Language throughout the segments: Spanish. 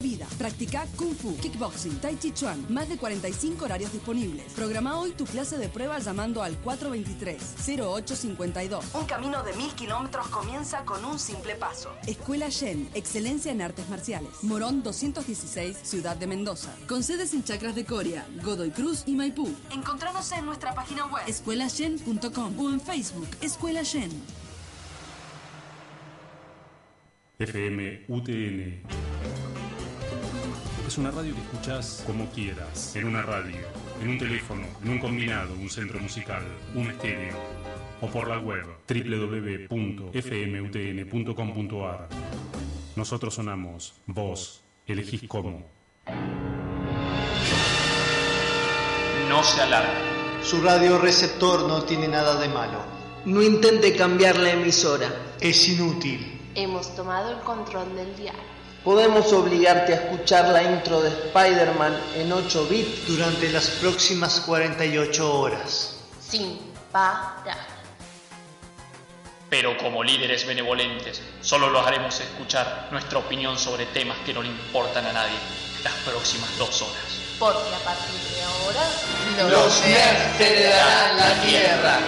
Vida. Practica Kung Fu, Kickboxing, Tai Chi Chuan. Más de 45 horarios disponibles. Programa hoy tu clase de prueba llamando al 423-0852. Un camino de mil kilómetros comienza con un simple paso. Escuela Yen, excelencia en artes marciales. Morón 216, Ciudad de Mendoza. Con sedes en Chacras de Coria, Godoy Cruz y Maipú. Encontranos en nuestra página web escuelayen.com o en Facebook Escuela Yen. FM UTN. Es una radio que escuchás como quieras, en una radio, en un teléfono, en un combinado, un centro musical, un estéreo, o por la web www.fmutn.com.ar. Nosotros sonamos, vos elegís cómo. No se alarme. Su radioreceptor no tiene nada de malo. No intente cambiar la emisora. Es inútil. Hemos tomado el control del dial. Podemos obligarte a escuchar la intro de Spider-Man en 8 bits durante las próximas 48 horas. Sin parar. Pero como líderes benevolentes, solo los haremos escuchar nuestra opinión sobre temas que no le importan a nadie las próximas dos horas. Porque a partir de ahora, los nerds heredarán la tierra.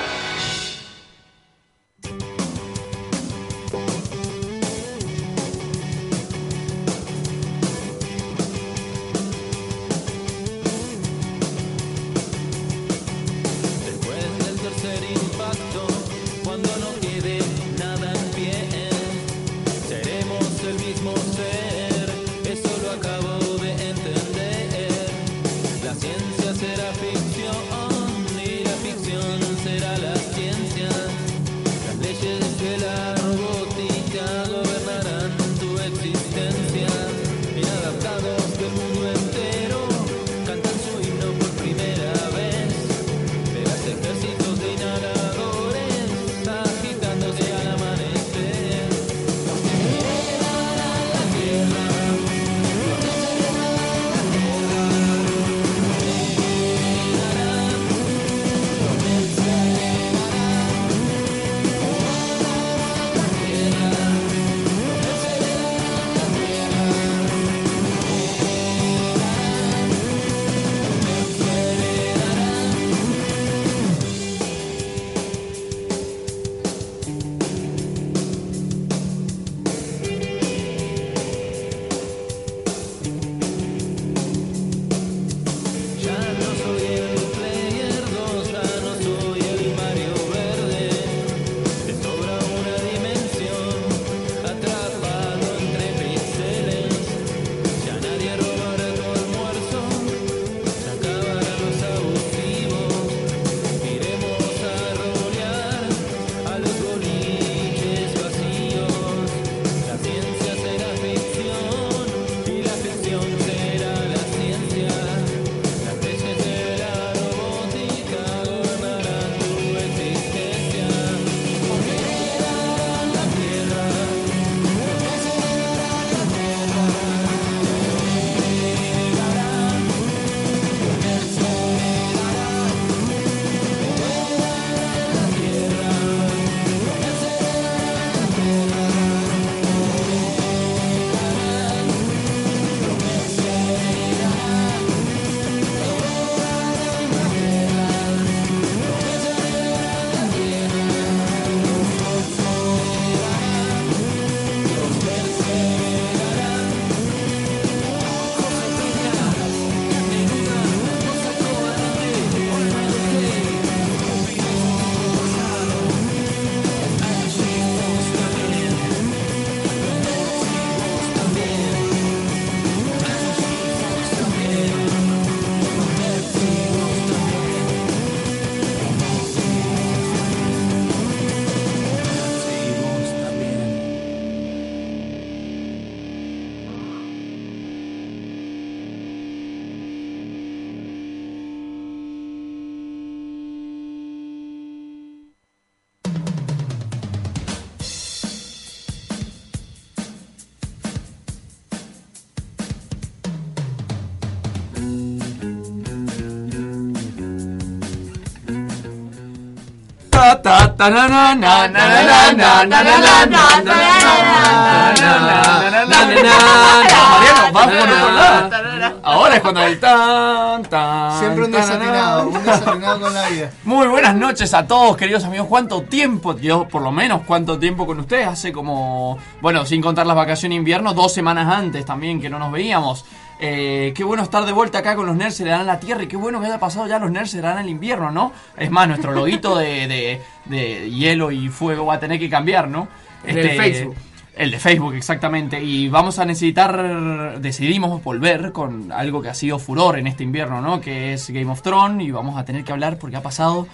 Mariano, vas por otro lado. Ahora es cuando el tan tan. Siempre un desatinado, un desatinado con la vida. Muy buenas noches a todos, queridos amigos. ¿Cuánto tiempo? Yo, por lo menos, ¿cuánto tiempo con ustedes? Hace como, bueno, sin contar las vacaciones de invierno, dos semanas antes también que no nos veíamos. Eh, qué bueno estar de vuelta acá con los nerds se le dan la tierra y qué bueno que haya pasado ya los nerds se le dan el invierno, ¿no? Es más, nuestro loguito de, de- de hielo y fuego va a tener que cambiar, ¿no? El del Facebook. El de Facebook, exactamente. Y vamos a necesitar, decidimos volver con algo que ha sido furor en este invierno, ¿no? Que es Game of Thrones y vamos a tener que hablar porque ha pasado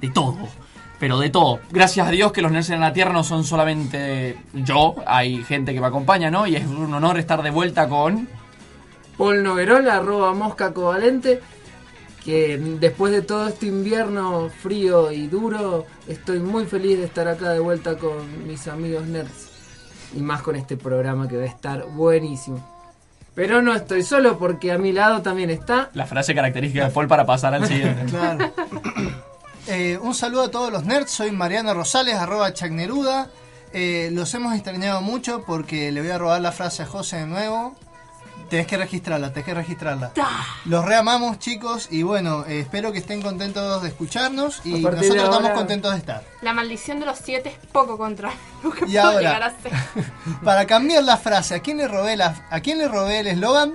de todo. Pero de todo. Gracias a Dios que los nerds en la Tierra no son solamente yo, hay gente que me acompaña, ¿no? Y es un honor estar de vuelta con... Paul Noguerola, arroba mosca covalente. Que después de todo este invierno frío y duro, estoy muy feliz de estar acá de vuelta con mis amigos nerds. Y más con este programa que va a estar buenísimo. Pero no estoy solo porque a mi lado también está. La frase característica de Paul para pasar al siguiente. Claro. Eh, un saludo a todos los nerds, soy Mariano Rosales, arroba Chagneruda. Eh, los hemos extrañado mucho porque le voy a robar la frase a José de nuevo. Tenés que registrarla, tenés que registrarla. Los reamamos chicos y bueno, eh, espero que estén contentos de escucharnos y de nosotros estamos contentos de estar. La maldición de los siete es poco contra lo que Y puedo ahora- llegar a ser. Para cambiar la frase, ¿a quién le robé, la, a quién le robé el eslogan?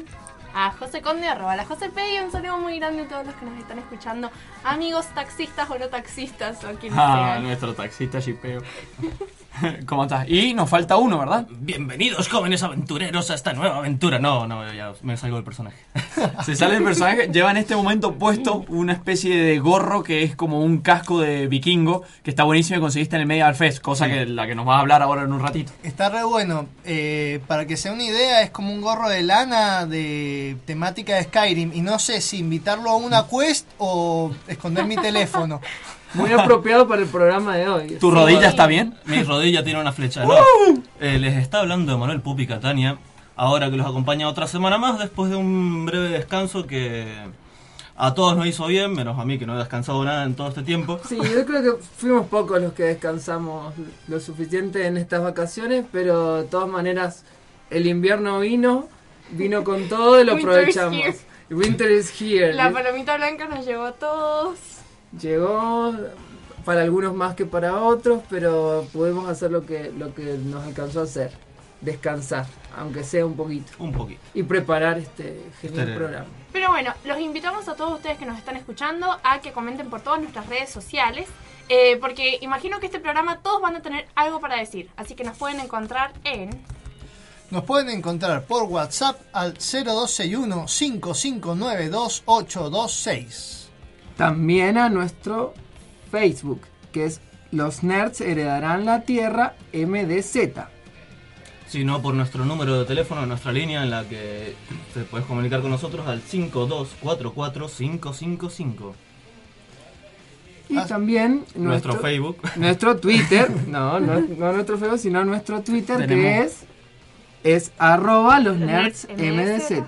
A José Conde, arroba la José P. Y un saludo muy grande a todos los que nos están escuchando. Amigos taxistas o no taxistas, o quienes Ah, sean. nuestro taxista chipeo. ¿Cómo estás? Y nos falta uno, ¿verdad? Bienvenidos jóvenes aventureros a esta nueva aventura. No, no, ya me salgo del personaje. Se sale el personaje, lleva en este momento puesto una especie de gorro que es como un casco de vikingo, que está buenísimo y conseguiste en el Medial Fest, cosa que la que nos va a hablar ahora en un ratito. Está re bueno. Eh, para que sea una idea, es como un gorro de lana de temática de Skyrim. Y no sé si invitarlo a una quest o esconder mi teléfono. Muy apropiado para el programa de hoy. ¿Tu rodilla está bien? Mi rodilla tiene una flecha. No. Eh, les está hablando Manuel Pupi Catania. Ahora que los acompaña otra semana más, después de un breve descanso que a todos nos hizo bien, menos a mí que no he descansado nada en todo este tiempo. Sí, yo creo que fuimos pocos los que descansamos lo suficiente en estas vacaciones, pero de todas maneras el invierno vino, vino con todo y lo aprovechamos. Winter is here. La palomita blanca nos llevó a todos. Llegó para algunos más que para otros, pero pudimos hacer lo que, lo que nos alcanzó a hacer. Descansar, aunque sea un poquito. Un poquito. Y preparar este genial Este- programa. Pero bueno, los invitamos a todos ustedes que nos están escuchando a que comenten por todas nuestras redes sociales. eh, porque imagino que este programa todos van a tener algo para decir. Así que nos pueden encontrar en. Nos pueden encontrar por WhatsApp al 0261 5592 También a nuestro Facebook, que es Los Nerds Heredarán la Tierra MDZ. sino por nuestro número de teléfono, nuestra línea en la que te puedes comunicar con nosotros al 5244555. Y también Nuestro Facebook. Nuestro Twitter, no, no, no nuestro Facebook, sino nuestro Twitter, que es, es arroba los nerds MDZ.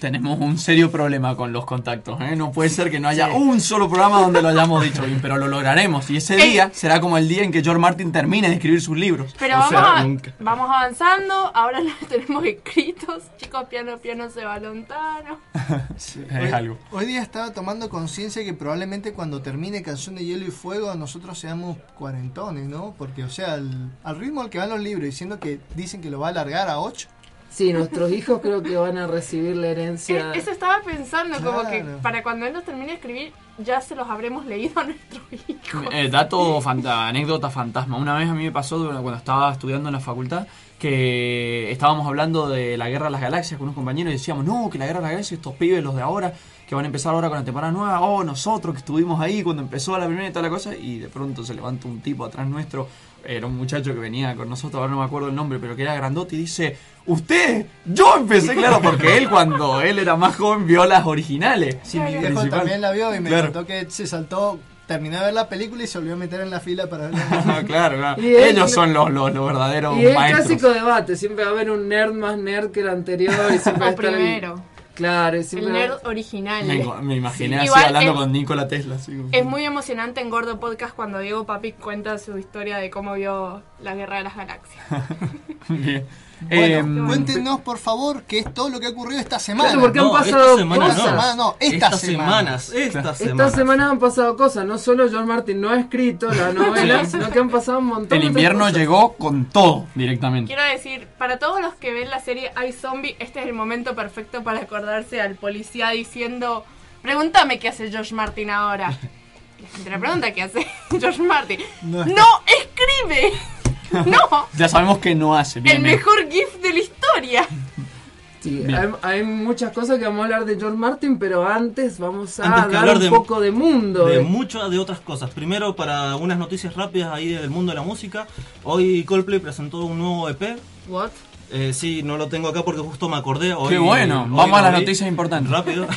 Tenemos un serio problema con los contactos, ¿eh? No puede ser que no haya un solo programa donde lo hayamos dicho bien, pero lo lograremos. Y ese Ey. día será como el día en que George Martin termine de escribir sus libros. Pero O vamos, sea, a- nunca. vamos avanzando. Ahora los tenemos escritos. Chicos, piano, piano, se va lontano. Es algo. Hoy día estaba tomando conciencia que probablemente cuando termine Canción de Hielo y Fuego nosotros seamos cuarentones, ¿no? Porque, o sea, al, al ritmo al que van los libros, diciendo que dicen que lo va a alargar a 8. Sí, nuestros hijos creo que van a recibir la herencia. Eso estaba pensando, como que para cuando él nos termine de escribir, ya se los habremos leído a nuestros hijos. Eh, dato, fanta- anécdota fantasma. Una vez a mí me pasó cuando estaba estudiando en la facultad que estábamos hablando de la guerra de las galaxias con unos compañeros y decíamos, no, que la guerra de las galaxias, estos pibes, los de ahora, que van a empezar ahora con la temporada nueva, oh, nosotros que estuvimos ahí cuando empezó la primera y toda la cosa, y de pronto se levanta un tipo atrás nuestro, era un muchacho que venía con nosotros, ahora no me acuerdo el nombre, pero que era grandote y dice, usted, yo empecé, claro, porque él cuando él era más joven vio las originales. Sí, mi viejo también la vio y me Claro. contó que se saltó, terminó de ver la película y se volvió a meter en la fila para verla. Claro, claro. Y él- ellos son los, los, los verdaderos Y el maestros. clásico debate, siempre va a haber un nerd más nerd que el anterior y siempre O el- primero. Claro, y El nerd original. Me, me imaginé así Igual hablando es- con Nikola Tesla. Así como- Es muy emocionante en Gordo Podcast cuando Diego Papi cuenta su historia de cómo vio la Guerra de las Galaxias. Bien. Bueno, Em, cuéntenos por favor qué es todo lo que ha ocurrido esta semana. Claro, porque han No, pasado esta semana cosas. no. Esta semana no, esta Estas semana. semanas, estas Esta semanas. semana han pasado cosas, no solo George Martin no ha escrito la novela, sino que han pasado un montón el invierno cosas. llegó con todo directamente. Quiero decir, para todos los que ven la serie I Zombie, este es el momento perfecto para acordarse al policía diciendo, pregúntame qué hace George Martin ahora. La gente le pregunta qué hace George Martin. No No, escribe. No, Ya sabemos que no hace bien. el bien. mejor GIF de la historia. Sí, hay, hay muchas cosas que vamos a hablar de George Martin, pero antes vamos a Antes hablar un de- poco de mundo. De de- muchas de otras cosas. Primero, para unas noticias rápidas ahí del mundo de la música. Hoy Coldplay presentó un nuevo EP. What? Eh, sí, no lo tengo acá porque justo me acordé. Hoy, Qué bueno, hoy vamos a las noticias importantes. Rápido.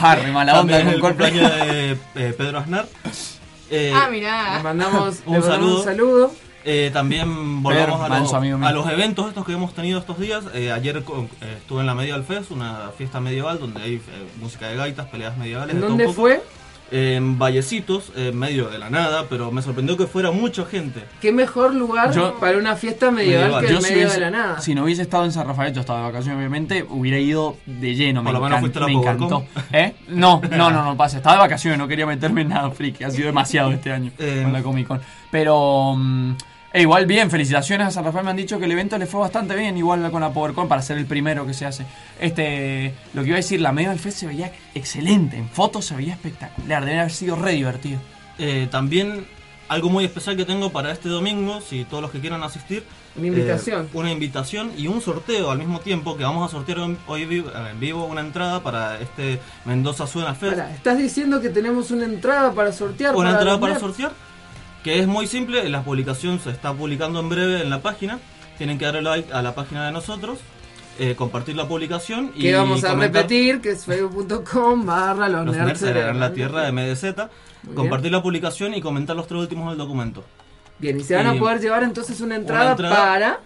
Ah, re mala onda También con el Coldplay. cumpleaños de eh, Pedro Aznar. Eh, Ah, Le mirá. mandamos, Un le mandamos saludo. un saludo. Eh, también volvamos a, manso lo- amigo mío. a los eventos estos que hemos tenido estos días. Eh, ayer eh, estuve en la Medieval Fest, una fiesta medieval donde hay eh, música de gaitas, peleas medievales. ¿En dónde fue? En Vallecitos, en medio de la nada, pero me sorprendió que fuera mucha gente. ¿Qué mejor lugar Yo- para una fiesta medieval, Medieval. que si medio hubiese, de la nada? si no hubiese estado en San Rafael, yo estaba de vacaciones obviamente, hubiera ido de lleno. Por me lo menos encan- fuiste a la me encantó. ¿Eh? No, no, no, no pasa. Estaba de vacaciones, no quería meterme en nada friki. Ha sido demasiado este año Eh, con la Comic Con. Pero mm, e igual bien, felicitaciones a San Rafael. Me han dicho que el evento le fue bastante bien, igual con la PowerCon, para ser el primero que se hace. Este, lo que iba a decir, la Medieval Fest se veía excelente. En fotos se veía espectacular. Debe haber sido re divertido. Eh, también algo muy especial que tengo para este domingo, si todos los que quieran asistir. Una invitación. eh, una invitación y un sorteo al mismo tiempo que vamos a sortear hoy- vivo- eh, en vivo una entrada para este Mendoza Suena Fest. Pará, ¿Estás diciendo que tenemos una entrada para sortear? Una para entrada para sortear, que es muy simple, la publicación se está publicando en breve en la página. Tienen que darle like a la página de nosotros, eh, compartir la publicación y Que vamos a comentar- repetir, que es facebook.com barra los, Los nerds en la tierra de MDZ. Muy Compartir la publicación y comentar los tres últimos del documento. Bien, y se van a poder llevar entonces una entrada, entrada para...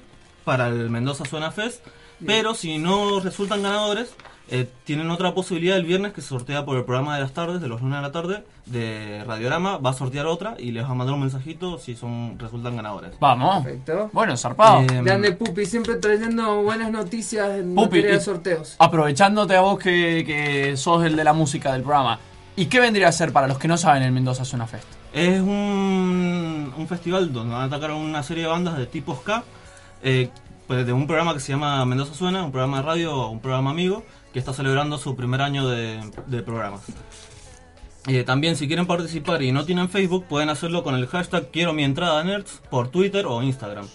Para el Mendoza Suena Fest. Pero si no resultan ganadores, eh, tienen otra posibilidad el viernes que se sortea por el programa de las tardes, de los lunes de la tarde, de Radiorama. Va a sortear otra y les va a mandar un mensajito si son resultan ganadores. Vamos. Perfecto. Bueno, zarpado. Eh, Grande Pupi, siempre trayendo buenas noticias en Pupi, materia de sorteos. Aprovechándote a vos que, que sos el de la música del programa. ¿Y qué vendría a ser para los que no saben el Mendoza Zona Fest? Es un, un festival donde van a atacar a una serie de bandas de tipo ska, eh, pues de un programa que se llama Mendoza Suena, un programa de radio, un programa amigo, que está celebrando su primer año de, de programas. Eh, también si quieren participar y no tienen Facebook, pueden hacerlo con el hashtag quiero mi entrada nerds por Twitter o Instagram.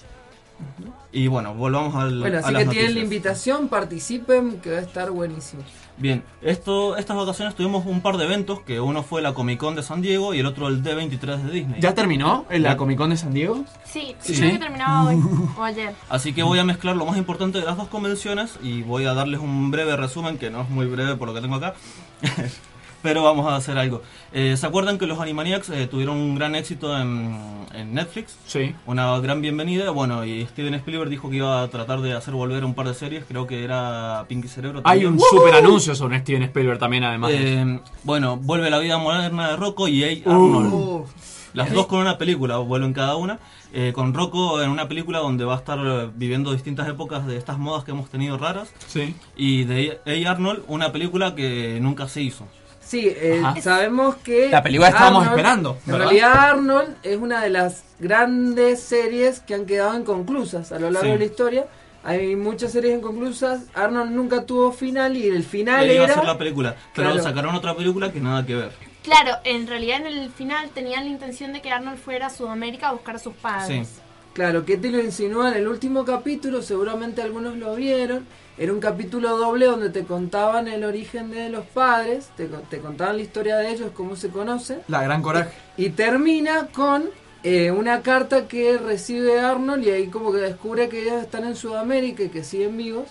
Y bueno, volvamos al, Bueno, a así las que tienen la invitación, participen, que va a estar buenísimo. Bien, esto, estas vacaciones tuvimos un par de eventos, que uno fue la Comic Con de San Diego y el otro el D23 de Disney. ¿Ya terminó en la Comic Con de San Diego? Sí, Sí. creo que terminaba hoy o ayer. Así que voy a mezclar lo más importante de las dos convenciones y voy a darles un breve resumen, que no es muy breve por lo que tengo acá. Pero vamos a hacer algo. Eh, ¿Se acuerdan que los Animaniacs eh, tuvieron un gran éxito en, en Netflix? Sí. Una gran bienvenida. Bueno, y Steven Spielberg dijo que iba a tratar de hacer volver un par de series. Creo que era Pinky Cerebro. Hay también. un super anuncio sobre Steven Spielberg también, además. Eh, bueno, vuelve la vida moderna de Rocco y A. Arnold. Uh, Las dos con una película, vuelven cada una. Eh, con Rocco en una película donde va a estar eh, viviendo distintas épocas de estas modas que hemos tenido raras. Sí. Y de A. Arnold, una película que nunca se hizo. Sí, eh, sabemos que... La película estábamos Arnold- esperando, En ¿verdad? realidad Arnold es una de las grandes series que han quedado inconclusas a lo largo Sí. de la historia. Hay muchas series inconclusas. Arnold nunca tuvo final y el final Él iba a era... hacer la película, pero Claro. sacaron otra película que nada que ver. Claro, en realidad en el final tenían la intención de que Arnold fuera a Sudamérica a buscar a sus padres. Sí. Claro, que te lo insinúa en el último capítulo, seguramente algunos lo vieron. Era un capítulo doble donde te contaban el origen de los padres, te, te contaban la historia de ellos, cómo se conocen. La gran coraje. Y termina con eh, una carta que recibe Arnold y ahí como que descubre que ellos están en Sudamérica y que siguen vivos.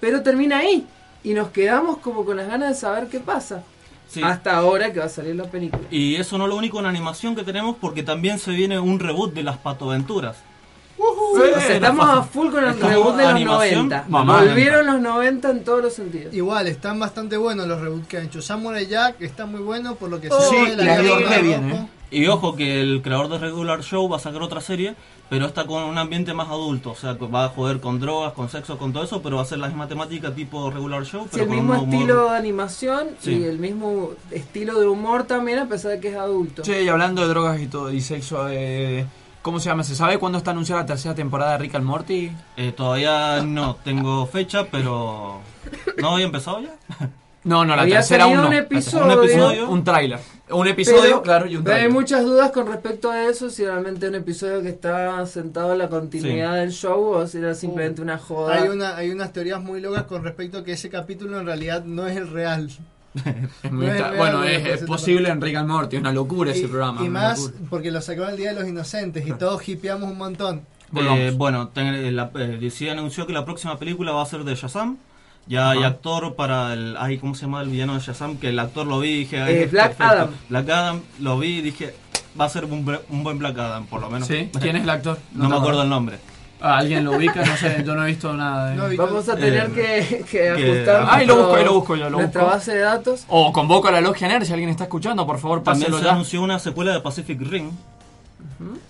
Pero termina ahí. Y nos quedamos como con las ganas de saber qué pasa. Sí. Hasta ahora que va a salir la película. Y eso no es lo único en animación que tenemos porque también se viene un reboot de las patoaventuras. O sea, estamos a full con el reboot de los animación. 90. Mamá. Volvieron los 90 en todos los sentidos. Igual, están bastante buenos los reboots que han hecho. Samurai Jack está muy bueno por lo que Oh, se sí, guerra re de bien. ¿eh? Y ojo que el creador de Regular Show va a sacar otra serie, pero está con un ambiente más adulto. O sea, va a joder con drogas, con sexo, con todo eso, pero va a ser la misma temática tipo Regular Show. Sí, Pero el con mismo un humor- estilo de animación Sí. y el mismo estilo de humor también, a pesar de que es adulto. Che, y hablando de drogas y todo, y sexo, eh, ¿cómo se llama? ¿Se sabe cuándo está anunciada la tercera temporada de Rick and Morty? Eh, todavía no tengo fecha, pero... ¿No había empezado ya? No, no, la Había tercera aún no. un episodio, Un episodio. Un tráiler. Un episodio, pero, claro, y un pero hay muchas dudas con respecto a eso, si realmente es un episodio que está sentado en la continuidad del show o si era simplemente una joda. Hay, una, hay unas teorías muy locas con respecto a que ese capítulo en realidad no es el real. Es muy no es extra- real, bueno, no es, es posible en Rick and Morty, es una locura ese y, programa. y más locura. porque lo sacó el Día de los Inocentes y todos hipeamos un montón. Eh, bueno, ten- la, eh, DC anunció que la próxima película va a ser de Shazam. Ya hay Ajá. actor para el... Ay, ¿Cómo se llama el villano de Shazam? Que el actor lo vi y dije... ay, Eh, Black perfecto. Adam. Black Adam, lo vi y dije... Va a ser un, un buen Black Adam, por lo menos. ¿Sí? ¿Quién es el actor? No, me te acuerdo el nombre. Ah, ¿Alguien lo ubica? No sé, yo no he visto nada de... No Vamos a tener Eh, que, que que- ajustar Ahí lo nuestro- busco, ahí lo busco yo, lo nuestra busco. base de datos. O convoco a la logia nerd, si alguien está escuchando, por favor, También se ya. anunció una secuela de Pacific Rim.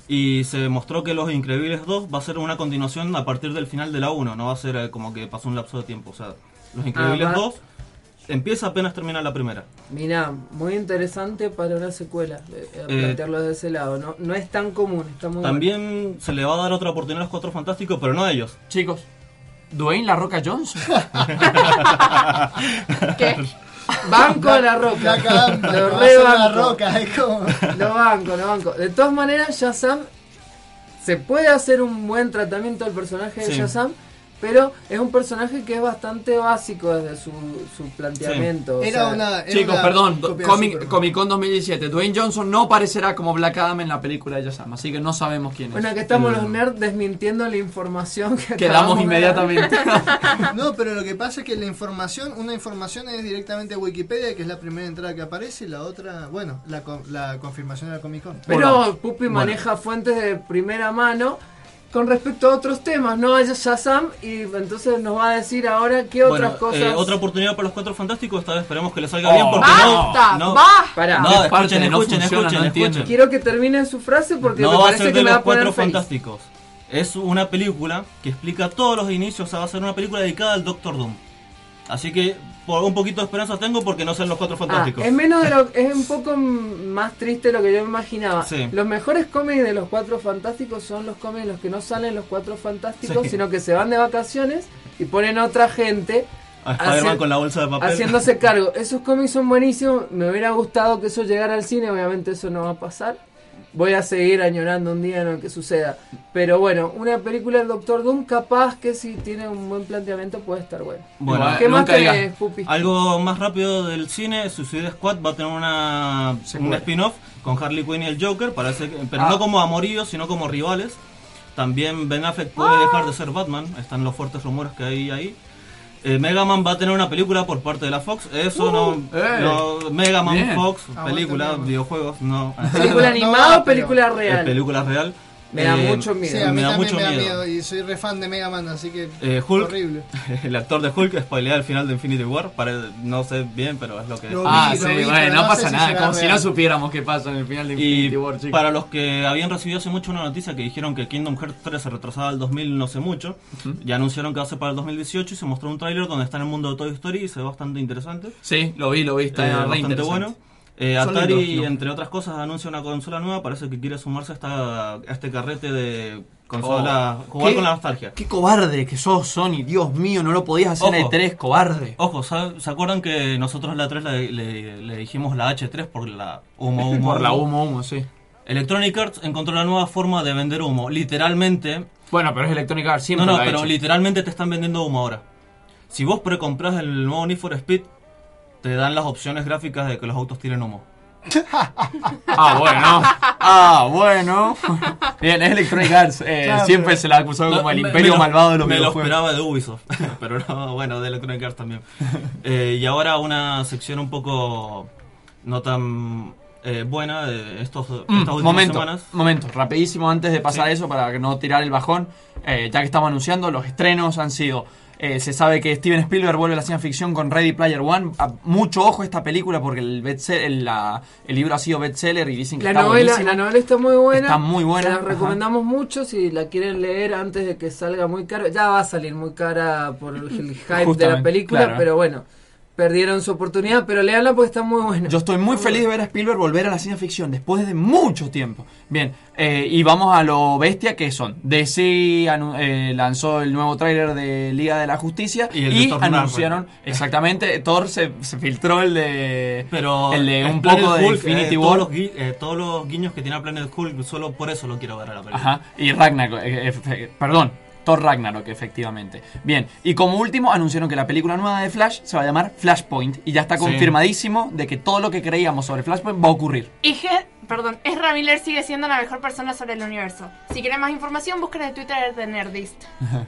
Y se mostró que Los Increíbles 2 va a ser una continuación a partir del final de la 1. No va a ser eh, como que pasó un lapso de tiempo. O sea, Los Increíbles Ah, va- 2 empieza apenas termina la primera. Mira, muy interesante para una secuela, eh, eh, Eh, plantearlo desde ese lado. No, no es tan común, está muy bueno. También se le va a dar otra oportunidad a los Cuatro Fantásticos, pero no a ellos. Chicos, Dwayne La Roca Johnson. ¿Qué? Banco de la roca. Adam Lo ser la roca, es como... Lo banco, lo banco. De todas maneras, Shazam se puede hacer un buen tratamiento del personaje de Sí. Shazam, pero es un personaje que es bastante básico desde su, su planteamiento. o Era sea, una. era Chicos, una perdón, Comic. Comic Con 2017. Dwayne Johnson no aparecerá como Black Adam en la película de Shazam, así que no sabemos quién es. Bueno, que estamos El- los nerds desmintiendo la información que de inmediatamente. No, pero lo que pasa es que la información, una información es directamente Wikipedia, que es la primera entrada que aparece, y la otra, bueno, la, co- la confirmación de la Comic Con. Pero Pupi maneja fuentes de primera mano con respecto a otros temas, no a Shazam, y entonces nos va a decir ahora qué otras Bueno, cosas. eh, otra oportunidad para los Cuatro Fantásticos. Esta vez esperemos que les salga Oh. bien porque ¡Basta! no... no ¡Basta! No, ¿Qué escuchen, parte no escuchen, funciona? escuchen, No escuchen. Quiero que termine su frase porque No me va a parece ser que de me va los a poner Cuatro. Fantásticos. Es una película que explica todos los inicios. O sea, va a ser una película dedicada al Doctor Doom. Así que por un poquito de esperanza tengo porque no sean los Cuatro Ah, Fantásticos. es menos de lo, es un poco más triste de lo que yo imaginaba. Sí. Los mejores cómics de los Cuatro Fantásticos son los cómics en los que no salen los Cuatro Fantásticos, Sí. sino que se van de vacaciones y ponen a otra gente A con la bolsa de papel. haciéndose cargo. Esos cómics son buenísimos. Me hubiera gustado que eso llegara al cine. Obviamente eso no va a pasar. Voy a seguir añorando un día en el que suceda. Pero bueno, una película del Doctor Doom capaz que si tiene un buen planteamiento puede estar bueno. Bueno, ¿Qué más tenés, Pupi? Algo más rápido del cine, Suicide Squad va a tener una un spin-off con Harley Quinn y el Joker, parece que- pero Ah. no como amoríos, sino como rivales. También Ben Affleck puede dejar de ser Batman, están los fuertes rumores que hay ahí. Eh, Mega Man va a tener una película por parte de la Fox, eso no, ey. no- Mega Man Bien. Fox, película, videojuegos, no. ¿Película animada no, o película Es real? película real. Me da Eh, mucho miedo. Sí, a mí me da también mucho me da miedo. miedo. y soy re fan de Mega Man, así que Eh, Hulk. horrible. El actor de Hulk spoilea el final de Infinity War, pare- no sé bien, pero es lo que... Lo ah, vi, sí, vi, bueno, no no pasa si nada, será como si no real. supiéramos qué pasa en el final de Y Infinity War, chicos. para los que habían recibido hace mucho una noticia que dijeron que Kingdom Hearts 3 se retrasaba al 2000 no sé mucho, ya anunciaron que va a ser para el 2018 y se mostró un tráiler donde está en el mundo de Toy Story y se ve bastante interesante, Sí, lo vi, lo vi, está eh, bastante bueno. Eh, Atari, entre otras cosas, anuncia una consola nueva, parece que quiere sumarse a, esta, a este carrete de consola, Oh. jugar ¿Qué? con la nostalgia. Qué cobarde que sos, Sony, Dios mío, no lo podías hacer en Ojo. E3, cobarde. Ojo, ¿sa- ¿se acuerdan que nosotros la 3 le, le- le dijimos la H3 por la humo, humo, Por la humo? humo, sí. Electronic Arts encontró la nueva forma de vender humo. Literalmente, Bueno, pero es Electronic Arts, siempre no, no, pero literalmente te están vendiendo humo ahora. Si vos precompras el nuevo Need for Speed, te dan las opciones gráficas de que los autos tienen humo. Ah, bueno. Ah, bueno. Bien, es Electronic Arts. eh, Claro, siempre pero- se la ha acusado como el Me- imperio me lo- malvado de los Me lo esperaba de Ubisoft, pero no, bueno, de Electronic Arts también. Eh, y ahora una sección un poco no tan eh, buena de estos, Mm, estas últimas momento, semanas. momento, rapidísimo antes de pasar a eso para que no tirar el bajón, eh, ya que estamos anunciando, los estrenos han sido, eh, se sabe que Steven Spielberg vuelve a la ciencia ficción con Ready Player One, A- mucho ojo esta película porque el, el, la- el libro ha sido bestseller y dicen que La está novela, buenísimo. la novela está muy buena. Está muy buena, la ajá. recomendamos mucho si la quieren leer antes de que salga muy caro. Ya va a salir muy cara por el hype de la película, claro. pero bueno, perdieron su oportunidad, pero leanla porque está muy buena. Yo estoy muy feliz de ver a Spielberg volver a la ciencia ficción después de mucho tiempo. Bien, eh, y vamos a lo bestia que son. DC eh, lanzó el nuevo tráiler de Liga de la Justicia Y el de y anunciaron, exactamente, Thor se, se filtró el de, Pero el de un Planet poco de Hulk, Infinity eh, War. Todos los, gui- eh, todos los guiños que tiene Planet Hulk, solo por eso lo quiero ver a la película. Ajá, y Ragnarok, eh, eh, perdón, Thor Ragnarok, efectivamente. Bien, y como último anunciaron que la película nueva de Flash se va a llamar Flashpoint y ya está Sí. confirmadísimo de que todo lo que creíamos sobre Flashpoint va a ocurrir. Y perdón, Ezra Miller sigue siendo la mejor persona sobre el universo. Si quieren más información, busquen el Twitter de Nerdist.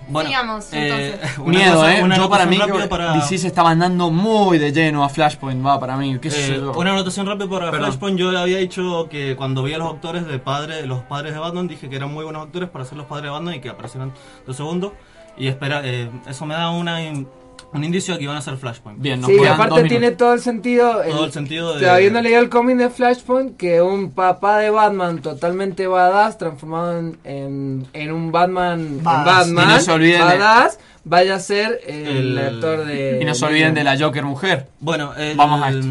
Bueno, Sigamos, eh, entonces. una Miedo, cosa- ¿eh? una Yo para anotación mí rápida que para- DC se está mandando muy de lleno a Flashpoint, va, para mí. ¿Qué Eh, una anotación rápida para Perdón. Flashpoint. Yo había dicho que cuando vi a los actores de padre, los padres de Batman, dije que eran muy buenos actores para ser los padres de Batman y que aparecieran de segundo. Y espera, eh, eso me da una, in- un indicio de que iban a ser Flashpoint. Bien, nos Sí, quedan aparte dos tiene todo el sentido. Todo el sentido o de- sea, habiendo leído el cómic de Flashpoint, que un papá de Batman totalmente badass, transformado en, en, en un Batman, en Badass. Batman Y no se olviden de- badass, vaya a ser el, El- actor de. Y no se olviden de la Joker mujer. Bueno, el- Vamos a esto.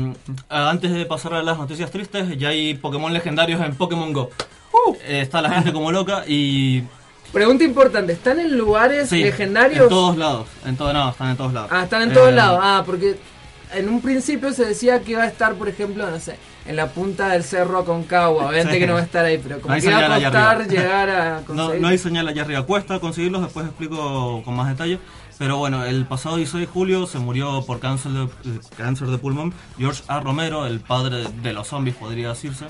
a- antes de pasar a las noticias tristes, ya hay Pokémon legendarios en Pokémon Go. Uh. Eh, está la gente como loca y. Pregunta importante: ¿están en lugares Sí, legendarios? En todos lados. En todo, no, están en todos lados. Ah, están en todos Eh, lados. Ah, porque en un principio se decía que iba a estar, por ejemplo, no sé, en la punta del cerro Aconcagua. Obviamente Sí. que no va a estar ahí, pero como No que iba a costar llegar a conseguir. no hay señal allá arriba. Cuesta conseguirlos, después explico con más detalle. Pero bueno, el pasado 16 de julio se murió por cáncer de, cáncer de pulmón George A. Romero, el padre de los zombies, podría decirse.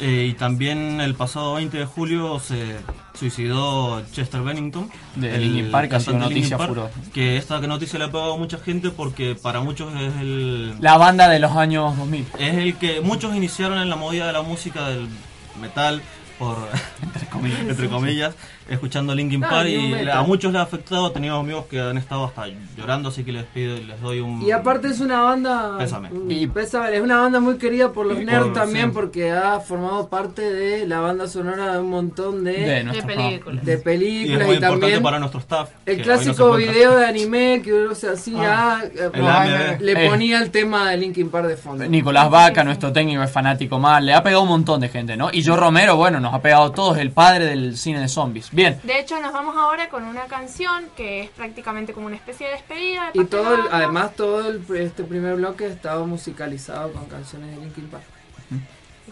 Eh, y también el pasado 20 de julio se suicidó Chester Bennington, De el Linkin Park, ha sido noticia Park, furor. Que esta noticia le ha pegado a mucha gente porque para muchos es el, La banda de los años 2000. es el que muchos iniciaron en la movida de la música del metal por entre comillas, escuchando Linkin Ah, Park y a muchos les ha afectado, he tenido amigos que han estado hasta llorando, así que les pido y les doy un Y aparte es una banda. Pésame. Y pésame, es una banda muy querida por los Y nerds por- también sí. porque ha formado parte de la banda sonora de un montón de, De películas. de y es películas muy y, importante también para nuestro staff. el clásico no video de anime que uno se hacía Ah, AMV. le Eh. ponía el tema de Linkin Park de fondo. Nicolás Vaca, nuestro técnico, es fanático mal. Le ha pegado un montón de gente, ¿no? Y yo Romero, bueno, nos ha pegado todos, el padre del cine de zombies. Bien. De hecho, nos vamos ahora con una canción que es prácticamente como una especie de despedida. de Y todo el- además todo el- este primer bloque estaba musicalizado con canciones de Linkin Park.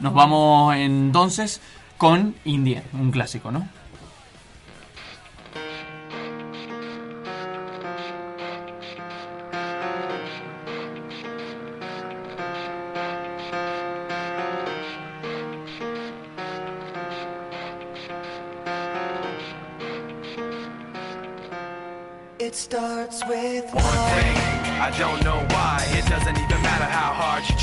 Nos vamos entonces con Indie, un clásico, ¿no?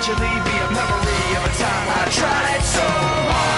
Eventually be a memory of a time I tried so hard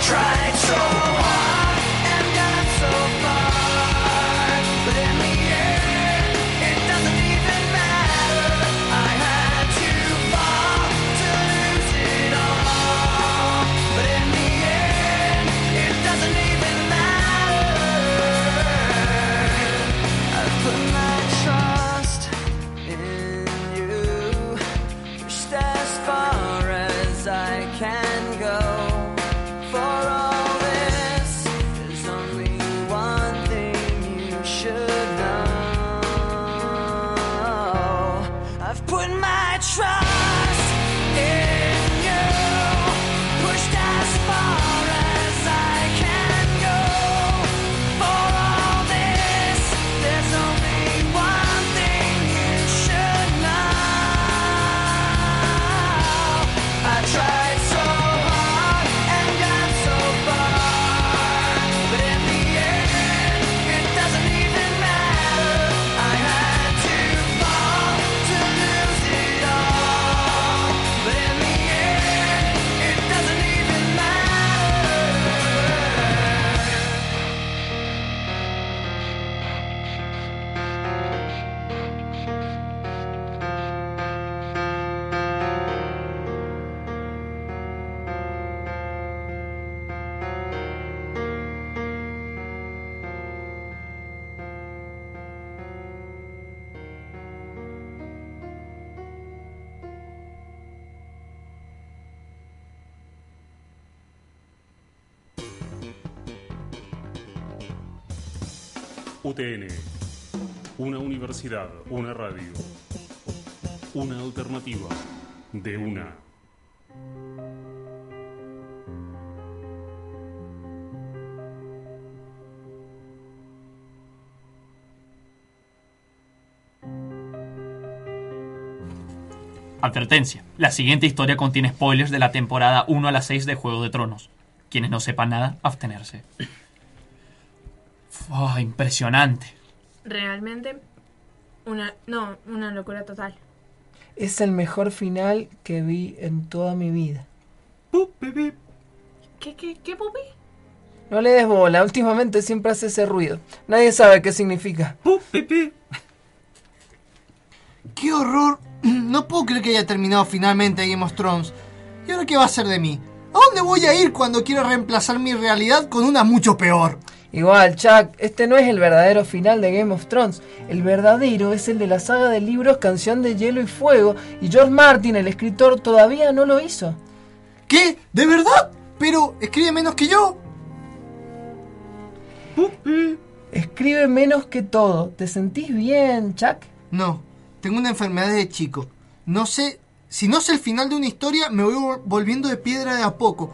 tried so hard UTN. Una universidad, una radio. Una alternativa de una. Advertencia. La siguiente historia contiene spoilers de la temporada 1 a la 6 de Juego de Tronos. Quienes no sepan nada, abstenerse. Oh, impresionante. Realmente, una, no, una locura total. Es el mejor final que vi en toda mi vida. ¿Qué, qué, qué, pupi? No le des bola, últimamente siempre hace ese ruido. Nadie sabe qué significa. ¡Qué horror! No puedo creer que haya terminado finalmente Game of Thrones. ¿Y ahora qué va a ser de mí? ¿A dónde voy a ir cuando quiero reemplazar mi realidad con una mucho peor? Igual, Chuck, este no es el verdadero final de Game of Thrones. El verdadero es el de la saga de libros Canción de Hielo y Fuego. Y George Martin, el escritor, todavía no lo hizo. ¿Qué? ¿De verdad? Pero escribe menos que yo. Escribe menos que todo. ¿Te sentís bien, Chuck? No, tengo una enfermedad de chico. No sé, si no sé el final de una historia, me voy vol- volviendo de piedra de a poco.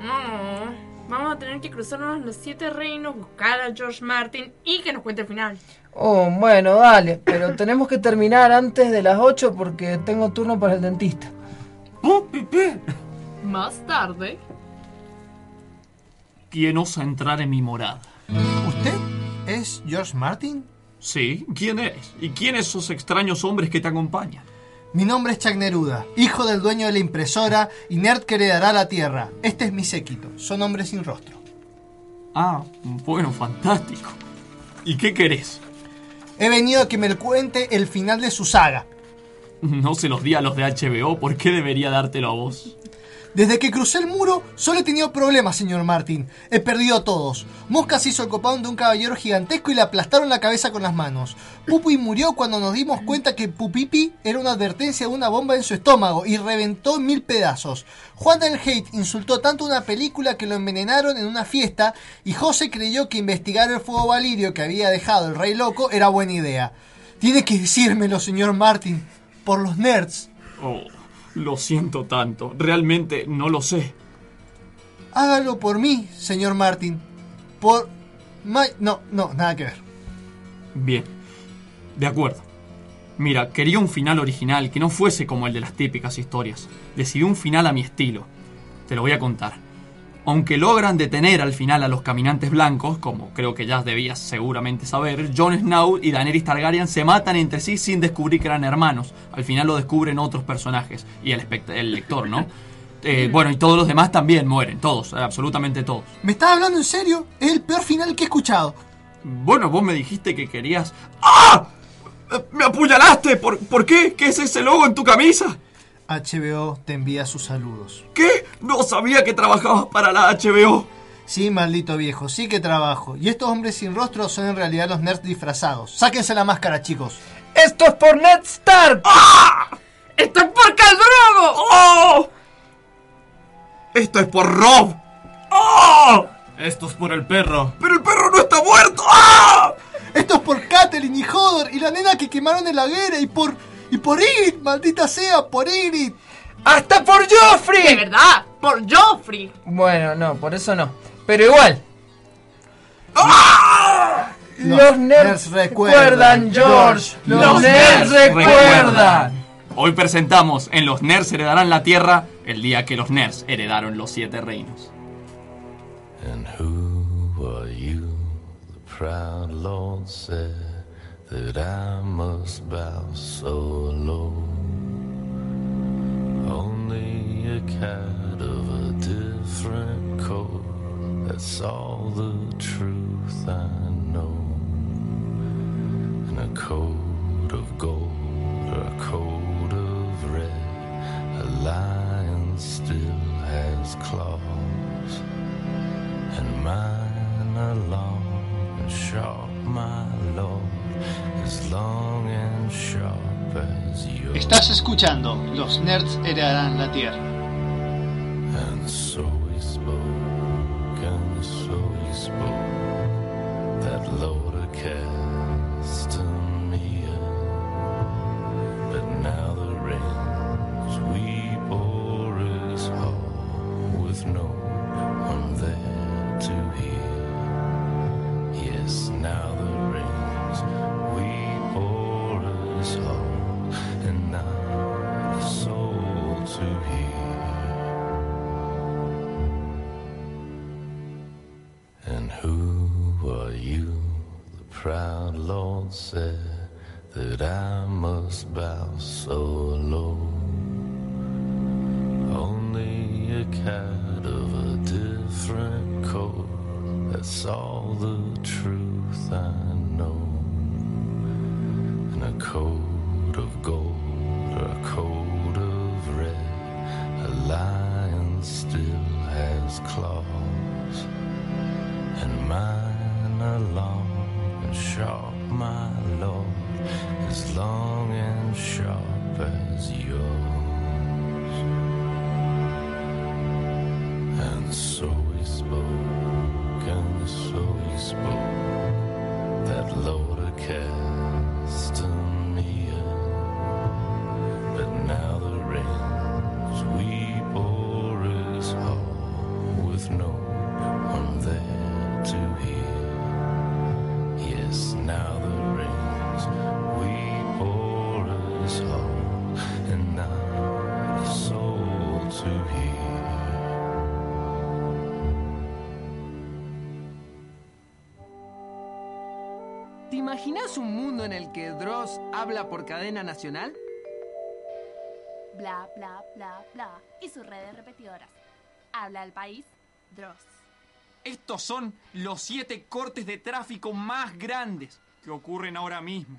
No, vamos a tener que cruzarnos los siete reinos, buscar a George Martin y que nos cuente el final. Oh, bueno, dale. Pero tenemos que terminar antes de las 8 porque tengo turno para el dentista. Más tarde. ¿Quién osa entrar en mi morada? ¿Usted es George Martin? Sí, ¿quién eres? ¿Y quiénes esos extraños hombres que te acompañan? Mi nombre es Chuck Neruda, hijo del dueño de la impresora y nerd que heredará la tierra. Este es mi séquito, son hombres sin rostro. Ah, bueno, fantástico. ¿Y qué querés? He venido a que me cuente el final de su saga. No se los di a los de HBO, ¿por qué debería dártelo a vos? Desde que crucé el muro, solo he tenido problemas, señor Martin. He perdido a todos. Mosca se hizo el copón de un caballero gigantesco y le aplastaron la cabeza con las manos. Pupi murió cuando nos dimos cuenta que Pupipi era una advertencia de una bomba en su estómago y reventó en mil pedazos. Juan del Hate insultó tanto una película que lo envenenaron en una fiesta y José creyó que investigar el fuego valirio que había dejado el rey loco era buena idea. Tiene que decírmelo, señor Martin, por los nerds. Oh, lo siento tanto. Realmente no lo sé. Hágalo por mí, señor Martin. Por... Ma- No, no, nada que ver. Bien. De acuerdo. Mira, quería un final original que no fuese como el de las típicas historias. Decidí un final a mi estilo. Te lo voy a contar. Aunque logran detener al final a los caminantes blancos, como creo que ya debías seguramente saber, Jon Snow y Daenerys Targaryen se matan entre sí sin descubrir que eran hermanos. Al final lo descubren otros personajes y el, el lector, ¿no? Eh, bueno, y todos los demás también mueren, todos, absolutamente todos. ¿Me estás hablando en serio? Es el peor final que he escuchado. Bueno, vos me dijiste que querías... ¡Ah! ¡Me apuñalaste! ¿Por, ¿Por qué? ¿Qué es ese logo en tu camisa? HBO te envía sus saludos. ¿Qué? No sabía que trabajabas para la HBO. Sí, maldito viejo, sí que trabajo. Y estos hombres sin rostro son en realidad los nerds disfrazados. Sáquense la máscara, chicos. ¡Esto es por Ned Stark! ¡Esto es por Caldrogo! ¡Oh! Esto es por Rob. ¡Oh! Esto es por el perro. ¡Pero el perro no está muerto! ¡Ah! Esto es por Catelyn y Hodor y la nena que quemaron en la guerra y por... Y por Ygritte, maldita sea, por Ygritte. ¡Hasta por De Joffrey! verdad, por Joffrey. Bueno, no, por eso no. Pero igual. Los Los nerds nerds recuerdan, recuerdan, George. Los nerds recuerdan. Hoy presentamos en Los Nerds heredarán la Tierra el día que los Nerds heredaron los siete reinos. And who are you? The proud Lord said that I must bow so low. Only a cat of a different coat. That's all the truth I know. And a coat of gold or a coat of red. A lion still has claws and mine are long and sharp, my lord, Estás escuchando Los nerds heredarán la Tierra. And so we spoke, and so we spoke, that Lord cast must bow so low. Only a cat of a different coat. That's all the truth I know. And a coat en el que Dross habla por cadena nacional? Bla, bla, bla, bla. Y sus redes repetidoras. Habla el país, Dross. Estos son los siete cortes de tráfico más grandes que ocurren ahora mismo.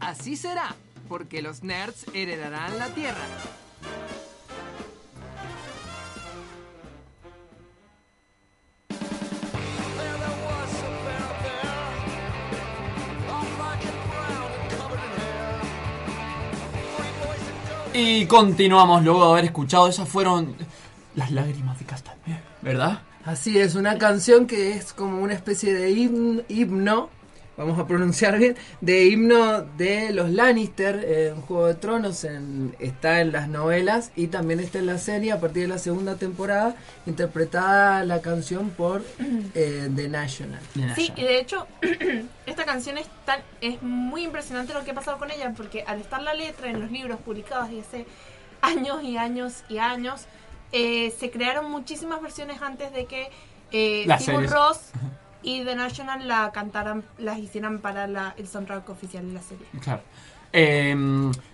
Así será, porque los nerds heredarán la Tierra. Y continuamos luego de haber escuchado, esas fueron las lágrimas de Castañeda, ¿verdad? Así es, una canción que es como una especie de himn- himno, vamos a pronunciar bien, de himno de los Lannister eh, en Juego de Tronos, en- está en las novelas y también está en la serie a partir de la segunda temporada, interpretada la canción por eh, The National. Sí, y de hecho, esta canción es, tan, es muy impresionante lo que ha pasado con ella, porque al estar la letra en los libros publicados desde hace años y años y años, eh, se crearon muchísimas versiones antes de que eh. Rós y The National la cantaran, las hicieran para la- el soundtrack oficial de la serie. Claro. Eh,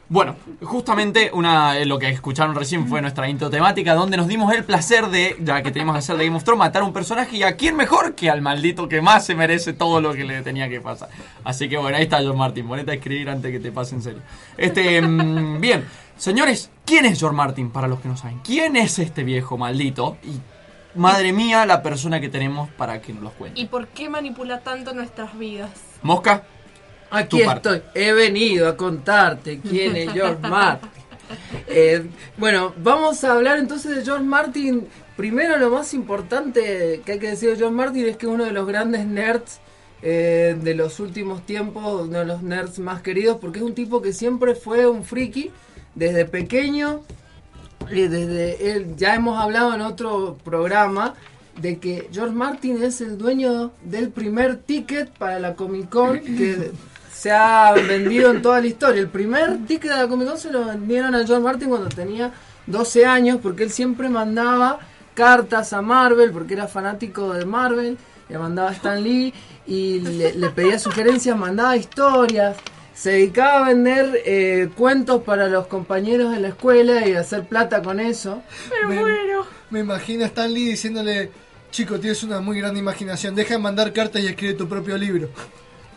bueno, justamente una, eh, lo que escucharon recién fue nuestra intro temática, donde nos dimos el placer de, ya que teníamos que hacer de Game of Thrones, matar a un personaje y a quién mejor que al maldito que más se merece todo lo que le tenía que pasar. Así que bueno, ahí está John Martin, ponete a escribir antes que te pase en serio. Este, mm, bien, señores, ¿quién es George Martin? Para los que no saben, ¿quién es este viejo maldito? Y madre mía, la persona que tenemos para que nos los cuente. ¿Y por qué manipula tanto nuestras vidas? Mosca, Aquí Tu parte. estoy. He venido a contarte quién es George Martin. Eh, bueno, vamos a hablar entonces de George Martin. Primero, lo más importante que hay que decir de George Martin es que es uno de los grandes nerds eh, de los últimos tiempos, uno de los nerds más queridos, porque es un tipo que siempre fue un friki desde pequeño. Desde él, ya hemos hablado en otro programa de que George Martin es el dueño del primer ticket para la Comic Con que se ha vendido en toda la historia. El primer ticket de la Comic Con se lo vendieron a George Martin cuando tenía 12 años porque él siempre mandaba cartas a Marvel porque era fanático de Marvel, le mandaba a Stan Lee y le, le pedía sugerencias, mandaba historias. Se dedicaba a vender eh, cuentos para los compañeros de la escuela y a hacer plata con eso. Me, me imagino a Stan Lee diciéndole, chico, tienes una muy gran imaginación, deja de mandar cartas y escribe tu propio libro.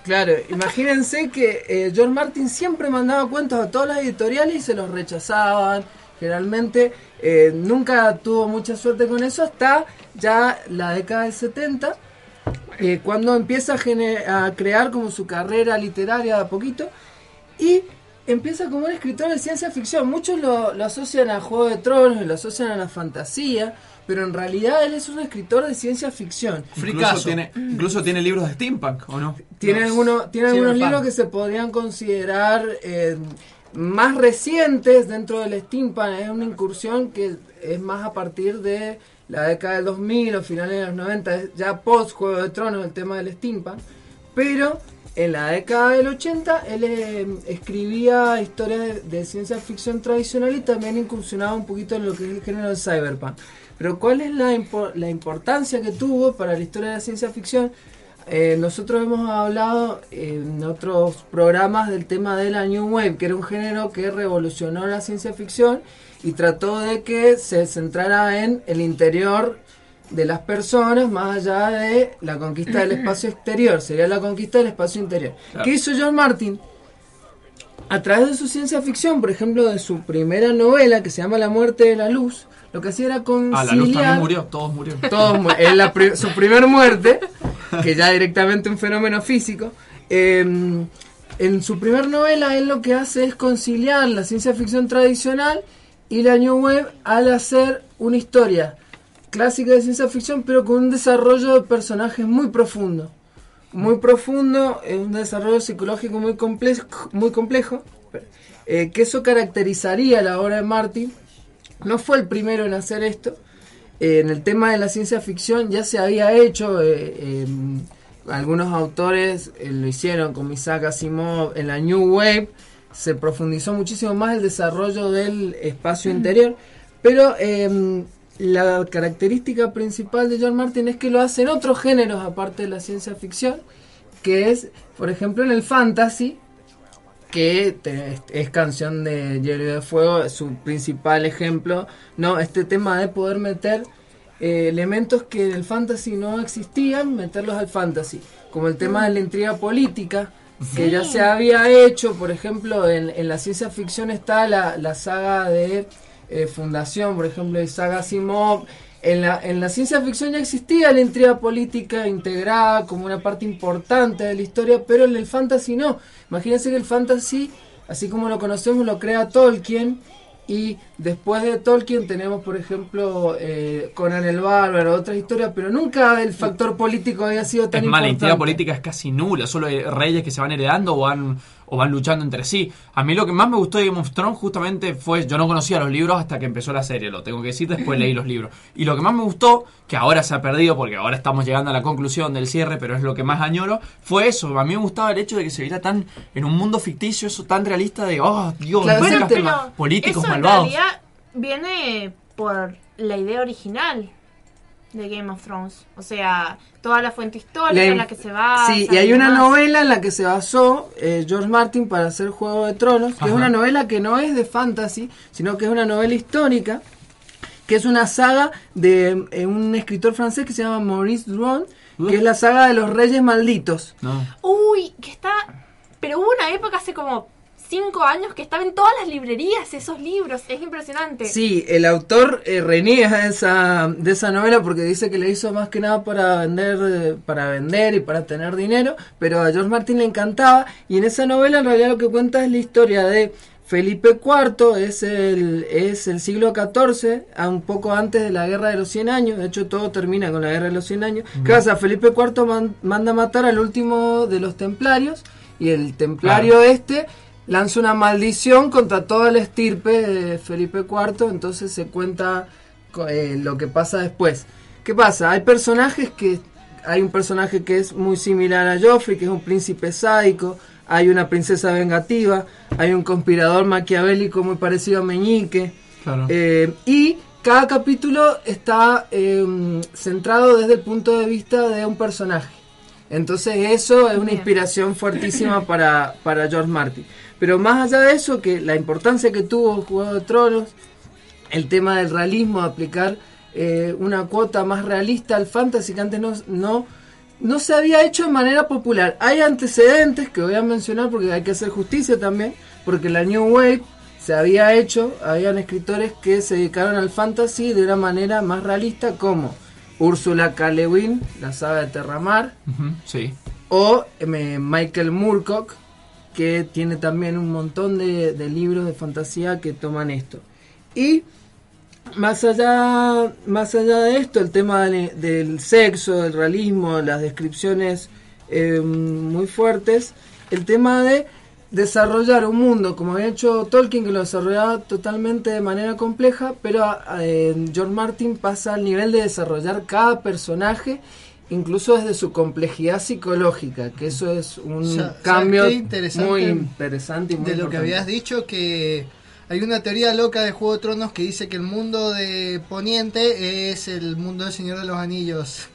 Claro, imagínense que eh, George Martin siempre mandaba cuentos a todas las editoriales y se los rechazaban. Generalmente eh, nunca tuvo mucha suerte con eso hasta ya la década del 70, eh, cuando empieza a, a crear como su carrera literaria de a poquito y empieza como un escritor de ciencia ficción. Muchos lo, lo asocian a Juego de Tronos, lo asocian a la fantasía, pero en realidad él es un escritor de ciencia ficción. incluso tiene, incluso tiene libros de steampunk, ¿o no? Tiene, No. algunos, tiene algunos libros que se podrían considerar eh, más recientes dentro del steampunk. Es una incursión que es más a partir de la década del 2000 o finales de los 90, es ya post Juego de Tronos el tema del steampunk. Pero en la década del 80 él eh, escribía historias de, ciencia ficción tradicional y también incursionaba un poquito en lo que es el género del cyberpunk. Pero ¿cuál es la importancia que tuvo para la historia de la ciencia ficción? Eh, nosotros hemos hablado en otros programas del tema de la New Wave, que era un género que revolucionó la ciencia ficción y trató de que se centrara en el interior de las personas más allá de la conquista del espacio exterior, sería la conquista del espacio interior. Claro. ¿Qué hizo John Martin? A través de su ciencia ficción, por ejemplo, de su primera novela que se llama La muerte de la luz, lo que hacía era conciliar... Ah, la luz también murió, todos murieron. Todos mu- es la pri- su primer muerte, que ya directamente un fenómeno físico. Eh, en su primer novela, él lo que hace es conciliar la ciencia ficción tradicional y la New Wave al hacer una historia clásica de ciencia ficción, pero con un desarrollo de personajes muy profundo. Muy profundo, un desarrollo psicológico muy complejo, muy complejo eh, que eso caracterizaría la obra de Martin. No fue el primero en hacer esto. Eh, en el tema de la ciencia ficción ya se había hecho, eh, eh, algunos autores lo hicieron, como Isaac Asimov, en la New Wave se profundizó muchísimo más el desarrollo del espacio interior, pero eh, la característica principal de John Martin es que lo hace en otros géneros aparte de la ciencia ficción, que es, por ejemplo, en el fantasy, que te- es canción de Hielo de Fuego, su principal ejemplo, ¿no? Este tema de poder meter eh, elementos que en el fantasy no existían, meterlos al fantasy, como el tema de la intriga política, que ya se había hecho, por ejemplo, en, en la ciencia ficción está la, la saga de eh, Fundación, por ejemplo, de Saga Asimov. En la, en la ciencia ficción ya existía la intriga política integrada como una parte importante de la historia, pero en el fantasy no. Imagínense que el fantasy, así como lo conocemos, lo crea Tolkien. Y después de Tolkien tenemos, por ejemplo, eh, Conan el Bárbaro, otras historias, pero nunca el factor político había sido tan Es más, la importante. intriga política es casi nula, solo hay reyes que se van heredando o van, o van luchando entre sí. A mí lo que más me gustó de Game of Thrones justamente fue, yo no conocía los libros hasta que empezó la serie, lo tengo que decir, después leí los libros. Y lo que más me gustó, que ahora se ha perdido porque ahora estamos llegando a la conclusión del cierre, pero es lo que más añoro, fue eso. A mí me gustaba el hecho de que se viera tan, en un mundo ficticio, eso tan realista de, oh, Dios, Claro, tema. políticos Eso en malvados. realidad viene por la idea original de Game of Thrones. O sea, toda la fuente histórica La- en la que se basa. Sí, y hay una demás. novela en la que se basó eh, George Martin para hacer Juego de Tronos, que Ajá. es una novela que no es de fantasy, sino que es una novela histórica, que es una saga de eh, un escritor francés que se llama Maurice Druon, que es la saga de los Reyes Malditos. Uy, que está. Pero hubo una época hace como cinco años que estaba en todas las librerías esos libros. Es impresionante. Sí, el autor eh, reniega de esa, de esa novela porque dice que le hizo más que nada para vender, eh, para vender y para tener dinero, pero a George Martin le encantaba y en esa novela en realidad lo que cuenta es la historia de Felipe IV, es el, es el siglo XIV, a un poco antes de la Guerra de los 100 años, de hecho todo termina con la Guerra de los 100 años. ¿Qué pasa? Felipe IV man- manda a matar al último de los templarios y el templario este lanza una maldición contra toda la estirpe de Felipe IV, entonces se cuenta eh, lo que pasa después. ¿Qué pasa? Hay personajes que... Hay un personaje que es muy similar a Joffrey, que es un príncipe sádico, hay una princesa vengativa, hay un conspirador maquiavélico muy parecido a Meñique, Claro. eh, y cada capítulo está eh, centrado desde el punto de vista de un personaje. Entonces eso es una Bien. inspiración fuertísima para, para George Martin. Pero más allá de eso, que la importancia que tuvo Juego de Tronos, el tema del realismo, aplicar eh, una cuota más realista al fantasy que antes no, no, no se había hecho de manera popular. Hay antecedentes que voy a mencionar porque hay que hacer justicia también, porque la New Wave se había hecho, habían escritores que se dedicaron al fantasy de una manera más realista como Úrsula K. Le Guin, la saga de Terramar, sí. o eh, Michael Moorcock, que tiene también un montón de, libros de fantasía que toman esto. Y más allá, más allá de esto, el tema del, del sexo, del realismo, las descripciones eh, muy fuertes, el tema de desarrollar un mundo como había hecho Tolkien que lo desarrollaba totalmente de manera compleja pero eh, George Martin pasa al nivel de desarrollar cada personaje incluso desde su complejidad psicológica que eso es un ¿sabes cambio interesante muy interesante y muy de lo que habías dicho que hay una teoría loca de Juego de Tronos que dice que el mundo de Poniente es el mundo del Señor de los Anillos.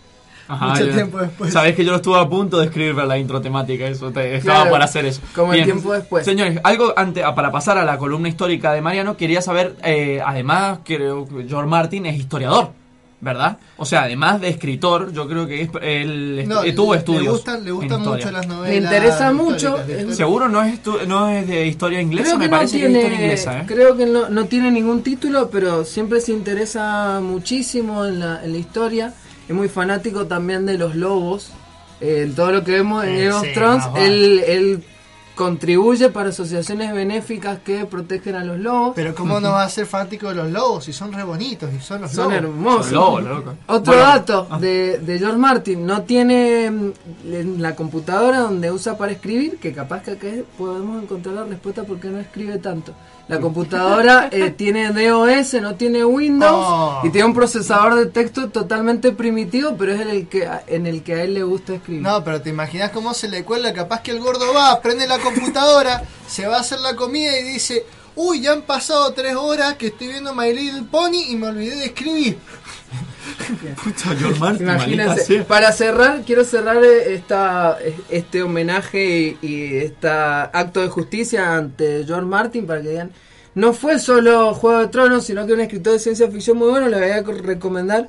Ajá, Mucho yo- tiempo después. Sabés que yo lo estuve a punto de escribir para la intro temática, eso te, estaba Claro, por hacer eso. como el tiempo después. Señores, algo antes, ah, para pasar a la columna histórica de Mariano, quería saber, eh, además, creo que George Martin es historiador, ¿verdad? O sea, además de escritor, yo creo que es, él No, eh, tuvo le- estudios. Le gustan, le mucho las novelas. Le interesa mucho, eh. Seguro no es, estu- no es de historia inglesa, Creo me que no parece que es historia tiene, inglesa, ¿eh? creo que no, no tiene ningún título, pero siempre se interesa muchísimo en la, en la historia. Es muy fanático también de los lobos. Eh, todo lo que vemos en Eh, Game of Thrones, vale. él, él contribuye para asociaciones benéficas que protegen a los lobos. Pero ¿cómo no va a ser fanático de los lobos? Si son re bonitos y son los Son lobos. hermosos. Son loco. Otro Bueno, dato de, de George Martin, no tiene mm, en la computadora donde usa para escribir, que capaz que acá podemos encontrar la respuesta porque no escribe tanto. La computadora eh, tiene DOS, no tiene Windows Oh. y tiene un procesador de texto totalmente primitivo, pero es en el que, en el que a él le gusta escribir. No, pero te imaginas cómo se le cuela. Capaz que el gordo va, prende la computadora, se va a hacer la comida y dice: Uy, ya han pasado tres horas que estoy viendo My Little Pony y me olvidé de escribir. Martin, Imagínense. Para cerrar, quiero cerrar eh, esta, este homenaje y, y este acto de justicia ante George Martin para que digan, no fue solo Juego de Tronos, sino que un escritor de ciencia ficción muy bueno. Le voy a recomendar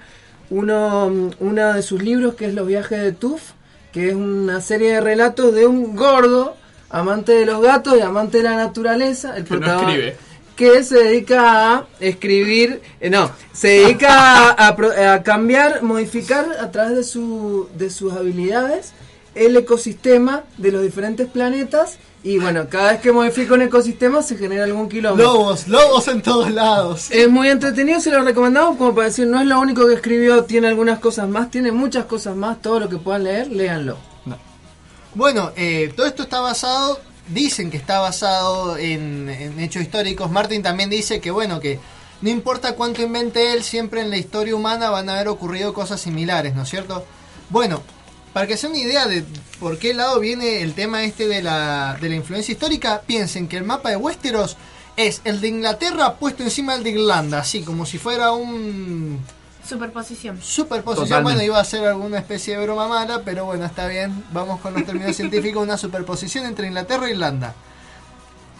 uno, uno de sus libros que es Los viajes de Tuff, que es una serie de relatos de un gordo, amante de los gatos y amante de la naturaleza. El Que no protagon- escribe. que se dedica a escribir, eh, no, se dedica a, a cambiar, modificar a través de, su, de sus habilidades el ecosistema de los diferentes planetas y bueno, cada vez que modifica un ecosistema se genera algún kilómetro. Lobos, lobos en todos lados. Es muy entretenido, se lo recomendamos como para decir, no es lo único que escribió, tiene algunas cosas más, tiene muchas cosas más, todo lo que puedan leer, léanlo. Bueno, eh, todo esto está basado, dicen que está basado en, hechos históricos. Martin también dice que, bueno, que no importa cuánto invente él, siempre en la historia humana van a haber ocurrido cosas similares, ¿no es cierto? Bueno, para que se una idea de por qué lado viene el tema este de la, de la influencia histórica, piensen que el mapa de Westeros es el de Inglaterra puesto encima del de Irlanda, así como si fuera un Superposición. superposición. Totalmente. Bueno, iba a ser alguna especie de broma mala, pero bueno, está bien. Vamos con los términos científicos, una superposición entre Inglaterra e Irlanda.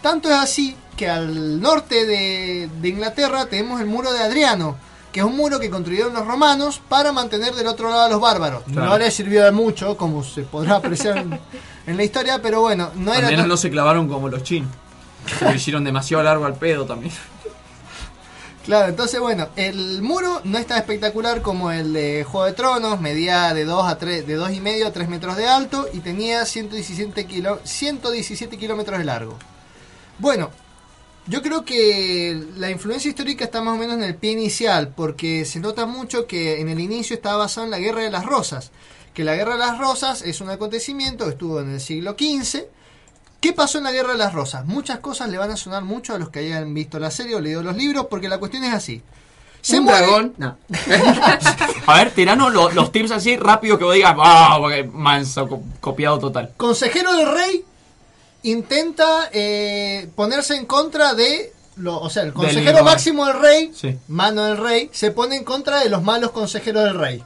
Tanto es así que al norte de, de Inglaterra tenemos el muro de Adriano, que es un muro que construyeron los romanos para mantener del otro lado a los bárbaros. Claro. No les sirvió de mucho, como se podrá apreciar en, en la historia, pero bueno, no Al era menos tan- no se clavaron como los chinos. Se lo hicieron demasiado largo al pedo también. Claro, entonces bueno, el muro no es tan espectacular como el de Juego de Tronos, medía de 2 a 3, de 2 y medio a 3 metros de alto y tenía 117, kilo, 117 kilómetros de largo. Bueno, yo creo que la influencia histórica está más o menos en el pie inicial, porque se nota mucho que en el inicio estaba basado en la Guerra de las Rosas, que la Guerra de las Rosas es un acontecimiento estuvo en el siglo XV. ¿Qué pasó en la Guerra de las Rosas? Muchas cosas le van a sonar mucho a los que hayan visto la serie o leído los libros, porque la cuestión es así. Se Un muere- dragón. No. A ver, tiranos lo- los tips así rápido que vos digas, ah, porque manso, co- copiado total. consejero del rey intenta eh, ponerse en contra de lo, o sea el consejero Del- máximo del rey Sí. mano del rey se pone en contra de los malos consejeros del rey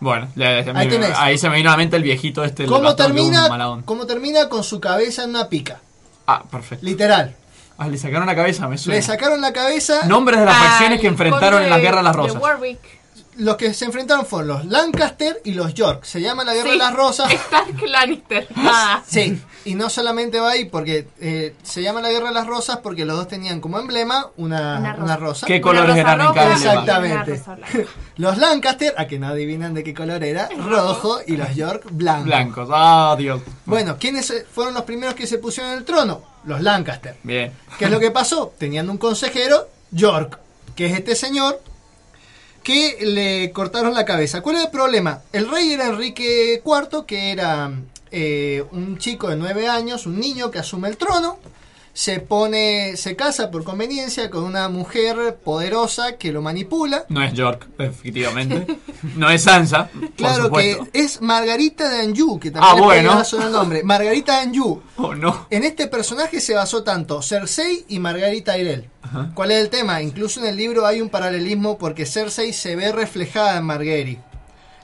Bueno, ya- ya- Ahí me- tenés. ahí se me vino a la mente el viejito este. el cómo de termina maladón. cómo termina con su cabeza en una pica Ah, perfecto. literal Ah, le sacaron la cabeza, me suena. le sacaron la cabeza Nombres de las Ah, facciones que el enfrentaron conde en la Guerra de las de Rosas. Warwick. Los que se enfrentaron fueron los Lancaster y los York se llama la guerra Sí. de las rosas Stark Lannister. Ah. Sí, y no solamente va ahí porque eh, se llama la guerra de las rosas porque los dos tenían como emblema una, Una rosa. una rosa. ¿Qué Una colores rosa eran en cada Exactamente. rosa. Los Lancaster, a que no adivinan de qué color era, rojo, y los York, blanco. Blancos. Ah, Dios. Bueno, ¿quiénes fueron los primeros que se pusieron en el trono? Los Lancaster. Bien. ¿Qué es lo que pasó? Tenían un consejero, York, que es este señor, que le cortaron la cabeza. ¿Cuál era el problema? El rey era Enrique IV, que era eh, un chico de 9 años, un niño que asume el trono. Se pone, se casa por conveniencia con una mujer poderosa que lo manipula. No es York, efectivamente. No es Sansa, por Claro que es Margarita de Anjou, que también Ah, bueno. el nombre. Margarita de Anjou. Oh, no. En este personaje se basó tanto Cersei y Margarita. Ajá. ¿Cuál es el tema? Incluso en el libro hay un paralelismo porque Cersei se ve reflejada en Marguerite.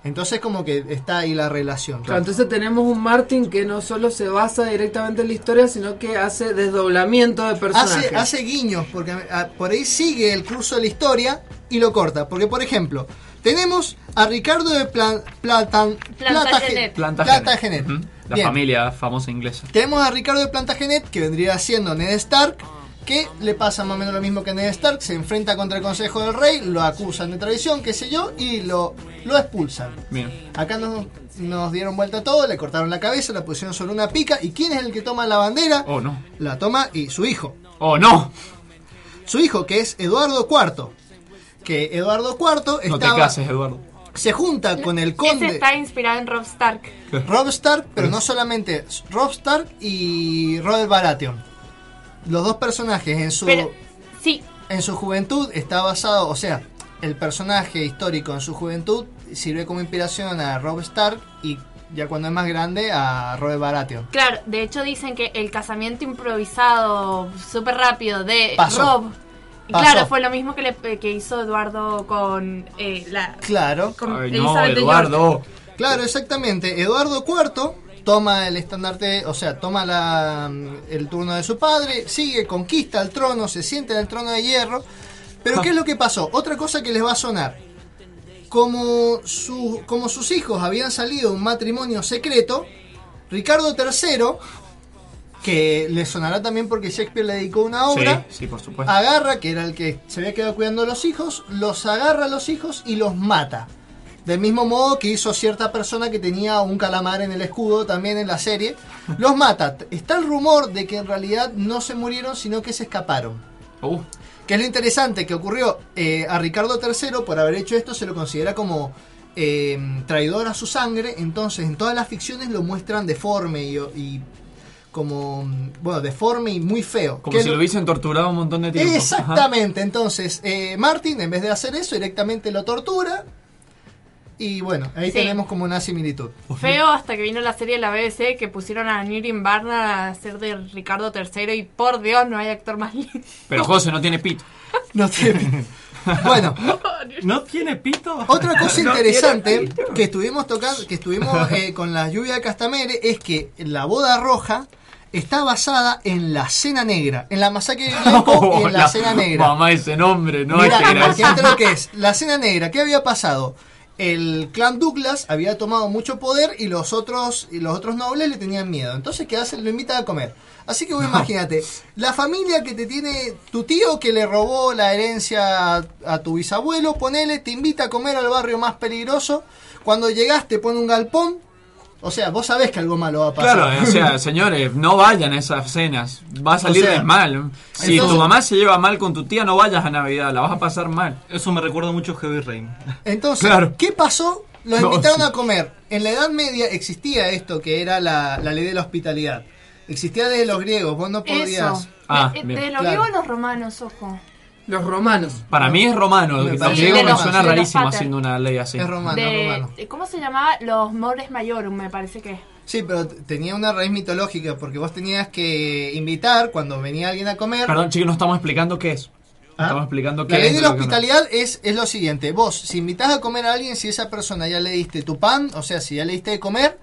Entonces como que está ahí la relación. Claro, entonces tenemos un Martin que no solo se basa directamente en la historia, sino que hace desdoblamiento de personajes. Hace, hace guiños, porque a- por ahí sigue el curso de la historia y lo corta. Porque, por ejemplo, tenemos a Ricardo de Plan, Platan, Plantagenet. Plantagenet. La Bien. familia famosa inglesa. Tenemos a Ricardo de Plantagenet, que vendría siendo Ned Stark, que le pasa más o menos lo mismo que a Ned Stark, se enfrenta contra el Consejo del Rey, lo acusan de traición, qué sé yo, y lo, lo expulsan. Bien. Acá nos, nos dieron vuelta todo, le cortaron la cabeza, la pusieron sobre una pica, ¿y quién es el que toma la bandera? Oh, no. La toma y su hijo. Oh, no. Su hijo, que es Eduardo IV. Que Eduardo IV No te cases, Eduardo. se junta con el Ese conde está inspirado en Rob Stark. Rob Stark, pero no solamente Rob Stark y Robert Baratheon. Los dos personajes en su Pero, sí, en su juventud está basado, o sea, el personaje histórico en su juventud sirve como inspiración a Rob Stark y ya cuando es más grande a Robert Baratheon. claro. De hecho, dicen que el casamiento improvisado súper rápido de Pasó. Rob. Pasó. Claro, fue lo mismo que, le, que hizo Eduardo con eh, la. Claro. con Ay, no, Eduardo. York. Claro, exactamente. Eduardo IV toma el estandarte, o sea, toma la, el turno de su padre, sigue, conquista el trono, se siente en el trono de hierro. Pero ¿qué es lo que pasó? Otra cosa que les va a sonar. Como, su, como sus hijos habían salido de un matrimonio secreto, Ricardo III, que le sonará también porque Shakespeare le dedicó una obra, Sí, sí, por supuesto. agarra, que era el que se había quedado cuidando a los hijos, los agarra a los hijos y los mata. Del mismo modo que hizo cierta persona que tenía un calamar en el escudo también en la serie. Los mata. Está el rumor de que en realidad no se murieron, sino que se escaparon. Uh, Que es lo interesante que ocurrió eh, a Ricardo III por haber hecho esto, se lo considera como eh, traidor a su sangre. Entonces, en todas las ficciones lo muestran deforme y, y como, bueno, deforme y muy feo. como Que si es lo hubiesen torturado un montón de tiempo. Ajá. Exactamente, entonces eh, Martin en vez de hacer eso directamente lo tortura, Y bueno, ahí Sí. tenemos como una similitud. Feo hasta que vino la serie de la BBC que pusieron a Nirin Barner a hacer de Ricardo III y por Dios no hay actor más lindo. Pero José no tiene pito. No tiene Bueno, ¿No tiene pito? Otra cosa No interesante pito. que estuvimos tocando, que estuvimos eh, con la lluvia de Castamere es que la boda roja está basada en la cena negra, en la masacre de Blanco y en la, cena negra. Mamá, ese nombre, no Mira, es que lo que es. La cena negra, ¿qué había pasado? El clan Douglas había tomado mucho poder y los otros y los otros nobles le tenían miedo. Entonces, ¿qué hace? Lo invitan a comer. Así que vos imagínate, la familia que te tiene, tu tío que le robó la herencia a, a tu bisabuelo, ponele, te invita a comer al barrio más peligroso. Cuando llegas te pone un galpón. O sea, vos sabés que algo malo va a pasar. Claro, o sea, señores, no vayan a esas cenas. Va a salir O sea, mal. Si entonces- tu mamá se lleva mal con tu tía, no vayas a Navidad, la vas a pasar mal. Eso me recuerda mucho a Heavy Rain. Entonces, Claro. ¿qué pasó? Los No, invitaron sí. a comer. En la Edad Media existía esto que era la, la ley de la hospitalidad. Existía desde los griegos, vos no podías. Eso. Ah, de, los Claro. griegos a los romanos, ojo. Los romanos. Para mí es romano. Me griego de me suena rarísimo haciendo una ley así. Es romano, De- romano. ¿Cómo se llamaba? Los mores maiorum, me parece que. Sí, pero tenía una raíz mitológica porque vos tenías que invitar cuando venía alguien a comer. Perdón, chicos, no estamos explicando qué es. ¿Ah? Estamos explicando qué La ley es. de la que no. hospitalidad es, es lo siguiente. Vos, si invitás a comer a alguien, si esa persona ya le diste tu pan, o sea, si ya le diste de comer,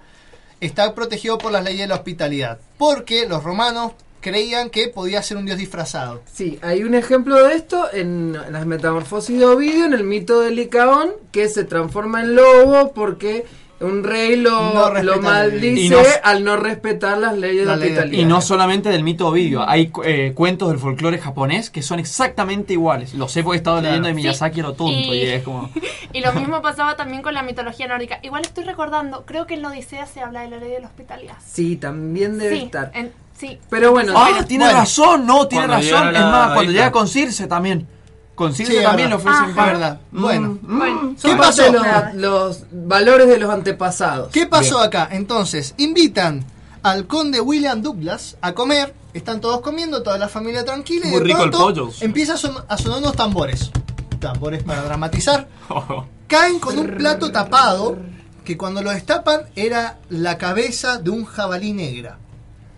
está protegido por las leyes de la hospitalidad. Porque los romanos creían que podía ser un dios disfrazado. Sí, hay un ejemplo de esto en las metamorfosis de Ovidio, en el mito de Licaón, que se transforma en lobo porque un rey lo, No lo maldice Y no- al no respetar las leyes La de ley de- hospitalidad. Y no solamente del mito Ovidio, hay eh, cuentos del folclore japonés que son exactamente iguales. Lo sé porque he estado Claro. leyendo de Sí, Miyazaki a lo tonto y... y- es como... Y lo mismo pasaba también con la mitología nórdica. Igual estoy recordando, creo que en la Odisea se habla de la ley de la hospitalidad. Sí, también debe sí, estar. en- sí. Pero bueno, Ah, tiene bueno. razón, no, tiene Cuando razón. Es más, cuando llega con Circe también. Con Circe Sí, también le verdad. ofrecen Ajá. pan. verdad. Bueno. Bueno, son ¿Qué parte pasó? los, los valores de los antepasados. ¿Qué pasó acá? Entonces, invitan al conde William Douglas a comer. Están todos comiendo, toda la familia tranquila. Y Muy de rico el pronto pollo. Empieza a, son- a sonar unos tambores. Tambores para dramatizar. Caen con un plato tapado que cuando lo destapan era la cabeza de un jabalí negra.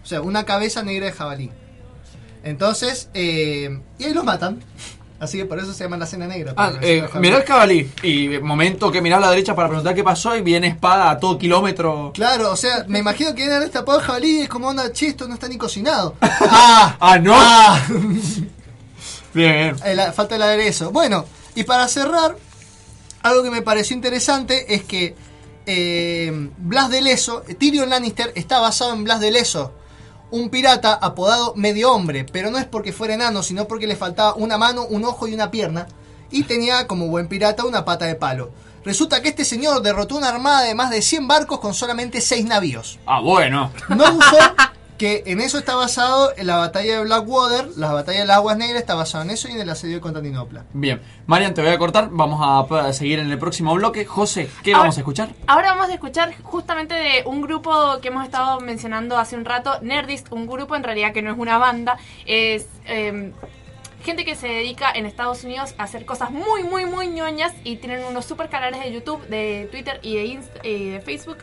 O sea, una cabeza negra de jabalí. Entonces, eh, y ahí los matan. Así que por eso se llama la cena negra. Ah, eh, jabalí. mirá el cabalí. Y momento que mirás a la derecha para preguntar qué pasó y viene espada a todo kilómetro. Claro, o sea, me imagino que era destapado el jabalí y es como onda, che, esto no está ni cocinado. ¡Ah! Ah, no. ¡Ah! Bien, bien. Eh, la- falta el aderezo. Bueno, y para cerrar, algo que me pareció interesante es que eh, Blas de Leso, Tyrion Lannister está basado en Blas de Leso, un pirata apodado Medio Hombre, pero no es porque fuera enano, sino porque le faltaba una mano, un ojo y una pierna, y tenía como buen pirata una pata de palo. Resulta que este señor derrotó una armada de más de 100 barcos con solamente 6 navíos. Ah, bueno. No usó que en eso está basado en la batalla de Blackwater, la batalla de las Aguas Negras está basado en eso y en el asedio de Constantinopla. Bien. Marian, te voy a cortar. Vamos a, a seguir en el próximo bloque. José, ¿qué Ahora- vamos a escuchar? Ahora vamos a escuchar justamente de un grupo que hemos estado mencionando hace un rato, Nerdist, un grupo en realidad que no es una banda, es eh, gente que se dedica en Estados Unidos a hacer cosas muy, muy, muy ñoñas y tienen unos super canales de YouTube, de Twitter y de, Inst- y de Facebook.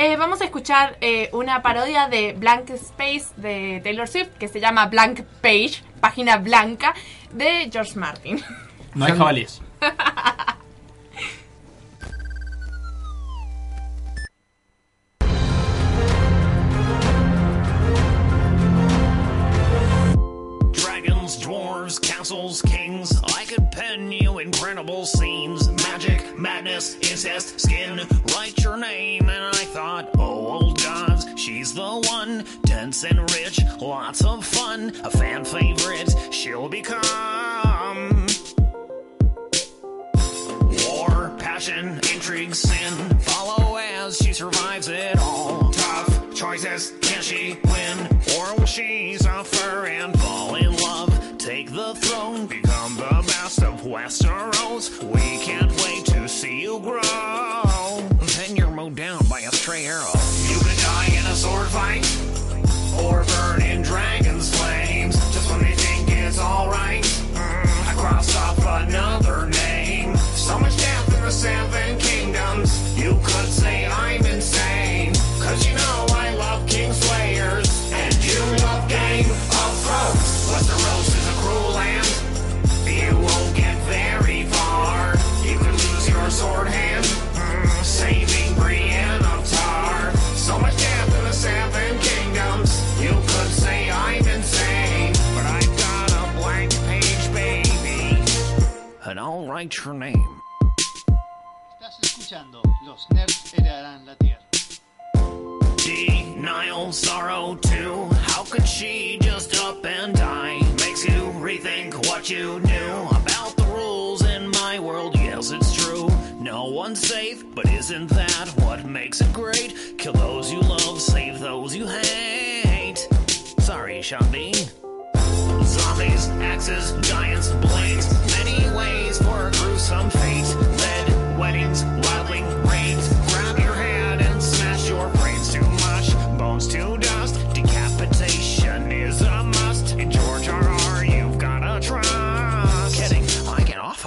Eh, vamos a escuchar eh, una parodia de Blank Space de Taylor Swift que se llama Blank Page, página blanca, de George Martin. No hay jabalíes. Castles, kings. I could pen you incredible scenes. Magic, madness, incest, skin. Write your name, and I thought, oh, old gods, she's the one. Dense and rich, lots of fun. A fan favorite, she'll become. Passion, intrigue, sin. Follow as she survives it all. Tough choices, can she win? Or will she suffer and fall in love? Take the throne, become the best of Westeros. We can't wait to see you grow. Then you're mowed down by a stray arrow. You could die in a sword fight, or burn in dragon's flames. Just when they think it's alright, mm, I crossed off another name. So much death the seven kingdoms. You could say I'm insane. Cause you know I love Kingslayers, and you love Game of Thrones. Westeros is a cruel land. You won't get very far. You could lose your sword hand, mm, saving Brienne of Tar. So much death in the Seven Kingdoms. You could say I'm insane, but I've got a blank page, baby. And I'll write your name. Escuchando Los Nerds heredarán la Tierra. Denial, sorrow too. How could she just up and die? Makes you rethink what you knew about the rules in my world. Yes, it's true. No one's safe, but isn't that what makes it great? Kill those you love, save those you hate. Sorry, Sean. Zombies, axes, giants, blades. Many ways for a gruesome fate. Lead, weddings,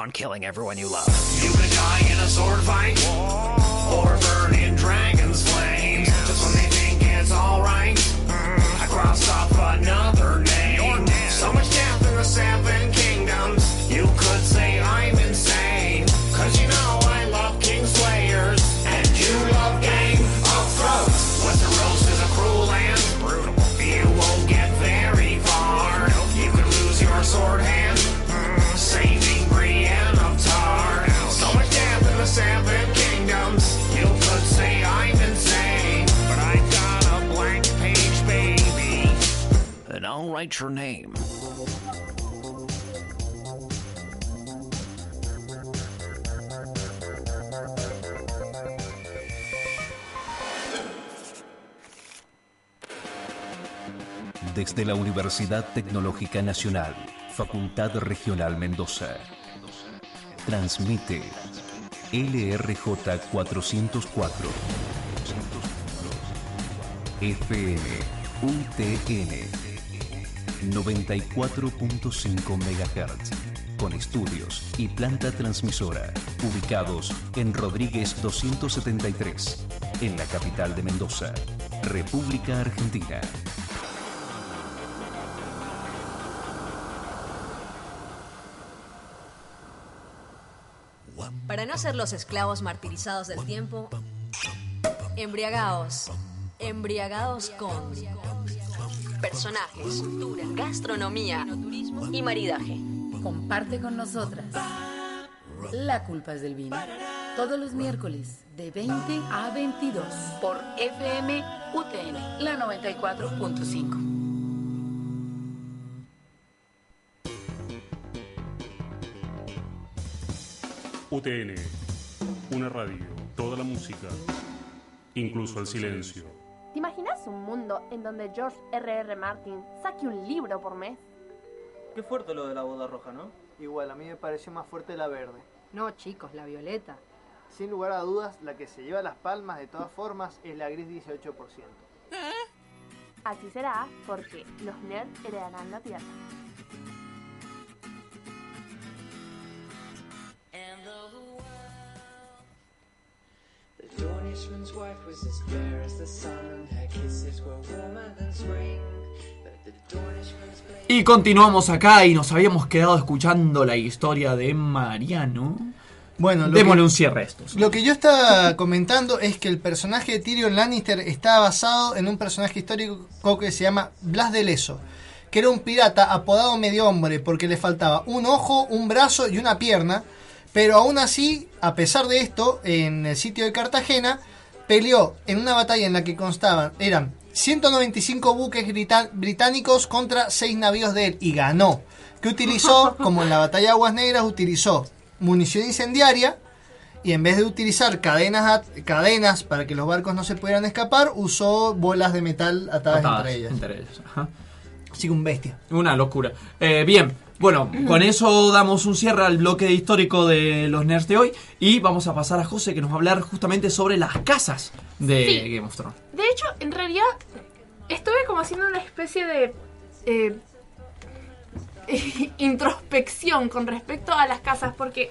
on killing everyone you love. You could die in a sword fight. Or burn in dragon's flames. Just when they think it's alright. I crossed off another name. So much death in the seven kingdoms. You could say I'm insane. I'll write your name. Desde la Universidad Tecnológica Nacional, Facultad Regional Mendoza. Transmite LRJ 404. FM UTN 94.5 MHz. Con estudios y planta transmisora ubicados en Rodríguez 273, en la capital de Mendoza, República Argentina. Para no ser los esclavos martirizados del tiempo, embriagaos, embriagaos con personajes, gastronomía y maridaje. Comparte con nosotras. La culpa es del vino. Todos los miércoles de 20 a 22 por FM UTN, la 94.5. UTN, una radio, toda la música, incluso el silencio. ¿Te imaginas un mundo en donde George R.R. Martin saque un libro por mes? Qué fuerte lo de la boda roja, ¿no? Igual, a mí me pareció más fuerte la verde. No, chicos, la violeta. Sin lugar a dudas, la que se lleva las palmas de todas formas es la gris 18%. Así será porque los nerds heredarán la tierra. Dornishman's wife was as fair as the sun. Her kisses were warmer than spring. But the Dornishman's blade Y continuamos acá y nos habíamos quedado escuchando la historia de Mariano. Bueno, lo démosle que- un cierre a esto. Lo que yo estaba comentando es que el personaje de Tyrion Lannister está basado en un personaje histórico que se llama Blas de Leso, que era un pirata apodado medio hombre porque le faltaba un ojo, un brazo y una pierna, pero aún así, a pesar de esto, en el sitio de Cartagena, peleó en una batalla en la que constaban, eran 195 buques británicos contra 6 navíos de él y ganó. Que utilizó, como en la batalla de Aguas Negras, utilizó munición incendiaria y en vez de utilizar cadenas, cadenas para que los barcos no se pudieran escapar, usó bolas de metal atadas, Atadas entre ellas. entre ellas, ajá. Así que un bestia. Una locura. Eh, bien, bueno, con eso damos un cierre al bloque histórico de los nerds de hoy y vamos a pasar a José que nos va a hablar justamente sobre las casas de Sí. Game of Thrones. De hecho, en realidad, estuve como haciendo una especie de eh, introspección con respecto a las casas, porque,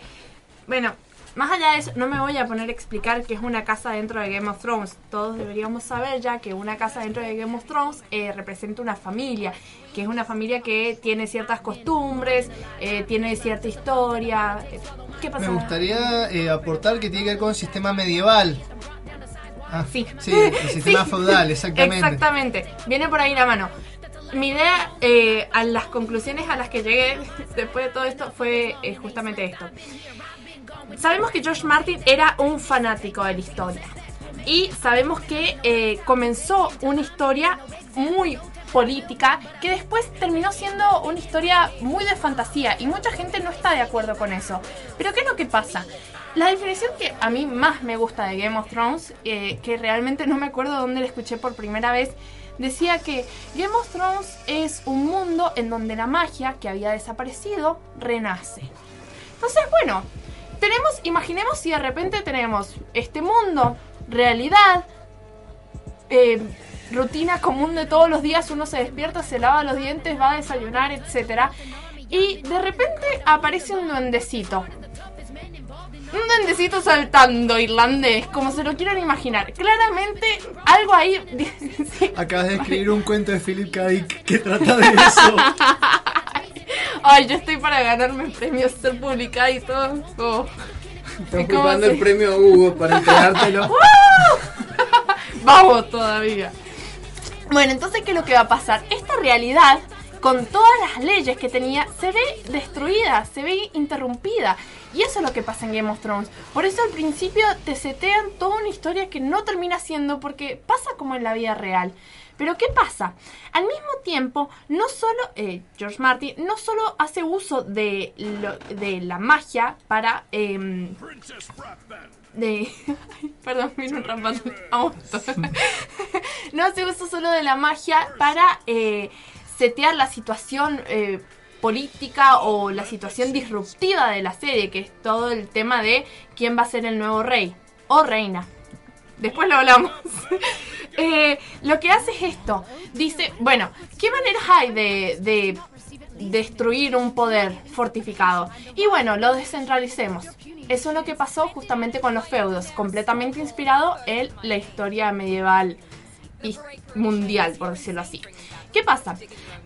bueno, más allá de eso, no me voy a poner a explicar qué es una casa dentro de Game of Thrones. Todos deberíamos saber ya que una casa dentro de Game of Thrones eh, representa una familia, que es una familia que tiene ciertas costumbres, eh, tiene cierta historia. ¿Qué pasa? Me gustaría eh, aportar que tiene que ver con el sistema medieval. Ah, sí. el sistema Sí. feudal, exactamente. Exactamente. Viene por ahí la mano. Mi idea eh, a las conclusiones a las que llegué después de todo esto fue eh, justamente esto. Sabemos que George Martin era un fanático de la historia. Y sabemos que eh, comenzó una historia muy política que después terminó siendo una historia muy de fantasía y mucha gente no está de acuerdo con eso. Pero ¿qué es lo que pasa? La definición que a mí más me gusta de Game of Thrones, eh, que realmente no me acuerdo dónde la escuché por primera vez, decía que Game of Thrones es un mundo en donde la magia que había desaparecido renace. Entonces, bueno, tenemos, imaginemos si de repente tenemos este mundo, realidad, eh, rutina común de todos los días, uno se despierta, se lava los dientes, va a desayunar, etc. Y de repente aparece un duendecito. Un duendecito saltando irlandés, como se lo quieran imaginar. Claramente algo ahí... sí. Acabas de escribir un cuento de Philip K. Dick que trata de eso. Ay, yo estoy para ganarme el premio, ser publicada y todo. Como preparando si- el premio Hugo para entregártelo. Vamos todavía. Bueno, entonces, ¿qué es lo que va a pasar? Esta realidad, con todas las leyes que tenía, se ve destruida, se ve interrumpida. Y eso es lo que pasa en Game of Thrones. Por eso al principio te setean toda una historia que no termina siendo porque pasa como en la vida real. Pero ¿qué pasa? Al mismo tiempo, no solo eh, George Martin no solo hace uso de, lo- de la magia para em, de perdón vino un Vamos. no hace uso solo de la magia para eh, setear la situación eh, política o la situación disruptiva de la serie que es todo el tema de quién va a ser el nuevo rey o reina después lo hablamos Eh, lo que hace es esto dice bueno qué maneras hay de, de destruir un poder fortificado. Y bueno, lo descentralicemos. Eso es lo que pasó justamente con los feudos, completamente inspirado en la historia medieval y mundial, por decirlo así. ¿Qué pasa?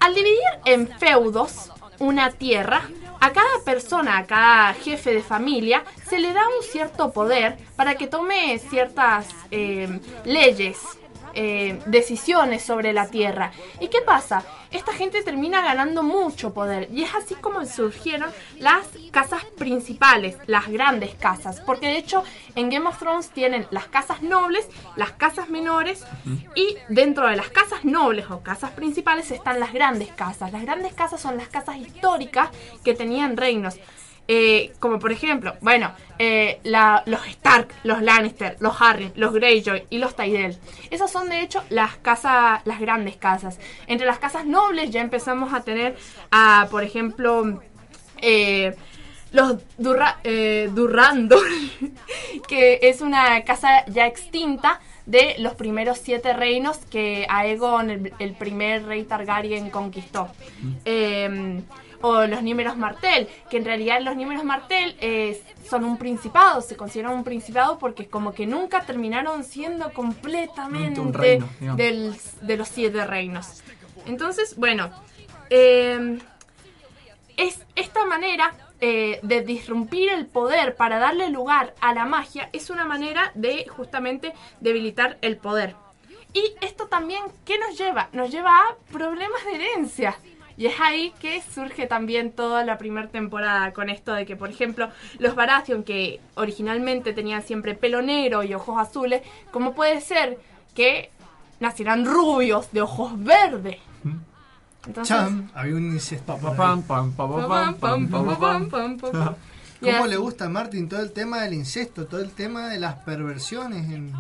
Al dividir en feudos una tierra, a cada persona, a cada jefe de familia, se le da un cierto poder para que tome ciertas eh, leyes, eh, decisiones sobre la tierra. ¿Y qué pasa? Esta gente termina ganando mucho poder y es así como surgieron las casas principales, las grandes casas, porque de hecho en Game of Thrones tienen las casas nobles, las casas menores y dentro de las casas nobles o casas principales están las grandes casas. Las grandes casas son las casas históricas que tenían reinos. Eh, como por ejemplo, bueno, eh, la- los Stark, los Lannister, los Harry, los Greyjoy y los Tyrell. Esas son de hecho las casas, las grandes casas. Entre las casas nobles ya empezamos a tener a, por ejemplo, eh, los Durra, Durrandor, que es una casa ya extinta de los primeros siete reinos que Aegon, el, el primer rey Targaryen, conquistó. Eh, o los Números Martel, que en realidad los Números Martel eh, son un principado, se consideran un principado porque como que nunca terminaron siendo completamente Un reino, digamos. del- de los siete reinos. Entonces, bueno, eh, es esta manera eh, de disrumpir el poder para darle lugar a la magia es una manera de justamente debilitar el poder. Y esto también, ¿qué nos lleva? Nos lleva a problemas de herencia. Y es ahí que surge también toda la primera temporada con esto de que, por ejemplo, los Baratheon, que originalmente tenían siempre pelo negro y ojos azules, ¿cómo puede ser que nacieran rubios de ojos verdes? Entonces, Cham, había un incesto. por ahí. Pam, pam, pam, pam, pam, pam, pam, pam. pam, pam, pam. ¿Cómo le gusta a Martin todo el tema del incesto, todo el tema de las perversiones? en-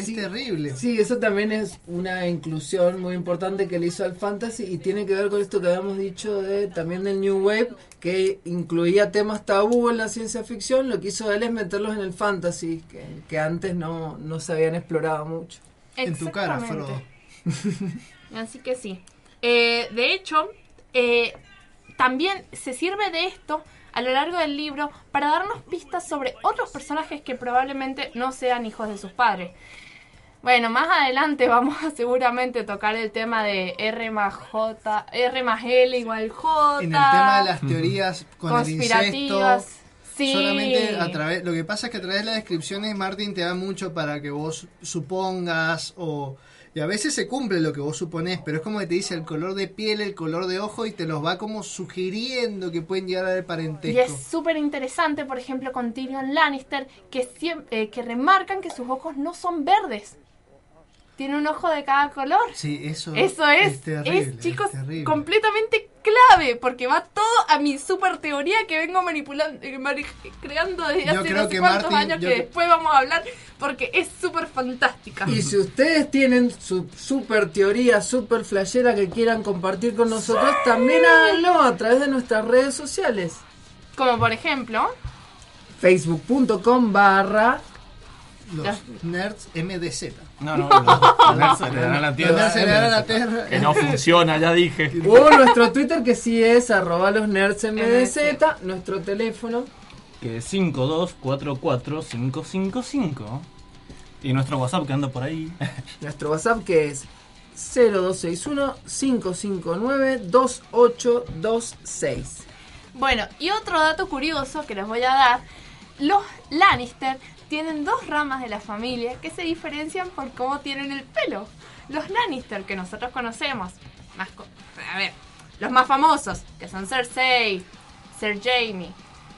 Es terrible. Sí, eso también es una inclusión muy importante que le hizo al fantasy y tiene que ver con esto que habíamos dicho de también del New Wave, que incluía temas tabú en la ciencia ficción. Lo que hizo él es meterlos en el fantasy, que, que antes no, no se habían explorado mucho. En tu cara, Exactamente. Frodo. Así que sí. Eh, de hecho, eh, también se sirve de esto a lo largo del libro para darnos pistas sobre otros personajes que probablemente no sean hijos de sus padres. Bueno, más adelante vamos a seguramente tocar el tema de R más J, R más L igual J. En el tema de las teorías con el incesto. conspirativas. Sí. Solamente a través, lo que pasa es que a través de las descripciones Martin te da mucho para que vos supongas o y a veces se cumple lo que vos suponés, pero es como que te dice el color de piel, el color de ojo y te los va como sugiriendo que pueden llegar al parentesco. Y es súper interesante, por ejemplo, con Tyrion Lannister, que, siem- eh, que remarcan que sus ojos no son verdes. Tiene un ojo de cada color. Sí, eso, Eso es, es, terrible, chicos, terrible. completamente clave, porque va todo a mi super teoría que vengo manipulando, eh, creando desde Yo hace creo no sé que cuántos Martin- años yo que que- después vamos a hablar, porque es súper fantástica. Y si ustedes tienen su super teoría, super flashera que quieran compartir con nosotros, también háganlo a través de nuestras redes sociales. Como por ejemplo, Facebook.com barra Los nerds MDZ. No, no, darán la tierra. Los nerds se le darán la tierra. Que no funciona, ya dije. O nuestro Twitter que sí es arroba los nerds MDZ, nuestro teléfono. Que es 5244-555. Y nuestro WhatsApp que anda por ahí. Nuestro WhatsApp que es 0261-559-2826. Bueno, y otro dato curioso que les voy a dar, los Lannister tienen dos ramas de la familia que se diferencian por cómo tienen el pelo. Los Lannister que nosotros conocemos, a ver, los más famosos, que son Cersei, Ser Jamie,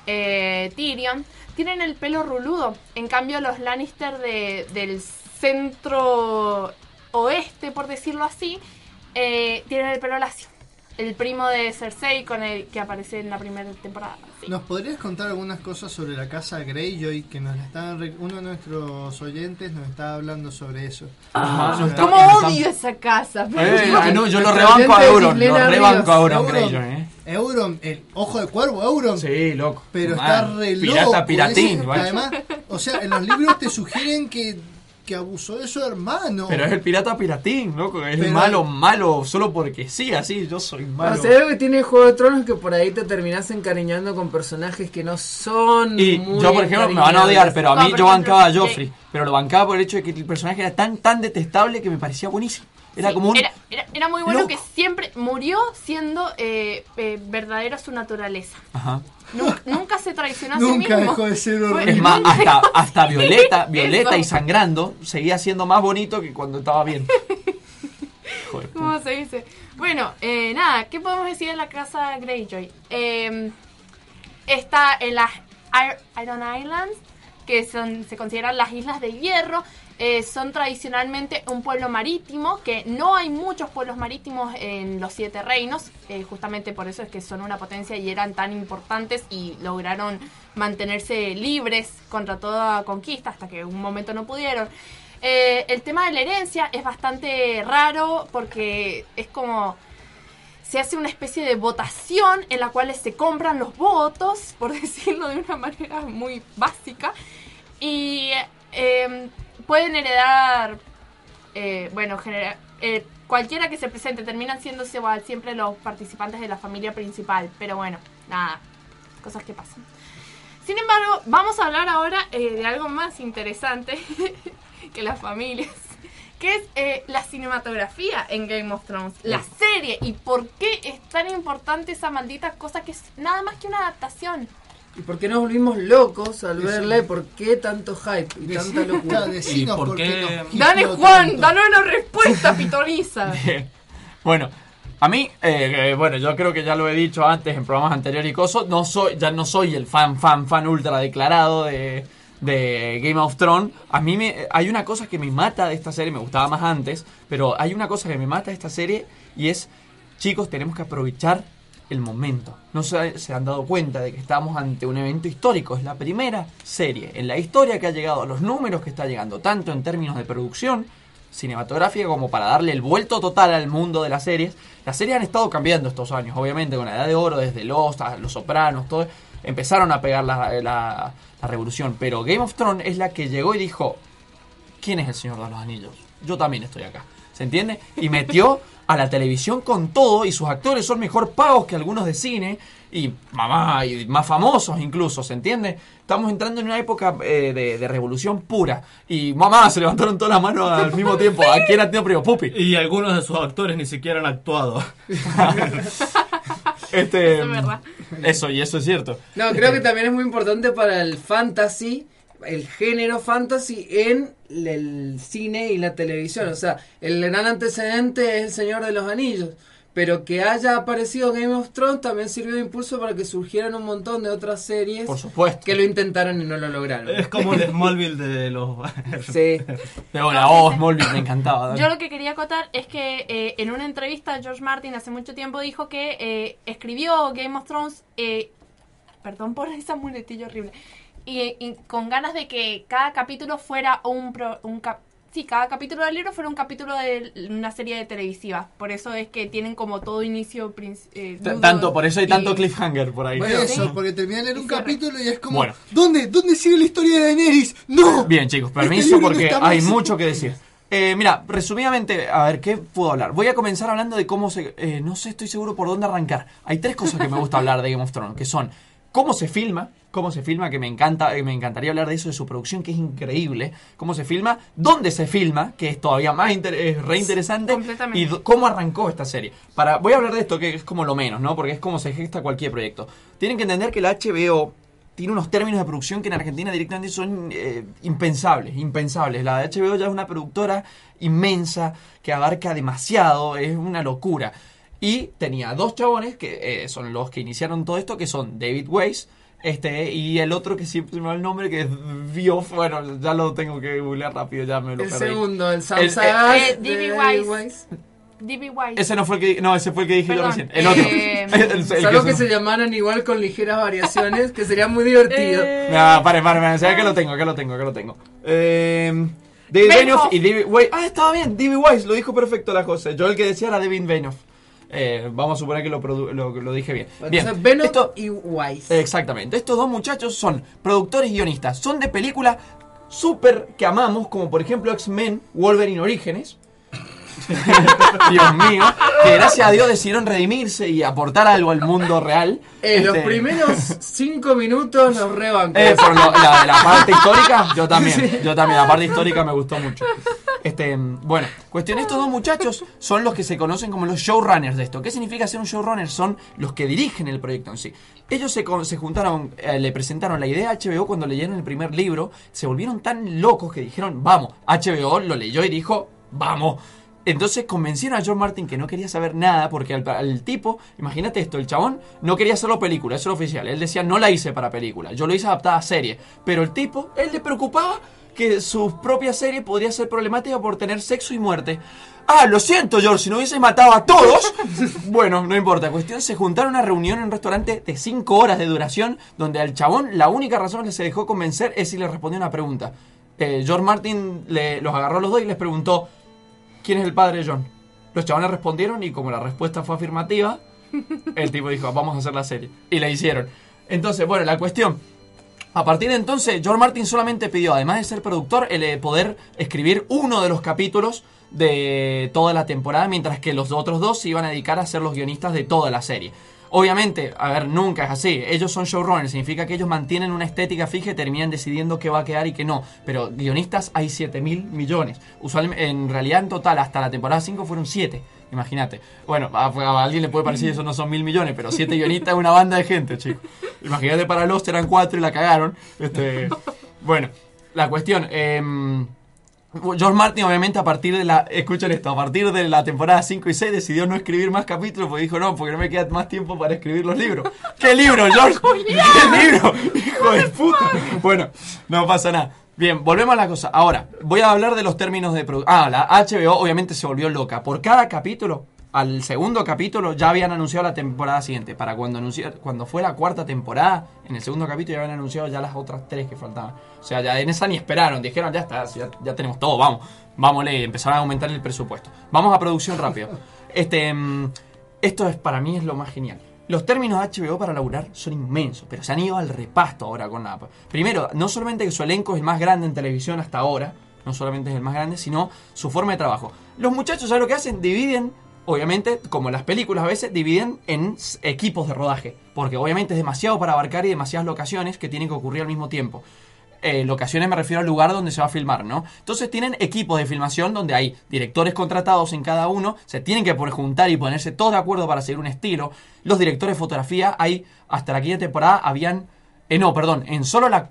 eh, Tyrion, tienen el pelo ruludo. En cambio, los Lannister de- del centro oeste, por decirlo así, eh, tienen el pelo lacio. El primo de Cersei con el que aparece en la primera temporada. Sí. ¿Nos podrías contar algunas cosas sobre la casa Greyjoy que nos re- uno de nuestros oyentes nos estaba hablando sobre eso? ¿Cómo odio esa casa? Eh, Pero- no, yo lo rebanco a Euron, lo rebanco a. Euron Greyjoy, eh. Euron, el ojo de cuervo, Euron. Sí, loco. Pero Man, está re pirata, loco. piratín, ese- guacho. además, o sea, en los libros te sugieren que, que abusó de su hermano. Pero es el pirata piratín, loco. Es el malo, malo, solo porque sí, así, yo soy malo. O sea, algo que tiene Juego de Tronos que por ahí te terminás encariñando con personajes que no son Y muy yo, por ejemplo, me van a odiar, pero a No, mí yo bancaba a. Joffrey. Pero lo bancaba por el hecho de que el personaje era tan, tan detestable que me parecía buenísimo. Era Sí, como un. era, era- era muy bueno loco. que siempre murió siendo eh, eh, verdadera su naturaleza. Ajá. Nunca, nunca se traicionó a sí Nunca dejó de ser horrible. Es más, hasta, hasta Violeta, Violeta y sangrando, seguía siendo más bonito que cuando estaba bien. Joder, ¿Cómo se dice? Bueno, eh, nada, ¿qué podemos decir de la casa Greyjoy? Eh, está en las Ir- Iron Islands, que son, se consideran las Islas de Hierro. Eh, son tradicionalmente un pueblo marítimo, que no hay muchos pueblos marítimos en los Siete Reinos, eh, justamente por eso es que son una potencia y eran tan importantes y lograron mantenerse libres contra toda conquista hasta que un momento no pudieron. Eh, el tema de la herencia es bastante raro porque es como se hace una especie de votación en la cual se compran los votos, por decirlo de una manera muy básica, y pueden heredar, eh, bueno, genera- eh, cualquiera que se presente, terminan siendo igual siempre los participantes de la familia principal, pero bueno, nada, cosas que pasan. Sin embargo, vamos a hablar ahora eh, de algo más interesante que las familias, que es eh, la cinematografía en Game of Thrones, la serie y por qué es tan importante esa maldita cosa que es nada más que una adaptación. ¿Y por qué nos volvimos locos al Eso. verla? ¿Por qué tanto hype y tanta locura? ¿Y por por qué Dale Juan, danos una respuesta pitoniza. Bueno, a mí, eh, eh, bueno, yo creo que ya lo he dicho antes en programas anteriores y cosas, no soy, ya no soy el fan, fan, fan ultra declarado de, de Game of Thrones. A mí me, hay una cosa que me mata de esta serie, me gustaba más antes, pero hay una cosa que me mata de esta serie y es, chicos, tenemos que aprovechar el momento. No se, han dado cuenta de que estamos ante un evento histórico. Es la primera serie en la historia que ha llegado a los números que está llegando, tanto en términos de producción cinematográfica como para darle el vuelto total al mundo de las series. Las series han estado cambiando estos años, obviamente, con la Edad de Oro, desde Lost Los Sopranos, todo. Empezaron a pegar la- la revolución, pero Game of Thrones es la que llegó y dijo, ¿quién es el Señor de los Anillos? Yo también estoy acá, ¿se entiende? Y metió a la televisión con todo y sus actores son mejor pagos que algunos de cine y mamá y más famosos incluso, ¿se entiende? Estamos entrando en una época eh, de, de revolución pura y mamá se levantaron todas las manos al mismo tiempo. ¿A quién ha tenido primo Pupi? Y algunos de sus actores ni siquiera han actuado. Este, Eso es verdad. Eso, y eso es cierto. No, creo que también es muy importante para el fantasy, el género fantasy en el cine y la televisión. O sea, el gran antecedente es El Señor de los Anillos. Pero que haya aparecido Game of Thrones también sirvió de impulso para que surgieran un montón de otras series Por supuesto. que lo intentaron y no lo lograron. Es como el Smallville de los... Sí. Pero la voz, Smallville, me encantaba. dale. Yo lo que quería acotar es que eh, en una entrevista George Martin hace mucho tiempo dijo que eh, escribió Game of Thrones, eh, perdón por esa muletilla horrible, y, y con ganas de que cada capítulo fuera un, pro- un cap- sí, cada capítulo del libro fuera un capítulo de una serie de televisiva. Por eso es que tienen como todo inicio eh, nudo Tanto, por eso hay y- tanto cliffhanger por ahí. Bueno, eso, porque terminé de leer un capítulo y es como, Bueno. ¿dónde? ¿Dónde sigue la historia de Daenerys? ¡No! Bien, chicos, Este permiso no porque está hay mucho que decir. Eh, mira, resumidamente, a ver, ¿qué puedo hablar? Voy a comenzar hablando de cómo se... eh, no sé, estoy seguro por dónde arrancar. Hay tres cosas que me gusta hablar de Game of Thrones, que son cómo se filma, cómo se filma, que me encanta, me encantaría hablar de eso, de su producción, que es increíble, cómo se filma, dónde se filma, que es todavía más es re interesante, Completamente. y cómo arrancó esta serie. Para, voy a hablar de esto, que es como lo menos, ¿no? Porque es como se gesta cualquier proyecto. Tienen que entender que la HBO tiene unos términos de producción que en Argentina directamente son eh, impensables, impensables. La HBO ya es una productora inmensa que abarca demasiado, es una locura. Y tenía dos chabones que eh, son los que iniciaron todo esto, que son David Weiss este, y el otro que siempre se me va el nombre, que es Bioff. Bueno, ya lo tengo que googlear rápido, ya me lo El perdí. segundo, el El- Sam eh, eh, D.B. D.B. Weiss. Ese no fue el que no, ese fue el que dije yo Perdón, recién. El otro. eh, El- el- el que que se llamaran igual con ligeras variaciones, que sería muy divertido. No, pare, pare, pare. Acá lo tengo, acá lo tengo, acá lo tengo. Eh, David Benioff. Y David Weiss. Ah, estaba bien, David Weiss, lo dijo perfecto la cosa. Yo el que decía era David Benioff. Eh, vamos a suponer que lo, lo, lo dije bien. Esto- y Weiss. Exactamente. Estos dos muchachos son productores y guionistas. Son de películas súper que amamos, como por ejemplo X-Men, Wolverine Orígenes. Dios mío. Que gracias a Dios decidieron redimirse y aportar algo al mundo real. En los Este, primeros cinco minutos nos rebancó. eh, pero lo- la, la parte histórica, yo también. Sí. Yo también, la parte histórica me gustó mucho. Este, bueno, cuestión, estos dos muchachos son los que se conocen como los showrunners de esto. ¿Qué significa ser un showrunner? Son los que dirigen el proyecto en sí. Ellos se, se juntaron, eh, le presentaron la idea a HBO cuando leyeron el primer libro, se volvieron tan locos que dijeron, vamos, HBO lo leyó y dijo, vamos. Entonces convencieron a John Martin que no quería saber nada porque al, tipo, imagínate esto, el chabón no quería hacerlo película, eso era oficial. Él decía, no la hice para película, yo lo hice adaptada a serie. Pero el tipo, él le preocupaba que su propia serie podría ser problemática por tener sexo y muerte. Ah, lo siento, George, si no hubiese matado a todos. bueno, no importa. Cuestión, se juntaron a una reunión en un restaurante de 5 horas de duración, donde al chabón la única razón que se dejó convencer es si le respondió una pregunta. Eh, George Martin le, los agarró los dos y les preguntó, ¿quién es el padre de John? Los chabones respondieron y como la respuesta fue afirmativa, el tipo dijo, vamos a hacer la serie. Y la hicieron. Entonces, bueno, la cuestión. A partir de entonces, George Martin solamente pidió, además de ser productor, el eh, poder escribir uno de los capítulos de toda la temporada, mientras que los otros dos se iban a dedicar a ser los guionistas de toda la serie. Obviamente, a ver, nunca es así. Ellos son showrunners, significa que ellos mantienen una estética fija y terminan decidiendo qué va a quedar y qué no. Pero guionistas hay 7 mil millones. Usualmente, en realidad, en total, hasta la temporada 5 fueron 7. Imagínate. Bueno, a, alguien le puede parecer que eso no son mil millones, pero 7 guionistas es una banda de gente, chicos. Imagínate para Lost eran 4 y la cagaron. Este, bueno, la cuestión. em, George Martin, obviamente, a partir de la. Escuchen esto, a partir de la temporada 5 y 6 decidió no escribir más capítulos porque dijo, no, porque no me queda más tiempo para escribir los libros. ¿Qué libro, George? ¿Qué libro? Hijo de puta. Bueno, no pasa nada. Bien, volvemos a la cosa. Ahora, voy a hablar de los términos de producción. Ah, la HBO obviamente se volvió loca. Por cada capítulo, al segundo capítulo, ya habían anunciado la temporada siguiente. Para cuando, anunciar, cuando fue la cuarta temporada, en el segundo capítulo ya habían anunciado ya las otras tres que faltaban. O sea, ya en esa ni esperaron. Dijeron, ya está, ya, ya tenemos todo, vamos. Vámonos, empezaron a aumentar el presupuesto. Vamos a producción rápido. Este, mm, esto es para mí es lo más genial. Los términos de HBO para laburar son inmensos, pero se han ido al repasto ahora con la Primero, no solamente que su elenco es el más grande en televisión hasta ahora, no solamente es el más grande, sino su forma de trabajo. Los muchachos, ¿sabes lo que hacen? Dividen obviamente, como las películas a veces, dividen en equipos de rodaje. Porque obviamente es demasiado para abarcar y demasiadas locaciones que tienen que ocurrir al mismo tiempo. Eh, locaciones me refiero al lugar donde se va a filmar, ¿no? Entonces tienen equipos de filmación donde hay directores contratados en cada uno, se tienen que juntar y ponerse todos de acuerdo para seguir un estilo. Los directores de fotografía, hay hasta la quinta temporada habían eh, no, perdón, en solo la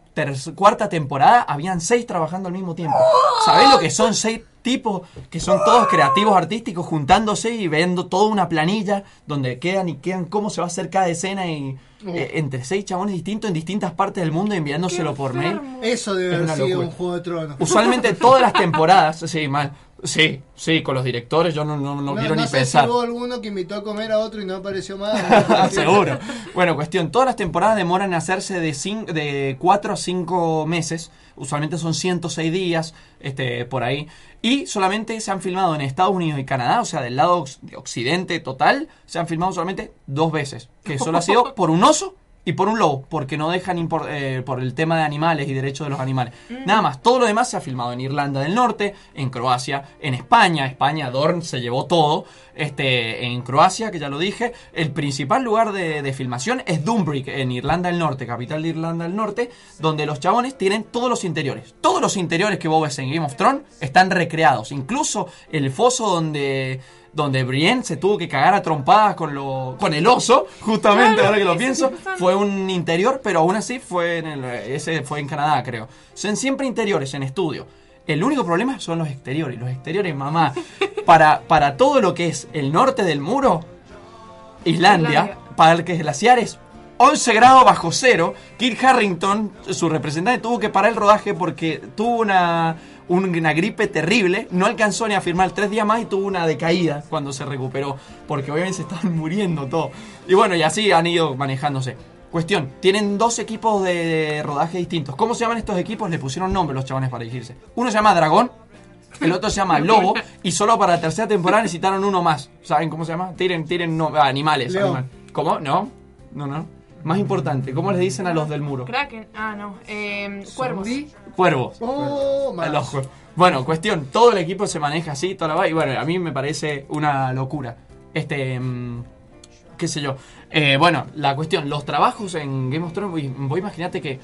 cuarta temporada habían seis trabajando al mismo tiempo. ¿Sabés lo que son seis tipos que son todos creativos artísticos juntándose y viendo toda una planilla donde quedan y quedan cómo se va a hacer cada escena y eh, entre seis chabones distintos en distintas partes del mundo enviándoselo por mail? Eso debe Es haber sido locura. un juego de tronos. Usualmente todas las temporadas, sí, mal. Sí, sí, con los directores yo no, no, no No, quiero ni sé pensar. si hubo alguno que invitó a comer a otro y no apareció más. Seguro. Bueno, cuestión, todas las temporadas demoran en hacerse de, cin- de 4 a 5 meses. Usualmente son 106 días, este, por ahí. Y solamente se han filmado en Estados Unidos y Canadá, o sea, del lado occidente total, se han filmado solamente dos veces. Que solo ha sido por un oso y por un lobo, porque no dejan impor- eh, por el tema de animales y derechos de los animales. Nada más, todo lo demás se ha filmado en Irlanda del Norte, en Croacia, en España. España, Dorn se llevó todo. Este, en Croacia, que ya lo dije, el principal lugar de, de filmación es Dumbreek, en Irlanda del Norte, capital de Irlanda del Norte, donde los chabones tienen todos los interiores. Todos los interiores que vos ves en Game of Thrones están recreados. Incluso el foso donde donde Brienne se tuvo que cagar a trompadas con lo con el oso, justamente Claro, ahora que lo pienso, fue un interior, pero aún así fue en el- ese fue en Canadá, creo. Son siempre interiores en estudio. El único problema son los exteriores. Los exteriores, mamá, para, para todo lo que es el norte del muro, Islandia, Islandia. para el que es glaciares, 11 grados bajo cero. Kirk Harrington, su representante, tuvo que parar el rodaje porque tuvo una, una gripe terrible. No alcanzó ni a firmar tres días más y tuvo una decaída cuando se recuperó. Porque obviamente se estaban muriendo todo. Y bueno, y así han ido manejándose. Cuestión, tienen dos equipos de rodaje distintos. ¿Cómo se llaman estos equipos? Le pusieron nombre los chabones para dirigirse. Uno se llama Dragón, el otro se llama Lobo, y solo para la tercera temporada necesitaron uno más. ¿Saben cómo se llama? Tiren, tiren, no, animales. Animal. ¿Cómo? No, no, no. Más importante, ¿cómo les dicen a los del muro? Kraken. Ah, no. Eh, cuervos. Cuervos. Oh, A los cuer- Bueno, cuestión, todo el equipo se maneja así, toda la va- y bueno, a mí me parece una locura. Este, mm, qué sé yo. Eh, bueno, la cuestión, los trabajos en Game of Thrones, voy, voy imagínate que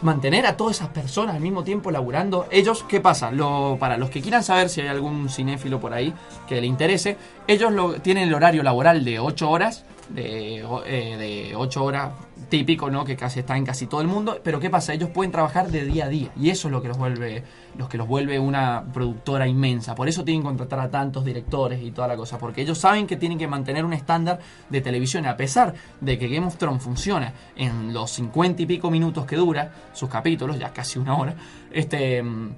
mantener a todas esas personas al mismo tiempo laburando, ellos, ¿qué pasa? Lo, para los que quieran saber si hay algún cinéfilo por ahí que le interese, ellos lo, tienen el horario laboral de 8 horas, de, eh, de 8 horas típico, ¿no? Que casi está en casi todo el mundo, pero ¿qué pasa? Ellos pueden trabajar de día a día y eso es lo que los vuelve los que los vuelve una productora inmensa. Por eso tienen que contratar a tantos directores y toda la cosa, porque ellos saben que tienen que mantener un estándar de televisión a pesar de que Game of Thrones funciona en los 50 y pico minutos que dura sus capítulos, ya casi una hora. Este mm,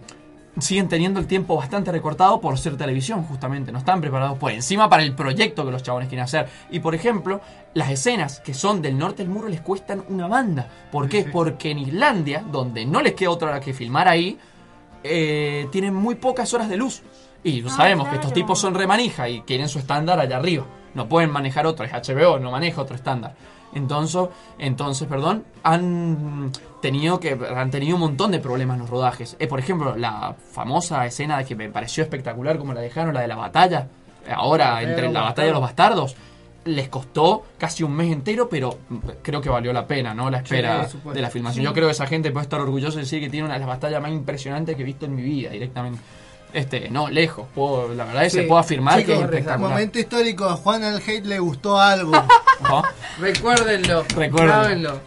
siguen teniendo el tiempo bastante recortado por ser televisión, justamente. No están preparados por encima para el proyecto que los chabones quieren hacer. Y por ejemplo, las escenas que son del norte del muro les cuestan una banda. ¿Por qué? Porque en Islandia, donde no les queda otra que filmar ahí, eh, tienen muy pocas horas de luz. Y Ah, sabemos que estos tipos son remanija y quieren su estándar allá arriba. No pueden manejar otro, es HBO, no maneja otro estándar. Entonces, entonces, perdón, han tenido que han tenido un montón de problemas en los rodajes. Eh, por ejemplo, la famosa escena que me pareció espectacular como la dejaron, la de la batalla, ahora entre la batalla de los bastardos, les costó casi un mes entero, pero creo que valió la pena, ¿no? La espera de la filmación. Sí. Yo creo que esa gente puede estar orgullosa de decir que tiene una de las batallas más impresionantes que he visto en mi vida directamente. Este, no, lejos, puedo, la verdad es que Sí. puede afirmar que es espectacular. momento histórico, a Juan el Hate le gustó algo. Ajá. Recuérdenlo.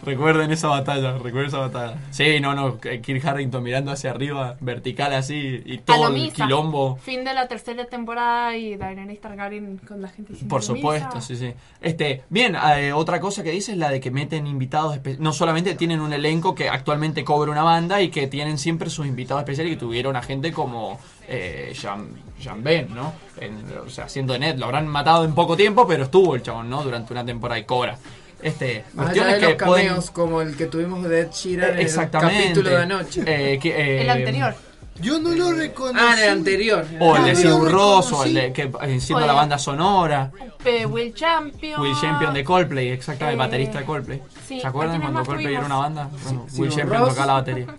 Recuerden, esa batalla, recuerden esa batalla. Sí, no, no, Kirk Harrington mirando hacia arriba, vertical así, y todo el quilombo. Fin de la tercera temporada y Daenerys Targaryen con la gente diciendo Por supuesto, sí, sí. Este, bien, eh, otra cosa que dice es la de que meten invitados No solamente tienen un elenco que actualmente cobra una banda y que tienen siempre sus invitados especiales que tuvieron a gente como eh, Jean, Jean Ben, ¿no? En- o sea, siendo de net, lo habrán matado en poco tiempo, pero estuvo el chabón, ¿no? Durante una temporada y cobra. Este, Más allá de los pueden- cameos como el que tuvimos de Ed Sheeran en el Exactamente. capítulo de anoche. Eh, que, eh, El anterior. Yo no lo reconocí. Ah, el anterior. O el de Sigur o el de que enciende la banda sonora. Eh, Will Champion. Will Champion de Coldplay, exacto, el Eh, baterista de Coldplay. sí, ¿Se acuerdan ¿a quiénes cuando Coldplay era una banda? Bueno, Sí, Will Champion tocaba la batería.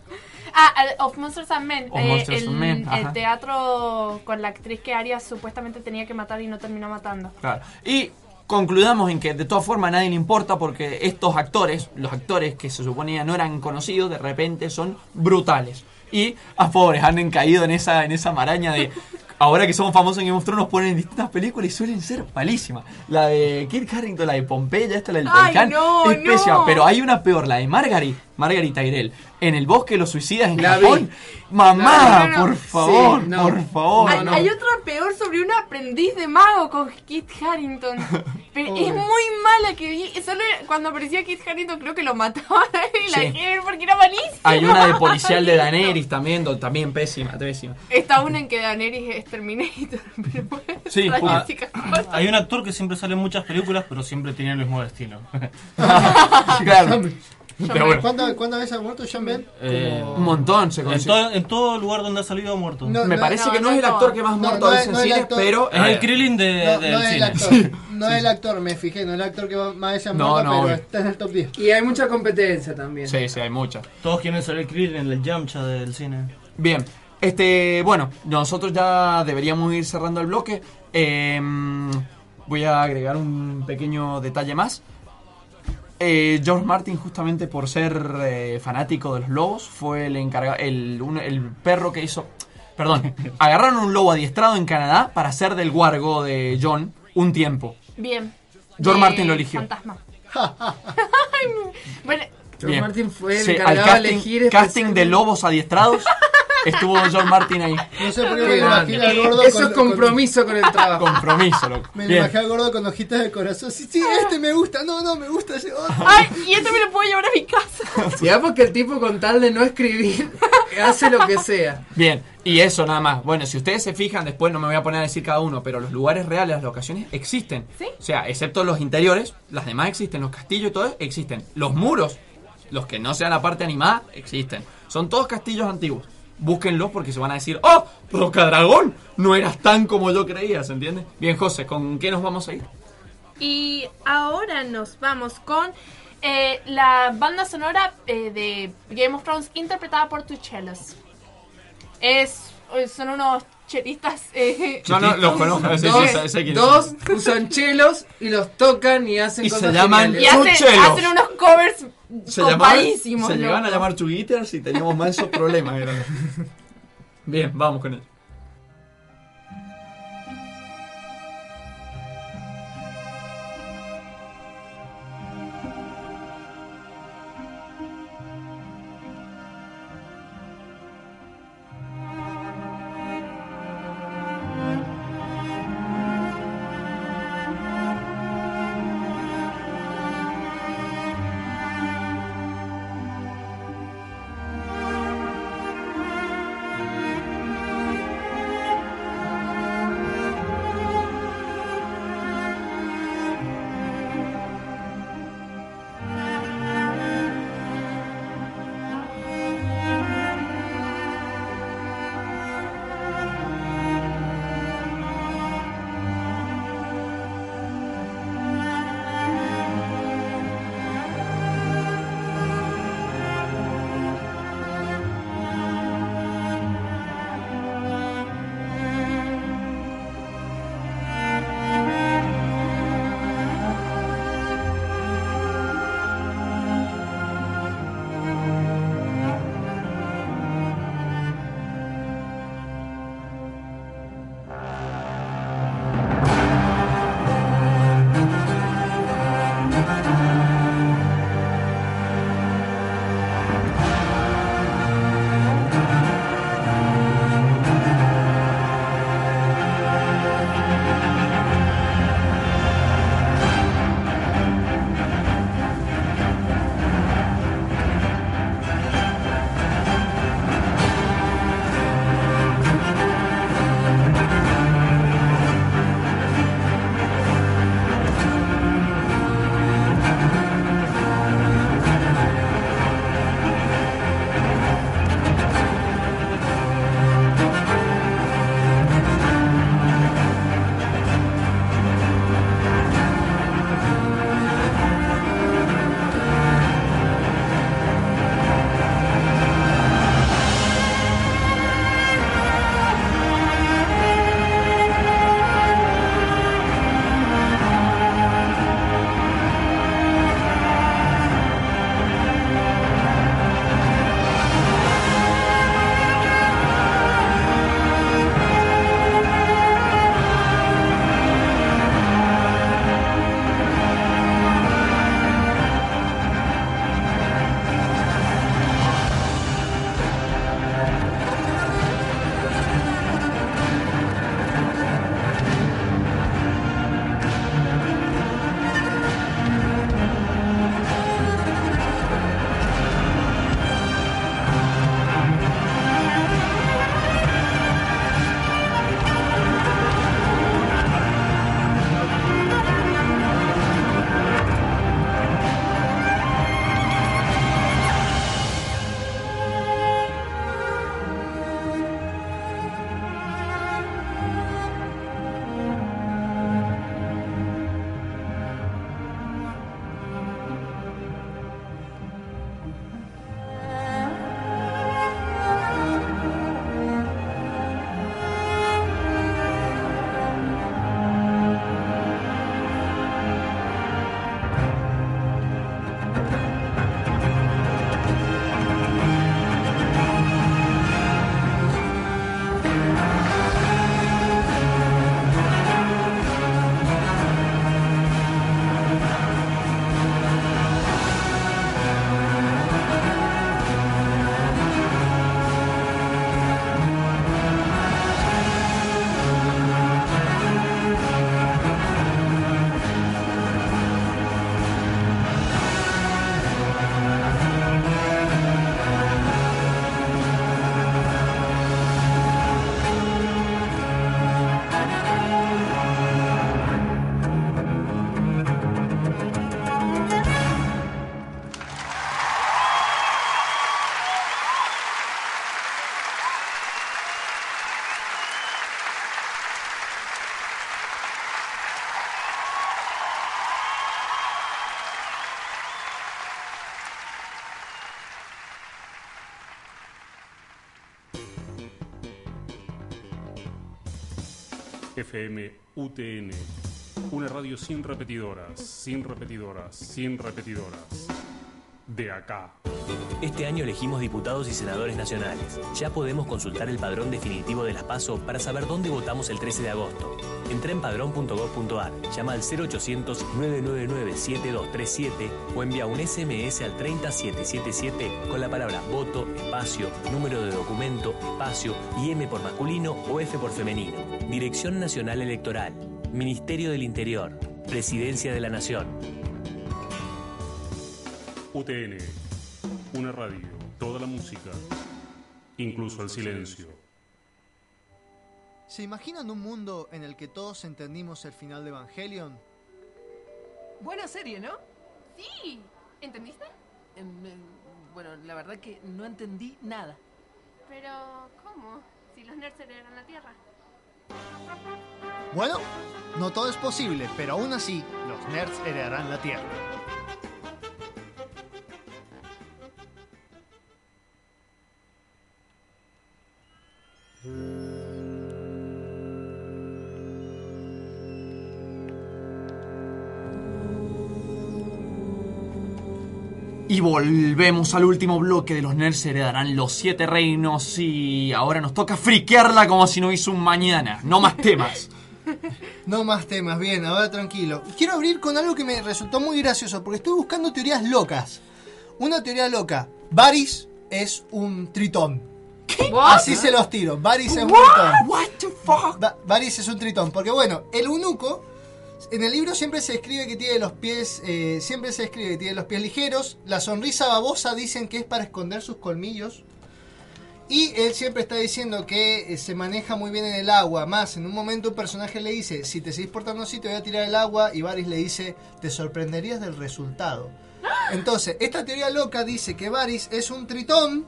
Ah, eh, Of Monsters and Men. Of eh, Monsters el, and Men, el teatro con la actriz que Arias supuestamente tenía que matar y no terminó matando. Claro. Y concluyamos en que de todas formas a nadie le importa porque estos actores, los actores que se suponía no eran conocidos, de repente son brutales. Y a pobres han caído en esa, en esa maraña de. Ahora que somos famosos en Game of Thrones nos ponen en distintas películas y suelen ser malísimas. La de Kit Harington, la de Pompeya, esta la del Ay, volcán, no, es pésima. no. Pero hay una peor, la de Margaret, Margaret Tyrell, en el bosque de los suicidas en La vi. Japón. Mamá, No, no, no. por favor, Sí, no. por favor. hay, hay otra peor sobre un aprendiz de mago con Kit Harrington. Pero Oh. es muy mala que vi. Solo cuando aparecía Kit Harrington creo que lo mataban y la Sí. porque era malísima. Hay una de policial de Daenerys también, también pésima, pésima. Está una en que Daenerys es Terminator. Pero Sí, ah, hay un actor que siempre sale en muchas películas, pero siempre tiene el mismo destino. claro. Pero bueno. ¿Cuántas cuántas veces ha muerto John Bell? Eh, Un montón se en consigue. todo, en todo lugar donde ha salido ha muerto. No, Me no, parece no, que no, no es el actor que más No, muerto es- en cine, actor. pero... Es el Krillin de, No, del no es el cine. actor. No es el actor, me fijé, no es el actor que más veces ha No, muerto, no, pero obvio. está en el top 10. Y hay mucha competencia también. Sí, sí, hay muchas. Todos quieren ser el Krillin en el Yamcha del cine. Bien, este, bueno, nosotros ya deberíamos ir cerrando el bloque. Eh, voy a agregar un pequeño detalle más. Eh, George Martin, justamente por ser eh, fanático de los lobos, fue el encargado, el, un- el perro que hizo. Perdón, agarraron un lobo adiestrado en Canadá para ser del guargo de John un tiempo. Bien. George De Martin lo eligió. Fantasma. bueno, George Bien. Martin fue el Sí, encargado al de casting, elegir casting especialmente- de lobos adiestrados estuvo George Martin ahí. No sé por qué me imagino al gordo Eso con- es compromiso con el trabajo. Compromiso, loco. Me lo Bien. imaginé al gordo con hojitas de corazón. Sí, sí, este me gusta. No, no, me gusta ese otro. ay, y esto me lo puedo llevar a mi casa. Digamos que el tipo con tal de no escribir hace lo que sea. Bien, y eso nada más. Bueno, si ustedes se fijan, después no me voy a poner a decir cada uno, pero los lugares reales, las locaciones existen. ¿Sí? O sea, excepto los interiores, las demás existen, los castillos y todo eso, existen. Los muros, los que no sean la parte animada, existen. Son todos castillos antiguos. Búsquenlos porque se van a decir, ¡Oh! Roca Dragón, no eras tan como yo creía, ¿se entiende? Bien, José, ¿con qué nos vamos a ir? Y ahora nos vamos con eh, la banda sonora eh, de Game of Thrones interpretada por Tuchelos. Es, eh, son unos chelistas. eh, No, no, los conozco, Dos, dos usan chelos y los tocan y hacen Y se cosas llaman- y hacen, hacen unos covers Se llamaban, se llegaban a llamar chuguiters y teníamos más esos problemas. eran. Bien, vamos con él. FM UTN. Una radio sin repetidoras, sin repetidoras, sin repetidoras. De acá. Este año elegimos diputados y senadores nacionales. Ya podemos consultar el padrón definitivo de las PASO para saber dónde votamos el 13 de agosto. Entra en padrón.gov.ar, llama al 0800-999-7237 o envía un SMS al 30777 con la palabra voto, espacio, número de documento, espacio y M por masculino o F por femenino. Dirección Nacional Electoral, Ministerio del Interior, Presidencia de la Nación. UTN. Una radio, toda la música, incluso el silencio. ¿Se imaginan un mundo en el que todos entendimos el final de Evangelion? Buena serie, ¿no? Sí. ¿Entendiste? Em, em, bueno, la verdad que no entendí nada. Pero, ¿cómo? Si los nerds heredan la Tierra. Bueno, no todo es posible, pero aún así, los nerds heredarán la Tierra. Y volvemos al último bloque de los nerds heredarán los siete reinos y ahora nos toca friquearla como si no hizo un mañana. No más temas. No más temas, bien, ahora tranquilo. Quiero abrir con algo que me resultó muy gracioso, porque estoy buscando teorías locas. Una teoría loca. Varys es un tritón. Así se los tiro. Varys es un tritón. What the fuck? Va- Varys es un tritón. Porque bueno, el eunuco. En el libro siempre se escribe que tiene los pies. eh, siempre se escribe que tiene los pies ligeros. La sonrisa babosa dicen que es para esconder sus colmillos. Y él siempre está diciendo que eh, se maneja muy bien en el agua. Más, en un momento un personaje le dice: Si te seguís portando así, te voy a tirar el agua. Y Varys le dice: Te sorprenderías del resultado. Entonces, esta teoría loca dice que Varys es un tritón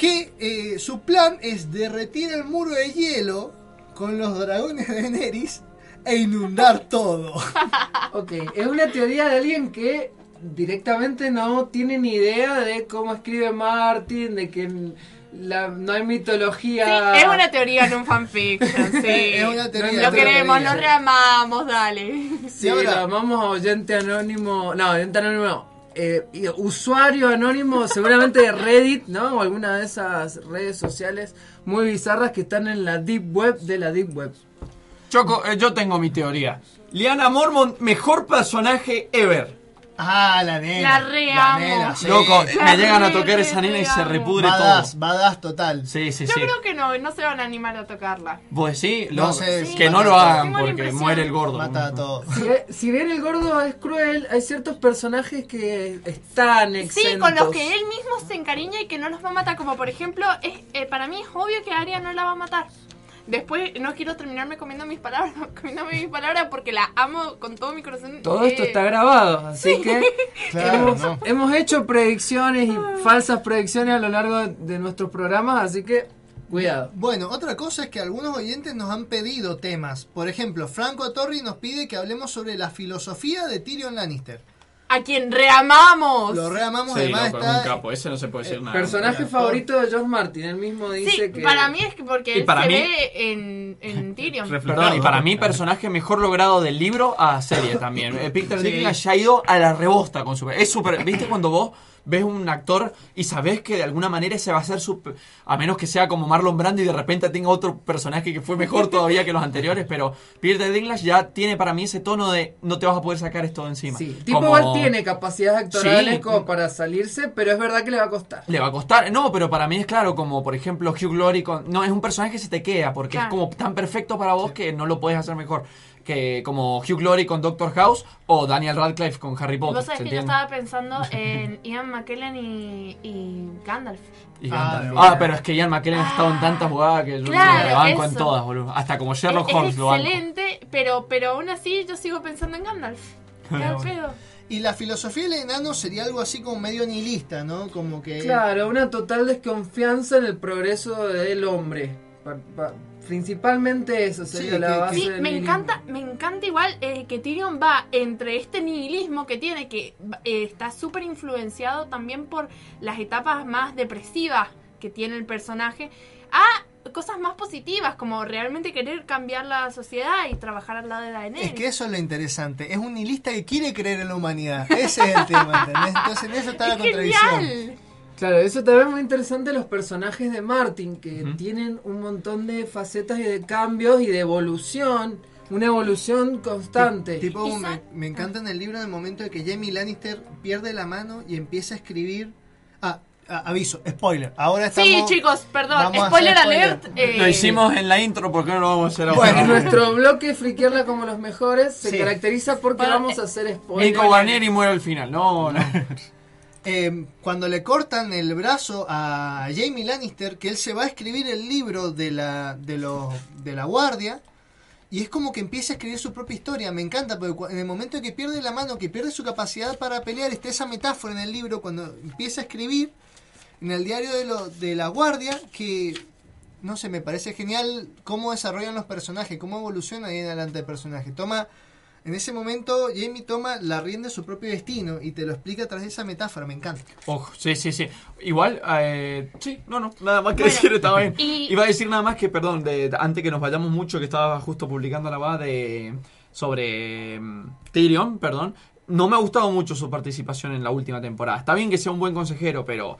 que eh, su plan es derretir el muro de hielo con los dragones de Daenerys e inundar todo. Ok, es una teoría de alguien que directamente no tiene ni idea de cómo escribe Martin, de que la- no hay mitología. Sí, es una teoría en un fanfiction, sí. Es una teoría. Lo queremos, lo reamamos, dale. Sí, lo llamamos a oyente anónimo. No, oyente anónimo no. Eh, usuario anónimo, seguramente de Reddit, ¿no? O alguna de esas redes sociales muy bizarras que están en la deep web de la deep web. Choco, eh, yo tengo mi teoría. Liana Mormont, mejor personaje ever. Ah, la nena. La reamo. sí. Loco, La me llegan a tocar esa nena y se repudre Badass, todo. badass total. Sí, sí, Yo sí. creo que no, no se van a animar a tocarla. Pues sí, No lo- sé, sí, que no lo todo. hagan porque muere el gordo. Mata a todos. Si, si bien el gordo es cruel, hay ciertos personajes que están exentos. Sí, con los que él mismo se encariña y que no los va a matar. Como por ejemplo, es, eh, para mí es obvio que Arya no la va a matar. Después no quiero terminarme comiendo mis palabras, comiéndome mis palabras porque la amo con todo mi corazón. Todo esto Eh, está grabado, así sí. que Claro, hemos, no. hemos hecho predicciones y falsas predicciones a lo largo de, de nuestros programas, así que cuidado. Bueno, otra cosa es que algunos oyentes nos han pedido temas. Por ejemplo, Franco Torri nos pide que hablemos sobre la filosofía de Tyrion Lannister. A quien reamamos. Lo reamamos, Sí, además loco, es un está... capo, ese no se puede decir nada. Personaje favorito de George Martin, él mismo dice Sí, que... para mí es que porque Y él para se mí- ve en, en Tyrion. Perdón, y para mí, personaje mejor logrado del libro a serie también. Eh, Peter Sí. Dinklage ya ha ido a la rebosta con su. Es súper. ¿Viste cuando vos ves un actor y sabés que de alguna manera ese va a ser su. A menos que sea como Marlon Brando y de repente tenga otro personaje que fue mejor todavía que los anteriores, pero Peter Dinklage ya tiene para mí ese tono de no te vas a poder sacar esto de encima. Sí, tipo Como- igual tiene capacidades actorales Sí. como para salirse, pero es verdad que le va a costar. Le va a costar, no, pero para mí es claro, como por ejemplo Hugh Glory con... No, es un personaje que se te queda, porque Claro. es como tan perfecto para vos que no lo puedes hacer mejor. Que como Hugh Glory con Doctor House o Daniel Radcliffe con Harry Potter. Vos sabés ¿se que yo estaba pensando en Ian McKellen y, y Gandalf. Y Ah, Gandalf. Ah, pero es que Ian McKellen ha estado en tantas jugadas que yo Claro, me banco en todas, boludo. Hasta como Sherlock es, Holmes es lo banco. excelente, pero, pero aún así yo sigo pensando en Gandalf. ¿Qué al pedo? Y la filosofía del enano sería algo así como medio nihilista, ¿no? Como que... Claro, una total desconfianza en el progreso del hombre. Pa- pa- principalmente eso sería Sí, la que- base Sí, del me nihilismo. encanta, me encanta igual eh, que Tyrion va entre este nihilismo que tiene, que eh, está súper influenciado también por las etapas más depresivas que tiene el personaje, a cosas más positivas, como realmente querer cambiar la sociedad y trabajar al lado de Daenerys. Es que eso es lo interesante. Es un nihilista que quiere creer en la humanidad. Ese es el tema, ¿entendés? Entonces en eso está la contradicción. genial. Claro, eso también es muy interesante los personajes de Martin, que tienen un montón de facetas y de cambios y de evolución, una evolución constante. Tipo, me, me encanta en el libro en el momento de que Jamie Lannister pierde la mano y empieza a escribir. Ah, a- aviso, spoiler. Ahora estamos. Sí, chicos, perdón, spoiler alert. eh, Lo hicimos en la intro, ¿por qué no lo vamos a hacer ahora? Bueno, nuestro bloque Friquearla como los mejores se Sí. caracteriza porque Bueno, vamos a hacer spoilers. Nico Guarnieri muere al final. No, no. Eh, cuando le cortan el brazo a Jamie Lannister, que él se va a escribir el libro de la, de de la guardia, y es como que empieza a escribir su propia historia. Me encanta, porque en el momento en que pierde la mano, que pierde su capacidad para pelear, está esa metáfora en el libro, cuando empieza a escribir en el diario de, lo, de la guardia, que no sé, me parece genial cómo desarrollan los personajes, cómo evoluciona ahí en adelante el personaje. Toma, en ese momento, Jamie toma la rienda de su propio destino y te lo explica a través de esa metáfora, me encanta. Ojo, sí, sí, sí. Igual, eh, sí, no, no, nada más que Bueno, decir, estaba bien. y- Iba a decir nada más que, perdón, de, de- antes que nos vayamos mucho, que estaba justo publicando la va de sobre mm, Tyrion, perdón. No me ha gustado mucho su participación en la última temporada. Está bien que sea un buen consejero, pero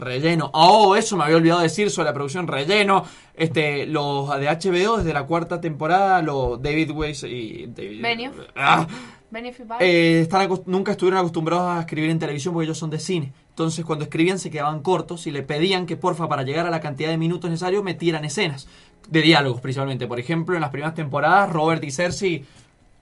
relleno. Oh, eso me había olvidado decir sobre la producción relleno. Este, los de HBO desde la cuarta temporada, los David Weiss y David, Benioff. Ah, eh, están nunca estuvieron acostumbrados a escribir en televisión porque ellos son de cine. Entonces, cuando escribían se quedaban cortos y le pedían que, porfa, para llegar a la cantidad de minutos necesarios, metieran escenas de diálogos, principalmente. Por ejemplo, en las primeras temporadas, Robert y Cersei,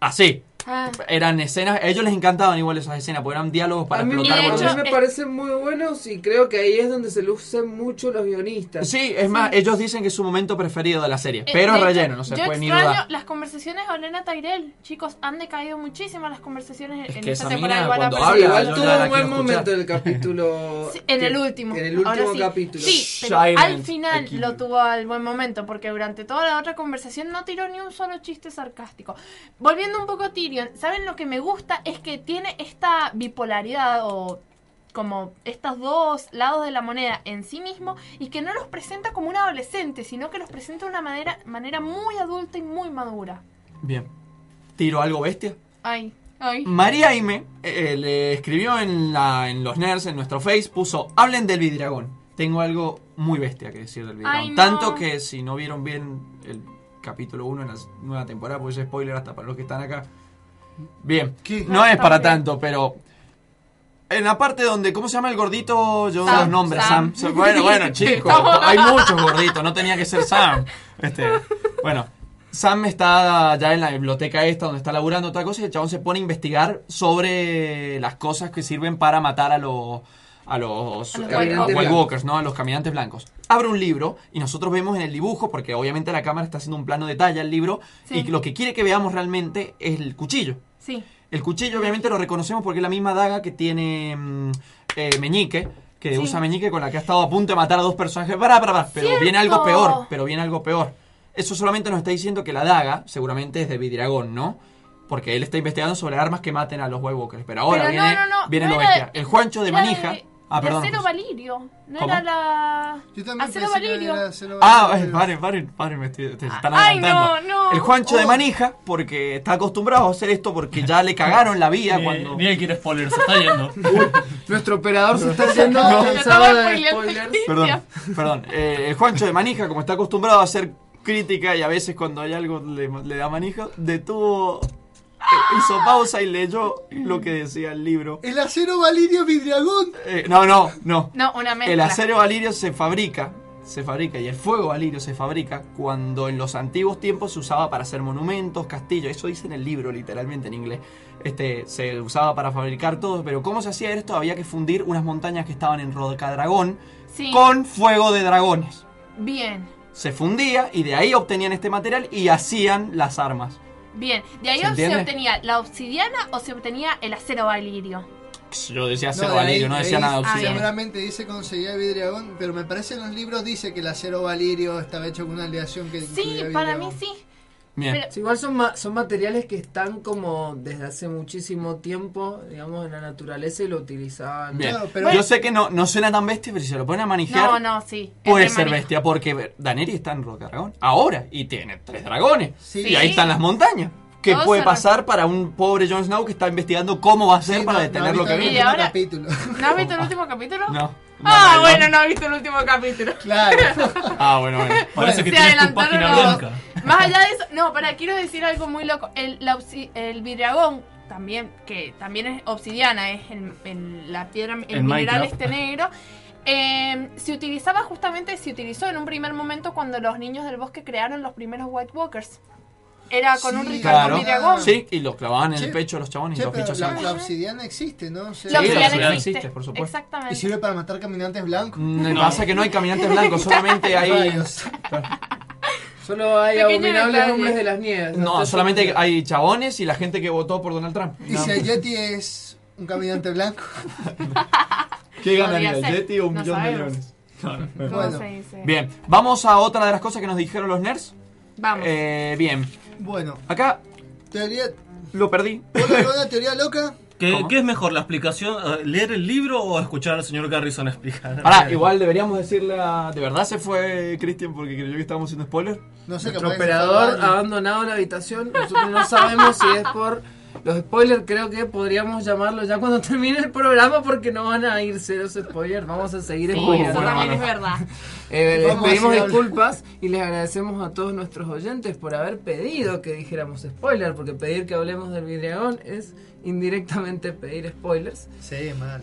así. Ah. Eran escenas, a ellos les encantaban igual esas escenas, porque eran diálogos para a mí, explotar. a mí me parecen muy buenos y creo que ahí es donde se lucen mucho los guionistas. Sí, es más, ellos dicen que es su momento preferido de la serie, Eh, pero es hecho, relleno, no se yo puede ni extraño dudar. las conversaciones de Olena Tyrell. Chicos, han decaído muchísimo las conversaciones Es en que esta temporada. mina, Igual habla, igual tuvo un buen momento escuchar. el capítulo. Sí, en que- el último. En el último Ahora sí. capítulo. Sí, pero Silent al final Equilibrium. lo tuvo al buen momento, porque durante toda la otra conversación no tiró ni un solo chiste sarcástico. Volviendo un poco a Tyrion, ¿saben lo que me gusta? Es que tiene esta bipolaridad o como estos dos lados de la moneda en sí mismo y que no los presenta como un adolescente, sino que los presenta de una manera, manera muy adulta y muy madura. Bien. ¿Tiro algo bestia? Ay, ay. María Aime eh, le escribió en, la, en los nerds, en nuestro face, puso, hablen del Vidragón. Tengo algo muy bestia que decir del Vidragón. Ay, no. Tanto que si no vieron bien el capítulo 1 en la nueva temporada, porque es spoiler hasta para los que están acá. Bien, no es para tanto, pero... En la parte donde, ¿cómo se llama el gordito? Yo Sam, los nombres, Sam. Sam. Bueno, bueno, chicos, hay muchos gorditos, no tenía que ser Sam. Este, bueno, Sam está ya en la biblioteca esta donde está laburando otra cosa y el chabón se pone a investigar sobre las cosas que sirven para matar a los a los, A los eh, White a Walkers. White Walkers, ¿no? A los caminantes blancos. Abre un libro y nosotros vemos en el dibujo, porque obviamente la cámara está haciendo un plano de talla al libro, Sí. y lo que quiere que veamos realmente es el cuchillo. Sí. El cuchillo obviamente lo reconocemos porque es la misma daga que tiene mm, eh, Meñique, que Sí. usa Meñique con la que ha estado a punto de matar a dos personajes. Pará, pará, pará, pero Cierto. viene algo peor, pero viene algo peor. Eso solamente nos está diciendo que la daga seguramente es de Vidragón, ¿no? Porque él está investigando sobre armas que maten a los White Walkers. Pero ahora Pero no, viene, no, no, viene lo bestia. El Juancho de Manija. Ah, perdón. Acero. Valirio. No ¿Cómo? era la. Yo también Acero pensé que Valirio. era Acero Ah, Valirio, paren, paren, paren, me estoy- te están Ay, adelantando. no, no. El Juancho de Oh. Manija, porque está acostumbrado a hacer esto porque ya le cagaron la vida Ni, cuando... ni él quiere spoiler, se está yendo. Nuestro operador se está yendo No. de spoilers. Perdón, perdón. Eh, el Juancho de Manija, como está acostumbrado a hacer crítica y a veces cuando hay algo le, le da manija, detuvo, eh, hizo pausa y leyó lo que decía el libro. El acero Valirio Vidriagón. Eh, no, no, no. No, una mezcla. El acero valirio se fabrica, se fabrica y el fuego valirio se fabrica cuando en los antiguos tiempos se usaba para hacer monumentos, castillos, eso dice en el libro literalmente en inglés. Este, se usaba para fabricar todo, pero ¿cómo se hacía esto? Había que fundir unas montañas que estaban en Rocadragón Sí. con fuego de dragones. Bien. Se fundía y de ahí obtenían este material y hacían las armas. Bien. De ahí ¿Se se, obtenía la obsidiana o se obtenía el acero valirio. Yo decía acero de valirio, ahí- no de decía ahí nada de obsidiana. Seguramente dice conseguía Vidriagón, pero me parece en los libros dice que el acero Valirio estaba hecho con una aleación que Sí, para mí sí. Bien. Sí, igual son, ma- son materiales que están como desde hace muchísimo tiempo, digamos, en la naturaleza y lo utilizaban. Bien. Yo sé que no, no suena tan bestia, pero si se lo ponen a manejar, No, no, sí. es puede ser bestia. Porque Daneri está en Roca Dragón ahora y tiene tres dragones. Sí. Y ahí están las montañas. ¿Qué Todo puede pasar para un pobre Jon Snow que está investigando cómo va a ser para detener lo que viene? ¿No has visto el último capítulo? No. Ah, no, bueno, no has visto el último capítulo. Claro. Ah, bueno, bueno. Parece que Se tienes tu página los- blanca. Más allá de eso, no, para quiero decir algo muy loco. El, la el vidragón también, que también es obsidiana, es el, el- la piedra, el En mineral Minecraft. este negro. eh, se utilizaba justamente, se utilizó en un primer momento cuando los niños del bosque crearon los primeros White Walkers. Era con un ritual Claro. Sí, y los clavaban en Che, el pecho los chabones y los pero bichos la, la obsidiana existe, ¿no? O sea, La Sí, obsidiana obsidiana existe, existe, por supuesto. Exactamente. ¿Y sirve para matar caminantes blancos? Me pasa que no hay caminantes blancos, solamente hay... Solo hay Pequeño abominables detalle. hombres de las nieves. No, solamente hay chabones y la gente que votó por Donald Trump. ¿Y si el Yeti es un caminante blanco? ¿Qué ganaría, Podría ser. Yeti o un No millón de Bueno. se dice? Bien, vamos a otra de las cosas que nos dijeron los nerds. Vamos. Eh, bien, Bueno, acá teoría. lo perdí. ¿Hola, una teoría loca? ¿Qué, qué es mejor, la explicación? eh, ¿Leer el libro o escuchar al señor Garrison explicar? Ahora, igual deberíamos decirle a... ¿De verdad se fue Christian porque creyó que estábamos haciendo spoiler? No sé, Nuestro operador ha abandonado la habitación. Nosotros no sabemos si es por los spoilers. Creo que podríamos llamarlo ya cuando termine el programa porque no van a irse los spoilers. Vamos a seguir Sí, spoileando. eso también es verdad. Eh, les pedimos disculpas y les agradecemos a todos nuestros oyentes por haber pedido que dijéramos spoiler, porque pedir que hablemos del Vidriagón es indirectamente pedir spoilers. Sí, mal.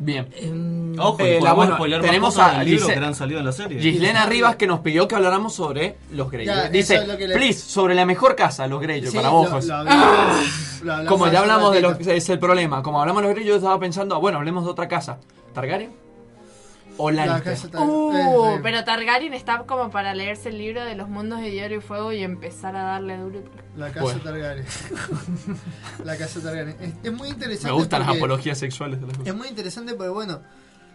Bien. Em, Ojo, Eh, la- bueno, tenemos cosas a del libro Gise- que han salido en la serie. Gislena Rivas que nos pidió que habláramos sobre los Greyjoy. Dice, eso es lo que le- please, sobre la mejor casa, los Greyjoy, Sí, para lo lo hablamos Como ya hablamos de lo que es el problema, como hablamos de los Greyjoy, yo estaba pensando, ah, bueno, hablemos de otra casa. ¿Targaryen? ¿O La Lannister? casa ta- Uh, eh, pero Targaryen está como para leerse el libro de los mundos de hielo y fuego y empezar a darle duro. La casa Bueno. Targaryen. la casa Targaryen. Es, es muy interesante. Me gustan las apologías sexuales de las Es cosas. muy interesante porque, bueno,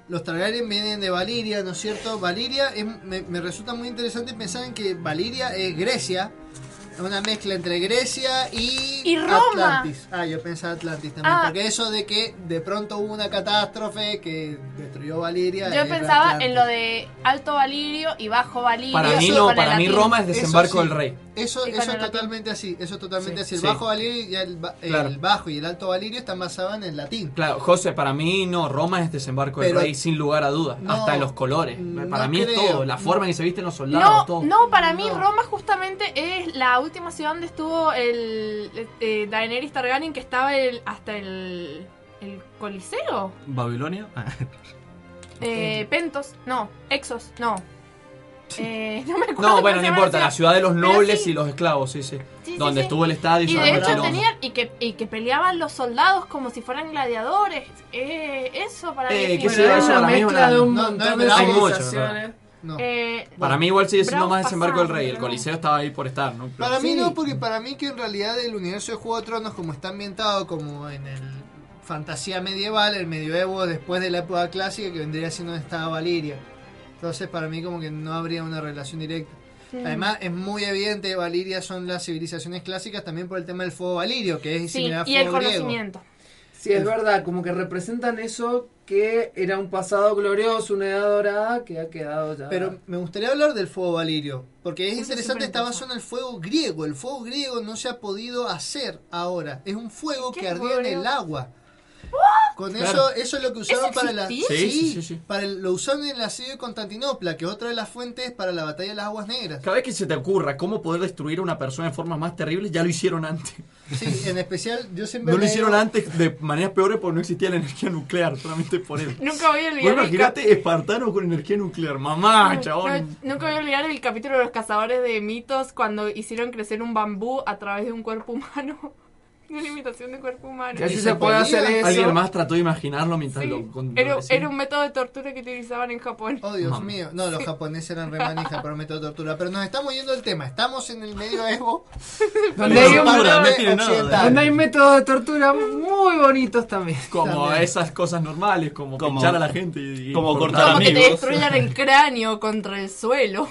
los Targaryen vienen de Valiria, ¿no es cierto? Valiria es- me, me resulta muy interesante pensar en que Valiria es Grecia. Una mezcla entre Grecia y, Y Roma. Atlantis. Ah, yo pensaba Atlantis también. Ah. Porque eso de que de pronto hubo una catástrofe que destruyó Valiria. Yo pensaba Atlantis. en lo de Alto Valirio y Bajo Valirio. Para mí no, para mí. Roma es desembarco sí. del rey. Eso, eso es latín. totalmente así, eso es totalmente Sí, así. El sí. bajo Valirio y el, ba- el Claro. bajo y el alto Valirio están basados en el latín. Claro, José, para mí no, Roma es desembarco del Pero- rey sin lugar a dudas, No, hasta en los colores. no Para mí es todo, la forma en que se visten los soldados, No, todo. no, para mí No. Roma justamente es la última ciudad donde estuvo el eh, Daenerys Targaryen que estaba el, hasta el, el Coliseo. ¿Babilonia? Eh, Pentos, no, Exos, no. Eh, no me acuerdo. No, bueno, no importa, la ciudad de los nobles sí. y los esclavos, sí, sí. Sí, Donde sí. estuvo el estadio Y de hecho tenían, y que, y que peleaban los soldados como si fueran gladiadores. Eh, eso para Eh, mí. es una mezcla de un No, no de mucho. No. Eh, Para mí igual sigue siendo más desembarco del rey. El. Coliseo estaba ahí por estar, ¿no? Para mí Sí. no, porque para mí que en realidad el universo de Juego de Tronos, como está ambientado como en el fantasía medieval, el medioevo después de la época clásica, que vendría siendo donde estaba Valiria. Entonces para mí como que no habría una relación directa. Además es muy evidente que Valiria son las civilizaciones clásicas también por el tema del fuego valirio, que es sí, similar al y el fuego griego. conocimiento. Sí, es verdad, como que representan eso que era un pasado glorioso, una edad dorada que ha quedado ya. Pero me gustaría hablar del fuego valirio, porque es Eso es interesante, superinteresante. basado en el fuego griego. El fuego griego no se ha podido hacer ahora. Es un fuego ¿Qué que es ardía en el agua. Con Claro. eso, eso es lo que usaron para la. Sí, sí, sí, sí. para el- lo usaron en el asedio de Constantinopla, que es otra de las fuentes para la batalla de las aguas negras. Cada vez que se te ocurra cómo poder destruir a una persona de formas más terribles, ya lo hicieron antes. Sí, en especial, yo siempre. No lo hicieron digo- antes de maneras peores porque no existía la energía nuclear, solamente por eso. Nunca voy a olvidar. Bueno, imagínate espartanos con energía nuclear. Mamá, No, chabón. no, nunca voy a olvidar el capítulo de los cazadores de mitos cuando hicieron crecer un bambú a través de un cuerpo humano. Una imitación de cuerpo humano. Que así ¿Y se, se puede hacer eso. Alguien más trató de imaginarlo mientras Sí, lo, con- era, era un método de tortura que utilizaban en Japón. Oh, Dios Mamá. mío. No, los japoneses eran remanija para método de tortura. Pero nos estamos yendo del tema. Estamos en el medioevo. Donde hay, un- donde hay métodos de tortura muy bonitos también. Como También. esas cosas normales, como, Como- pinchar a la gente y, y como cortar. Como que te amigos. destruyan el cráneo contra el suelo.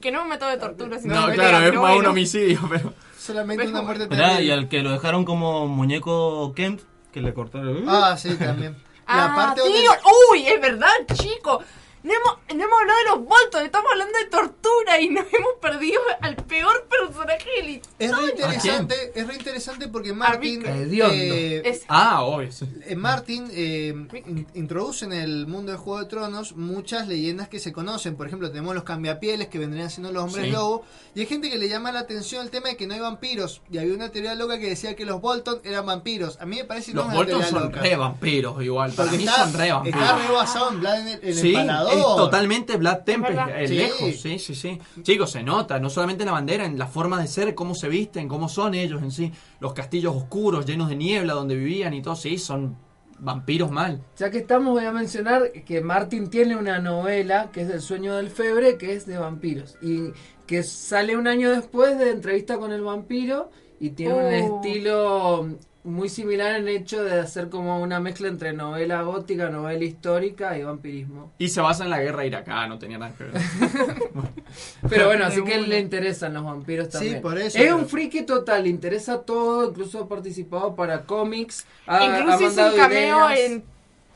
que no un método de tortura, sino No, claro, pelea, es más un homicidio, pero. Solamente una muerte terrible. y al que lo dejaron como muñeco Kent, que le cortaron. Ah, sí, también. Ah, la parte donde- tío, uy, es verdad, chico. No hemos, no hemos hablado de los Bolton, estamos hablando de tortura y nos hemos perdido al peor personaje de la Es re interesante, es re interesante porque Martin eh, Es- Ah, obvio. sí. eh, Martin eh, in- introduce en el mundo de Juego de Tronos muchas leyendas que se conocen. Por ejemplo, tenemos los cambiapieles que vendrían siendo los hombres Sí. lobo. Y hay gente que le llama la atención el tema de que no hay vampiros. Y había una teoría loca que decía que los Bolton eran vampiros. A mí me parece que Los no Bolton son loca. re vampiros igual. Para Porque mí está, son re vampiros. está re basado en Vlad el, el Sí, empalador. Es totalmente Black Temple, verdad. eh, Sí. lejos, sí, sí, sí. Chicos, se nota, no solamente en la bandera, en la forma de ser, cómo se visten, cómo son ellos en sí. Los castillos oscuros, llenos de niebla, donde vivían y todo, sí, son vampiros mal. Ya que estamos, voy a mencionar que Martin tiene una novela que es El sueño del febre, que es de vampiros. Y que sale un año después de entrevista con el vampiro y tiene un Oh. estilo muy similar en hecho de hacer como una mezcla entre novela gótica, novela histórica y vampirismo. Y se basa en la guerra iraká, no tenía nada que ver. Pero bueno, así que él le interesan los vampiros Sí, también. por eso, es pero- un friki total, le interesa todo, incluso ha participado para cómics, ha, ha Incluso hizo un cameo ideas. en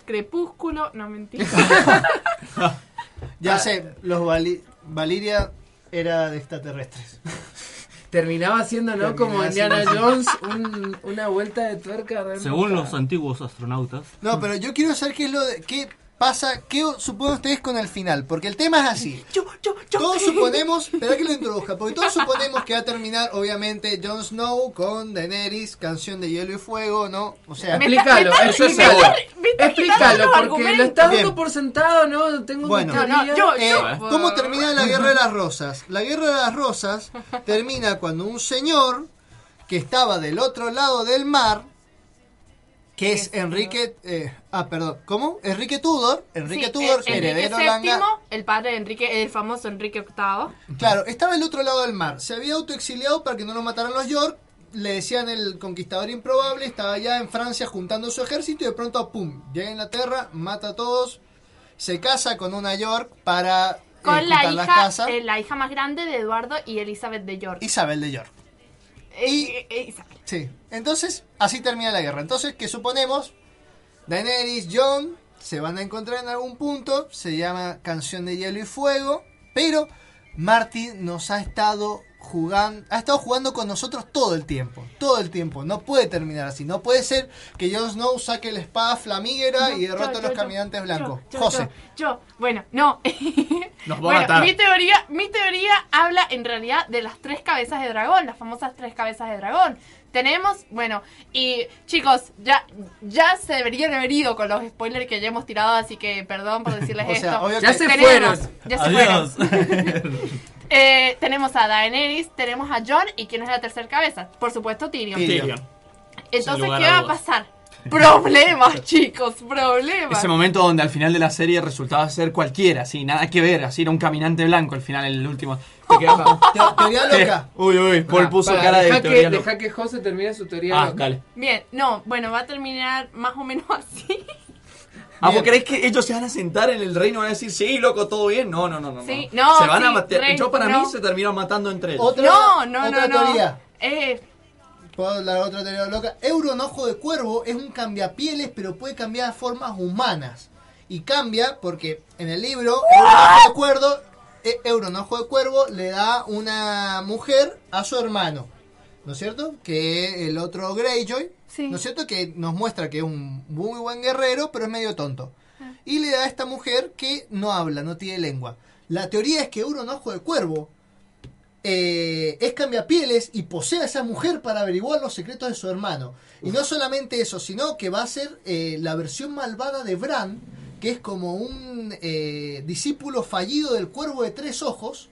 Crepúsculo, no mentira. Ya Ah. sé, los Vali- Valiria era de extraterrestres. Terminaba siendo, ¿no? Terminaba Como Indiana Jones, un- una vuelta de tuerca. realmente. Según los antiguos astronautas. No, pero yo quiero saber qué es lo de, qué pasa, qué suponen ustedes con el final, porque el tema es así. Todos suponemos, espera que lo introduzca, porque todos suponemos que va a terminar, obviamente, Jon Snow con Daenerys, canción de hielo y fuego, ¿no? O sea, Explícalo, eso es seguro. Explícalo, porque lo está dando por sentado, ¿no? Tengo Bueno. No, yo- Eh, yo- ¿Cómo termina la Guerra de las Rosas? La Guerra de las Rosas termina cuando un señor que estaba del otro lado del mar, que es Enrique... eh, ah, perdón, ¿cómo? Enrique Tudor, Enrique Sí, Tudor, eh, heredero Enrique langa... VII, el padre de Enrique, el famoso Enrique VIII. Claro, estaba del otro lado del mar. Se había autoexiliado para que no lo mataran los York. Le decían el conquistador improbable. Estaba ya en Francia juntando su ejército y de pronto, ¡pum! Llega a Inglaterra, mata a todos. Se casa con una York para eh, Con la juntar las hija, casas. la hija más grande de Eduardo y Elizabeth de York. Isabel de York. Eh, eh, Isabel. Sí. Entonces, así termina la guerra. Entonces, ¿qué suponemos? Daenerys, Jon se van a encontrar en algún punto. Se llama Canción de Hielo y Fuego. Pero Martin nos ha estado jugando, ha estado jugando con nosotros todo el tiempo. Todo el tiempo. No puede terminar así. No puede ser que Jon Snow saque la espada flamígera y derrote yo, a los yo, caminantes blancos. yo, José. Yo, yo. bueno, no. Nos va a matar. mi teoría, mi teoría habla en realidad de las tres cabezas de dragón, las famosas tres cabezas de dragón. Tenemos, bueno, y chicos, ya, ya se deberían haber ido con los spoilers que ya hemos tirado, así que perdón por decirles O sea, esto. Ya se Tenemos- fueron. Ya se Adiós. fueron. Eh, tenemos a Daenerys, tenemos a Jon y ¿quién es la tercera cabeza? Por supuesto Tyrion. Tyrion. Entonces, ¿qué a va a pasar? Problemas, chicos, problemas. Ese momento donde al final de la serie resultaba ser cualquiera, así, nada que ver, así era un caminante blanco al final, el último. Te quedas Teoría loca. Uy, uy, Paul puso cara de deja teoría que, loca. deja que José termine su teoría. Ah, loca. dale. Bien, no, bueno, va a terminar más o menos así. Ah, ¿vos creés que ellos se van a sentar en el reino y van a decir, sí, loco, todo bien? No, no, no, no. Sí, no. Se van a matar. Yo para no. mí se terminan matando entre ellos. Otra, no, no, otra no, no. teoría. Eh, Puedo dar otra teoría loca. Euronojo de cuervo es un cambiapieles, pero puede cambiar a formas humanas. Y cambia porque en el libro, de cuervo, eh, Euronojo de cuervo le da una mujer a su hermano. ¿No es cierto? Que el otro Greyjoy. Sí. ¿No es cierto? Que nos muestra que es un muy buen guerrero, pero es medio tonto. Y le da a esta mujer que no habla, no tiene lengua. La teoría es que Euronojo de cuervo eh, es cambiapieles y posee a esa mujer para averiguar los secretos de su hermano. Y no solamente eso, sino que va a ser eh, la versión malvada de Bran, que es como un eh, discípulo fallido del cuervo de tres ojos,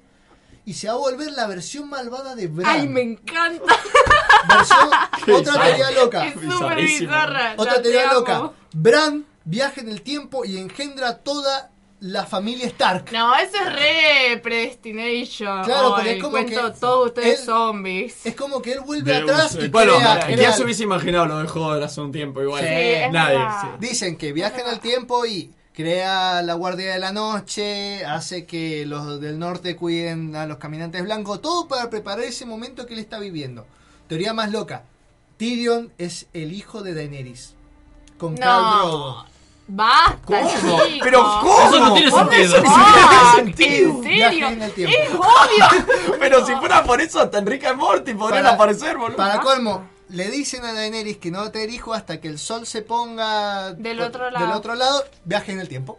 y se va a volver la versión malvada de Bran. ay, me encanta. Versión- otra bizarro. teoría loca. Es súper bizarra. Otra ya te teoría loca. Bran viaja en el tiempo y engendra toda la familia Stark. No, eso es re predestination. Claro, porque Ay, es como cuento que todos ustedes él- zombies. Es como que él vuelve Deus atrás y Bueno, ¿quién se hubiese imaginado lo de joder hace un tiempo igual? Sí, Nadie. sí. Dicen que viaja en el tiempo y crea la Guardia de la Noche, hace que los del norte cuiden a los caminantes blancos, todo para preparar ese momento que él está viviendo. Teoría más loca, Tyrion es el hijo de Daenerys, con No. Khal Drogo. Basta, ¿Cómo? Pero ¿cómo? Eso no tiene ¿Dónde sentido. se- Eso no tiene sentido. ¿En serio? Viaje en el tiempo. Es obvio. Pero si fuera por eso, hasta Enrique Morty podrían Para- aparecer, boludo. Para colmo, le dicen a Daenerys que no va a tener hijo hasta que el sol se ponga Del otro lado. del otro lado, viaje en el tiempo.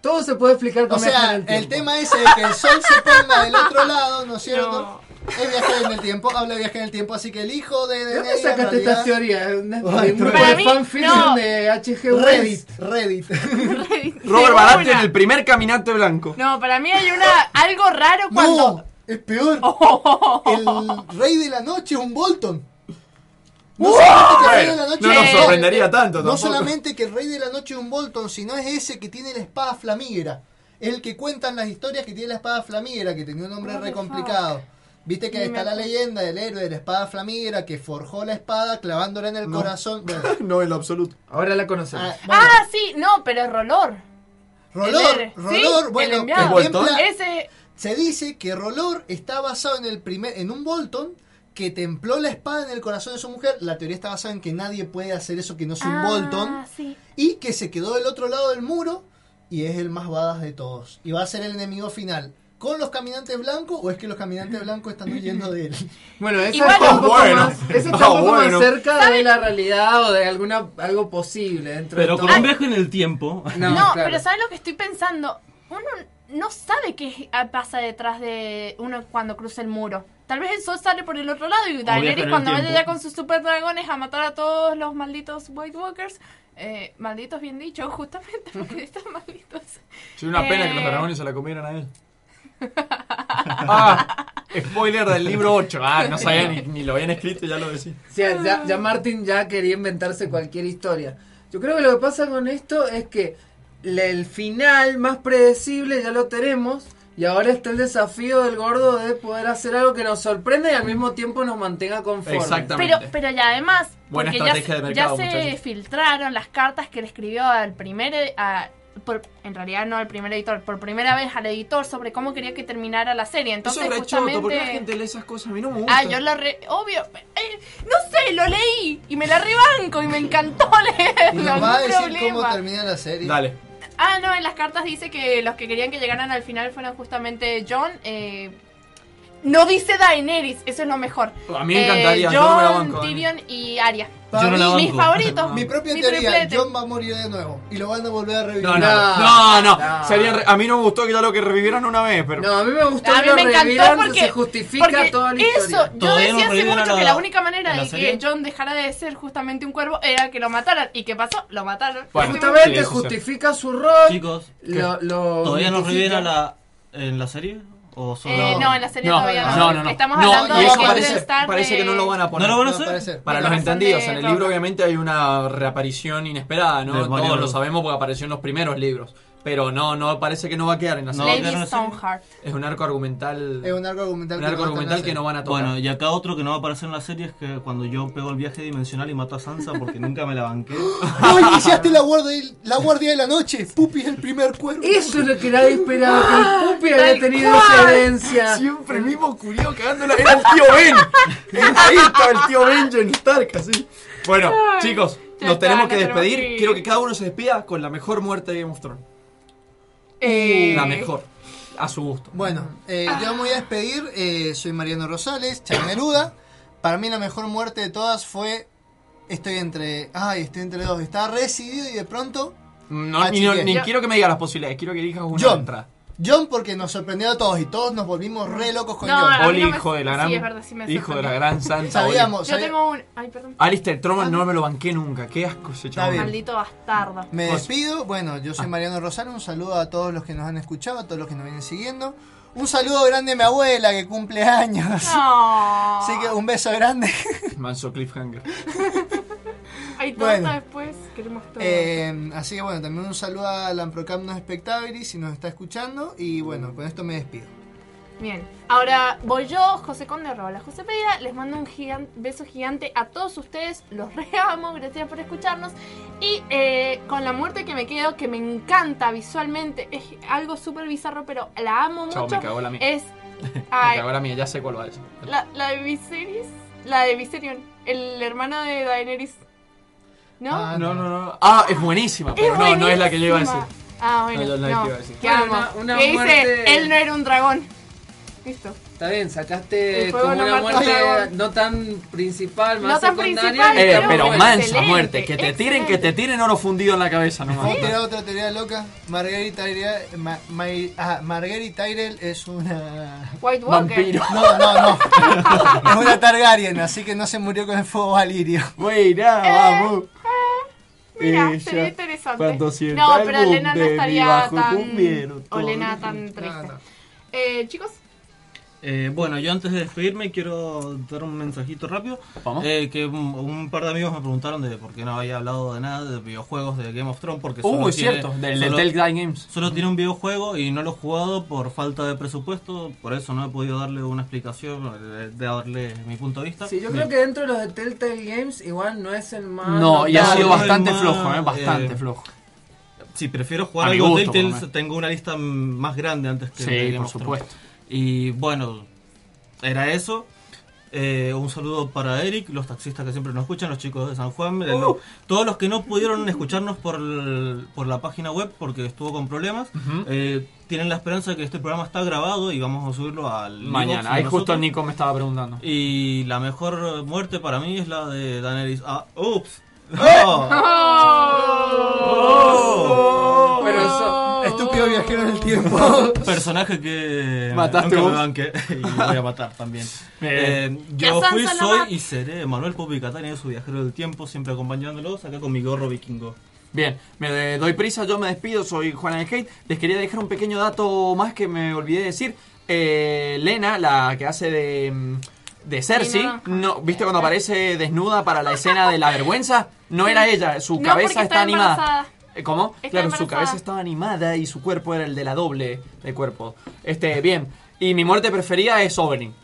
Todo se puede explicar con O sea, en el, tiempo. tema ese de que el sol se ponga del otro lado, ¿no es cierto? Es viaje en el tiempo, habla de viaje en el tiempo, así que el hijo de ¿De Daenerys dónde sacaste en realidad- estas teorías? ¿De un grupo de fanfiction no. de H.G. Wells? Reddit, Reddit. Robert Baratheon, una. el primer caminante blanco. No, para mí hay una algo raro cuando. No, es peor. El rey de la noche es un Bolton. No solamente que el rey de la noche no nos es- sorprendería tanto No solamente que el rey de la noche es un Bolton, sino es ese que tiene la espada flamígera. El que cuentan las historias que tiene la espada flamígera, que tenía un nombre re complicado. Viste que está la leyenda del héroe de la espada flamígera que forjó la espada clavándola en el No. corazón. Bueno, No, en lo absoluto. Ahora la conocemos. ah, bueno, Ah, sí, no, pero es Rolor. Rolor, El- Rolor, sí, bueno, el contempla- Ese. Se dice que Rolor está basado en el primer, en un Bolton que templó la espada en el corazón de su mujer. La teoría está basada en que nadie puede hacer eso que no sea un Ah, Bolton. sí. Y que se quedó del otro lado del muro y es el más badass de todos. Y va a ser el enemigo final. ¿Con los caminantes blancos o es que los caminantes blancos están huyendo de él? Bueno, eso Igual- está un poco, Bueno. más, eso está Ah, un poco bueno. más cerca de la realidad o de alguna algo posible dentro Pero de con todo. un viaje en el tiempo. No, No, claro. pero ¿sabes lo que estoy pensando? Uno no sabe qué pasa detrás de uno cuando cruza el muro. Tal vez el sol sale por el otro lado y Daenerys cuando vaya ya con sus super dragones a matar a todos los malditos White Walkers. Eh, malditos bien dicho, justamente porque están malditos. Sí, una pena que los Eh. dragones se la comieran a él. ah, spoiler del libro 8. Ah, no sabía ni, ni lo habían escrito ya lo decía. Sea, ya, ya Martin ya quería inventarse cualquier historia. Yo creo que lo que pasa con esto es que le- el final más predecible ya lo tenemos y ahora está el desafío del gordo de poder hacer algo que nos sorprenda y al mismo tiempo nos mantenga conformes. Exactamente. Pero, pero ya además, Buena porque ya, estrategia de se- mercado, ya se muchachos. filtraron las cartas que le escribió al primer, e- a- por- en realidad no al primer editor, por primera vez al editor sobre cómo quería que terminara la serie. Entonces Eso justamente... choto, porque la gente lee esas cosas. A mí no me gusta. Ah, yo lo re... Obvio. eh, no sé, lo leí y me la rebanco y me encantó Y leerlo. no va a decir problema. cómo termina la serie. Dale. Ah, no, en las cartas dice que los que querían que llegaran al final fueran justamente John. eh, no dice Daenerys, eso es lo mejor. A mí me encantaría, Eh, yo no me la John, banco, Tyrion y Arya. Yo no la Mis favoritos. Mi propia Mi teoría, triplete. John va a morir de nuevo y lo van a volver a revivir. No, no, No, no, no. no. Sería re- a mí no me gustó que ya lo que revivieran una vez, pero. No, a mí me gustó A que mí me encantó revivieran, porque, se justifica porque toda la eso, historia. yo Todavía no decía hace mucho que la única manera de que. John dejara de ser justamente un cuervo era que lo mataran. ¿Y qué pasó? Lo mataron. Bueno, Justamente Sí, justifica su rol. Chicos, lo, lo ¿todavía reviven a la, en la serie? ¿O solo.? Eh, no, en la serie No, todavía no. no, no, no. Estamos No, hablando de eso parece, parece que no lo van a poner. ¿No lo van a hacer? Para los entendidos, de en el libro obviamente hay una reaparición inesperada, ¿no? Todos lo sabemos porque apareció en los primeros libros. Pero no, no parece que no va a quedar en la No, serie. Es un arco argumental. Es un arco argumental, un que arco no va a argumental que no van a tocar. Bueno, y acá otro que no va a aparecer en la serie es que cuando yo pego el viaje dimensional y mato a Sansa porque nunca me la banqué. ¡No iniciaste la guardia, la guardia de la noche! ¡Pupi es el primer cuervo! Eso es lo que nadie esperaba, que el Pupi había tenido esa herencia. Siempre el mismo curio cagándola. Era el tío Ben. Ahí estaba el tío Ben Jon Stark, así. Bueno, chicos, nos tenemos que despedir. que ir. Quiero que cada uno se despida con la mejor muerte de Game of Thrones. Eh, La mejor. A su gusto. Bueno, eh, yo me voy a despedir. eh, soy Mariano Rosales, Chan Neruda. Para mí la mejor muerte de todas fue... Estoy entre... Ay, estoy entre dos. Estaba re decidido y de pronto... No, ni, no- ni quiero que me digas las posibilidades, quiero que elijas una John. entrada. John porque nos sorprendió a todos y todos nos volvimos re locos con No, John. Oli, no me- hijo de la sí, gran. es verdad, sí me hijo de la gran santa. Oli. Sabíamos, Yo tengo un. Ay, perdón. Alistair Troman no me lo banqué nunca. Qué asco ese chaval. Maldito bastardo. Me despido. Bueno, yo soy Mariano Rosales. Un saludo a todos los que nos han escuchado, a todos los que nos vienen siguiendo. Un saludo grande a mi abuela que cumple años. Así que un beso grande. Manso cliffhanger. Hay torta Bueno. después. Queremos todo. Eh, así que bueno, también un saludo a Lamprocamnos Spectabilis si nos está escuchando. Y bueno, con esto me despido. Bien, ahora voy yo, José Conde, arroba la José Pereira. Les mando un gigan- beso gigante a todos ustedes. Los reamo, gracias por escucharnos. Y eh, con la muerte que me quedo, que me encanta visualmente, es algo súper bizarro, pero la amo Chao, mucho. me cagó la mía. Es Me ay, cagó la mía, ya sé cuál va a decir. la, la de Viserys, la de Viserion, el hermano de Daenerys. ¿No? No, no, no. Ah, es buenísima, pero no, no es la que yo iba a decir. Ah, bueno, No, la no, que iba a decir. que Bueno, amo. una- una que muerte- dice, él no era un dragón. Listo. Está bien, sacaste como no una muerte no tan principal, más No tan secundaria. principal, Eh, pero mansa excelente, muerte. Que te tiren, que te tiren oro fundido en la cabeza nomás. ¿Puedo tirar otra teoría loca? Marguerite Tyrell, Ma- ah, Marguerite Tyrell es una... White Walker. Vampiro. No, no, no. es una Targaryen, así que no se murió con el fuego valirio. Buena, Eh, vamos. Mira, Ella, sería interesante. cuando sienta No, pero boom Lena no estaría tan. O Lena todo. tan triste. Eh, chicos, Eh, bueno, yo antes de despedirme quiero dar un mensajito rápido. Eh, que un, un par de amigos me preguntaron de por qué no había hablado de nada de videojuegos de Game of Thrones. Porque Uh, solo es tiene- cierto, del- solo- del Games. Solo tiene un videojuego y no lo he jugado por falta de presupuesto. Por eso no he podido darle una explicación, de, de darle mi punto de vista. Sí, yo creo que dentro de los de Telltale Games igual no es el más... No, y ha sido bastante más, flojo, eh, bastante eh, flojo. Si prefiero jugar A algo Telltale, tengo una lista más grande antes que Sí, por of Thrones. Y bueno, era eso. Eh, un saludo para Eric, los taxistas que siempre nos escuchan, los chicos de San Juan, eh, lo- todos los que no pudieron escucharnos por, el- por la página web porque estuvo con problemas, eh, tienen la esperanza de que este programa está grabado y vamos a subirlo al Mañana. de Ahí justo. Nico me estaba preguntando. Y la mejor muerte para mí es la de Daenerys. Ah, ups. Oh. Pero eso... Estúpido viajero en el tiempo. personaje que Mataste nunca vos. me banqué y voy a matar también. Eh, Que yo fui, soy y seré Manuel Pupi Catania, su viajero del tiempo, siempre acompañándolos acá con mi gorro vikingo. Bien, me doy prisa, yo me despido, soy Juan del Hate. Les quería dejar un pequeño dato más que me olvidé de decir. Eh, Lena, la que hace de, mm, de Cersei, no, ¿viste cuando aparece desnuda para la escena de la vergüenza? No era ella, su No, cabeza está animada. Eh, ¿Cómo? Está claro, su cabeza estaba animada y su cuerpo era el de la doble de cuerpo. Este, bien. Y mi muerte preferida es Oberyn.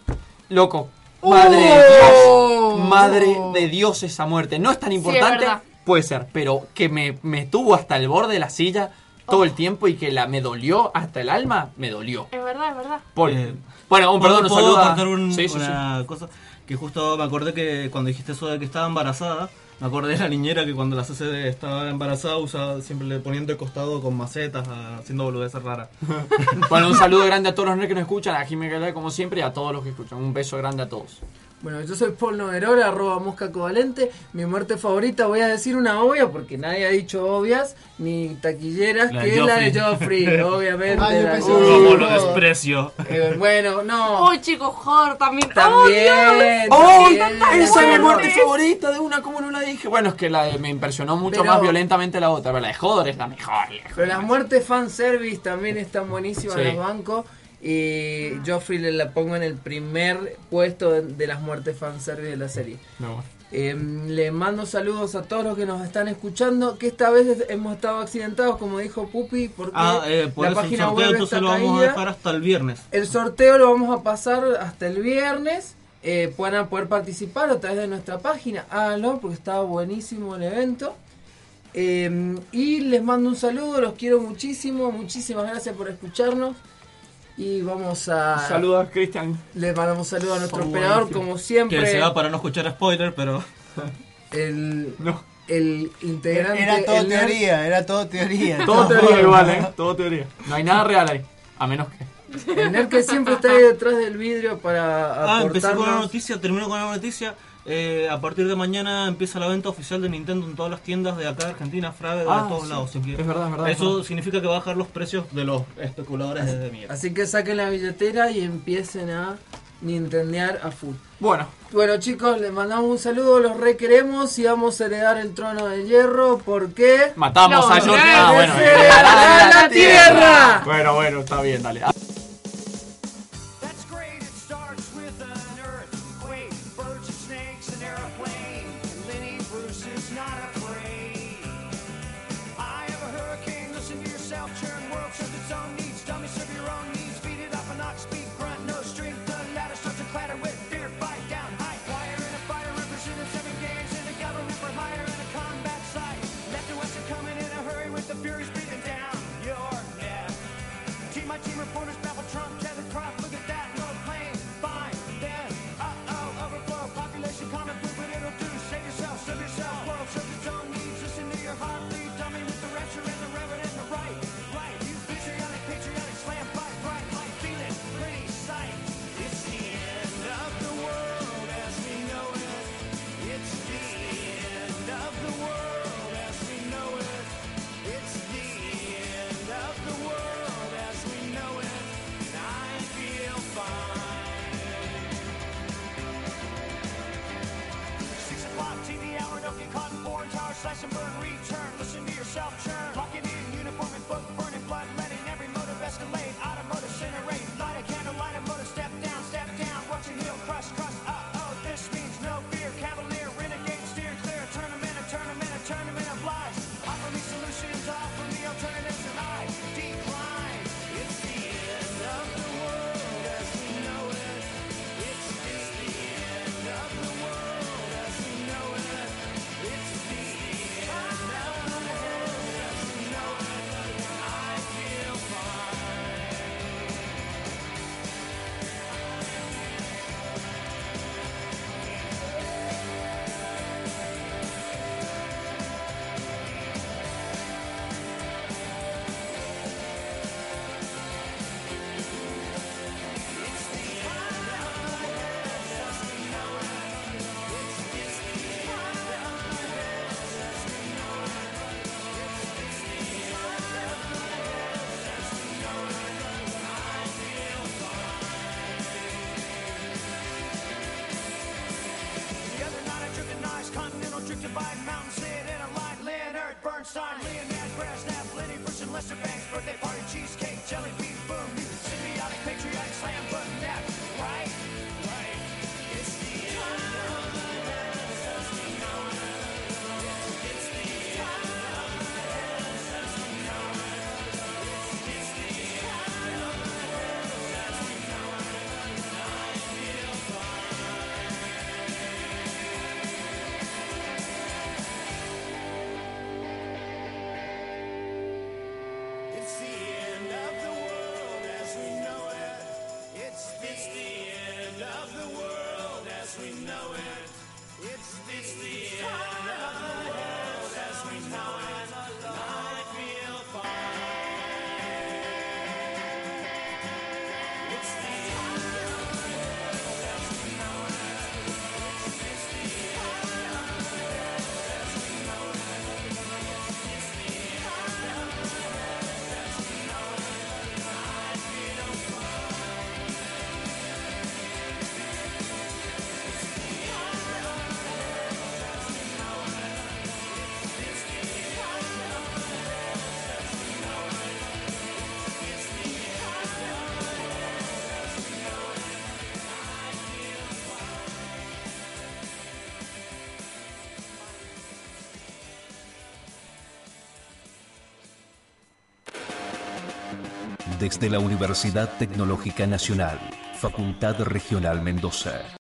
Loco. Madre de Oh. Dios. Madre de Dios esa muerte. No es tan Sí, es importante. puede ser. Pero que me, me tuvo hasta el borde de la silla todo el tiempo y que la me dolió hasta el alma, me dolió. es verdad, es verdad. Por- Eh, bueno, un perdón, un ¿Puedo saludo a- un- Sí, sí, una cosa? Que justo me acordé que cuando dijiste eso de que estaba embarazada, me acordé de la niñera que cuando la CC estaba embarazada usaba, siempre le ponían de costado con macetas, ah, haciendo boludeces raras. Bueno, un saludo grande a todos los nerds que nos escuchan, a Jimmy Galera como siempre y a todos los que escuchan. Un beso grande a todos. Bueno, yo soy Paul Noverola, arroba mosca covalente. Mi muerte favorita, voy a decir una obvia, porque nadie ha dicho obvias, ni taquilleras, La que es la de Joffrey. Obviamente. La- Cómo lo desprecio. eh, bueno, no. Uy, chicos, Jor también. También, ¡Oh! también, Esa es mi muerte favorita de una, como no la dije. Bueno, es que la de- me impresionó mucho Pero- más violentamente la otra, pero la de Hodor es la mejor. lejos. Pero las muertes fanservice también están buenísimas Sí. en los bancos. Y Joffrey le la pongo en el primer puesto de, de las muertes fanservice de la serie. No. Eh, le mando saludos a todos los que nos están escuchando. Que esta vez hemos estado accidentados, como dijo Pupi, porque Ah, eh, por la eso el página sorteo web está lo vamos a dejar hasta el viernes. El sorteo lo vamos a pasar hasta el viernes. Eh, a poder participar a través de nuestra página. Háganlo porque estaba buenísimo el evento. Eh, y les mando un saludo, los quiero muchísimo. Muchísimas gracias por escucharnos. Y vamos a. Saludos, Cristian. Le mandamos un saludo a nuestro operador, buenísimo. como siempre. Que se va para no escuchar spoiler, pero... El, No. el integrante. Era todo el nerd- teoría, era todo teoría. Todo teoría igual, ¿eh? Todo teoría. No hay nada real ahí. A menos que. El nerd que siempre está ahí detrás del vidrio para Ah, empecé con una aportarnos. noticia, termino con una noticia. Eh, a partir de mañana empieza la venta oficial de Nintendo en todas las tiendas de acá de Argentina, Frave, de Ah, todos sí. lados. Es verdad, es verdad, es Eso verdad. significa que va a bajar los precios de los especuladores de mierda. Así que saquen la billetera y empiecen a nintendear a full. Bueno, Bueno chicos, les mandamos un saludo, los requeremos y vamos a heredar el trono de hierro porque... matamos a No, George. no, Ah, ¡Que bueno. eh, haga la tierra! Bueno, bueno, está bien, dale. Desde la Universidad Tecnológica Nacional, Facultad Regional Mendoza.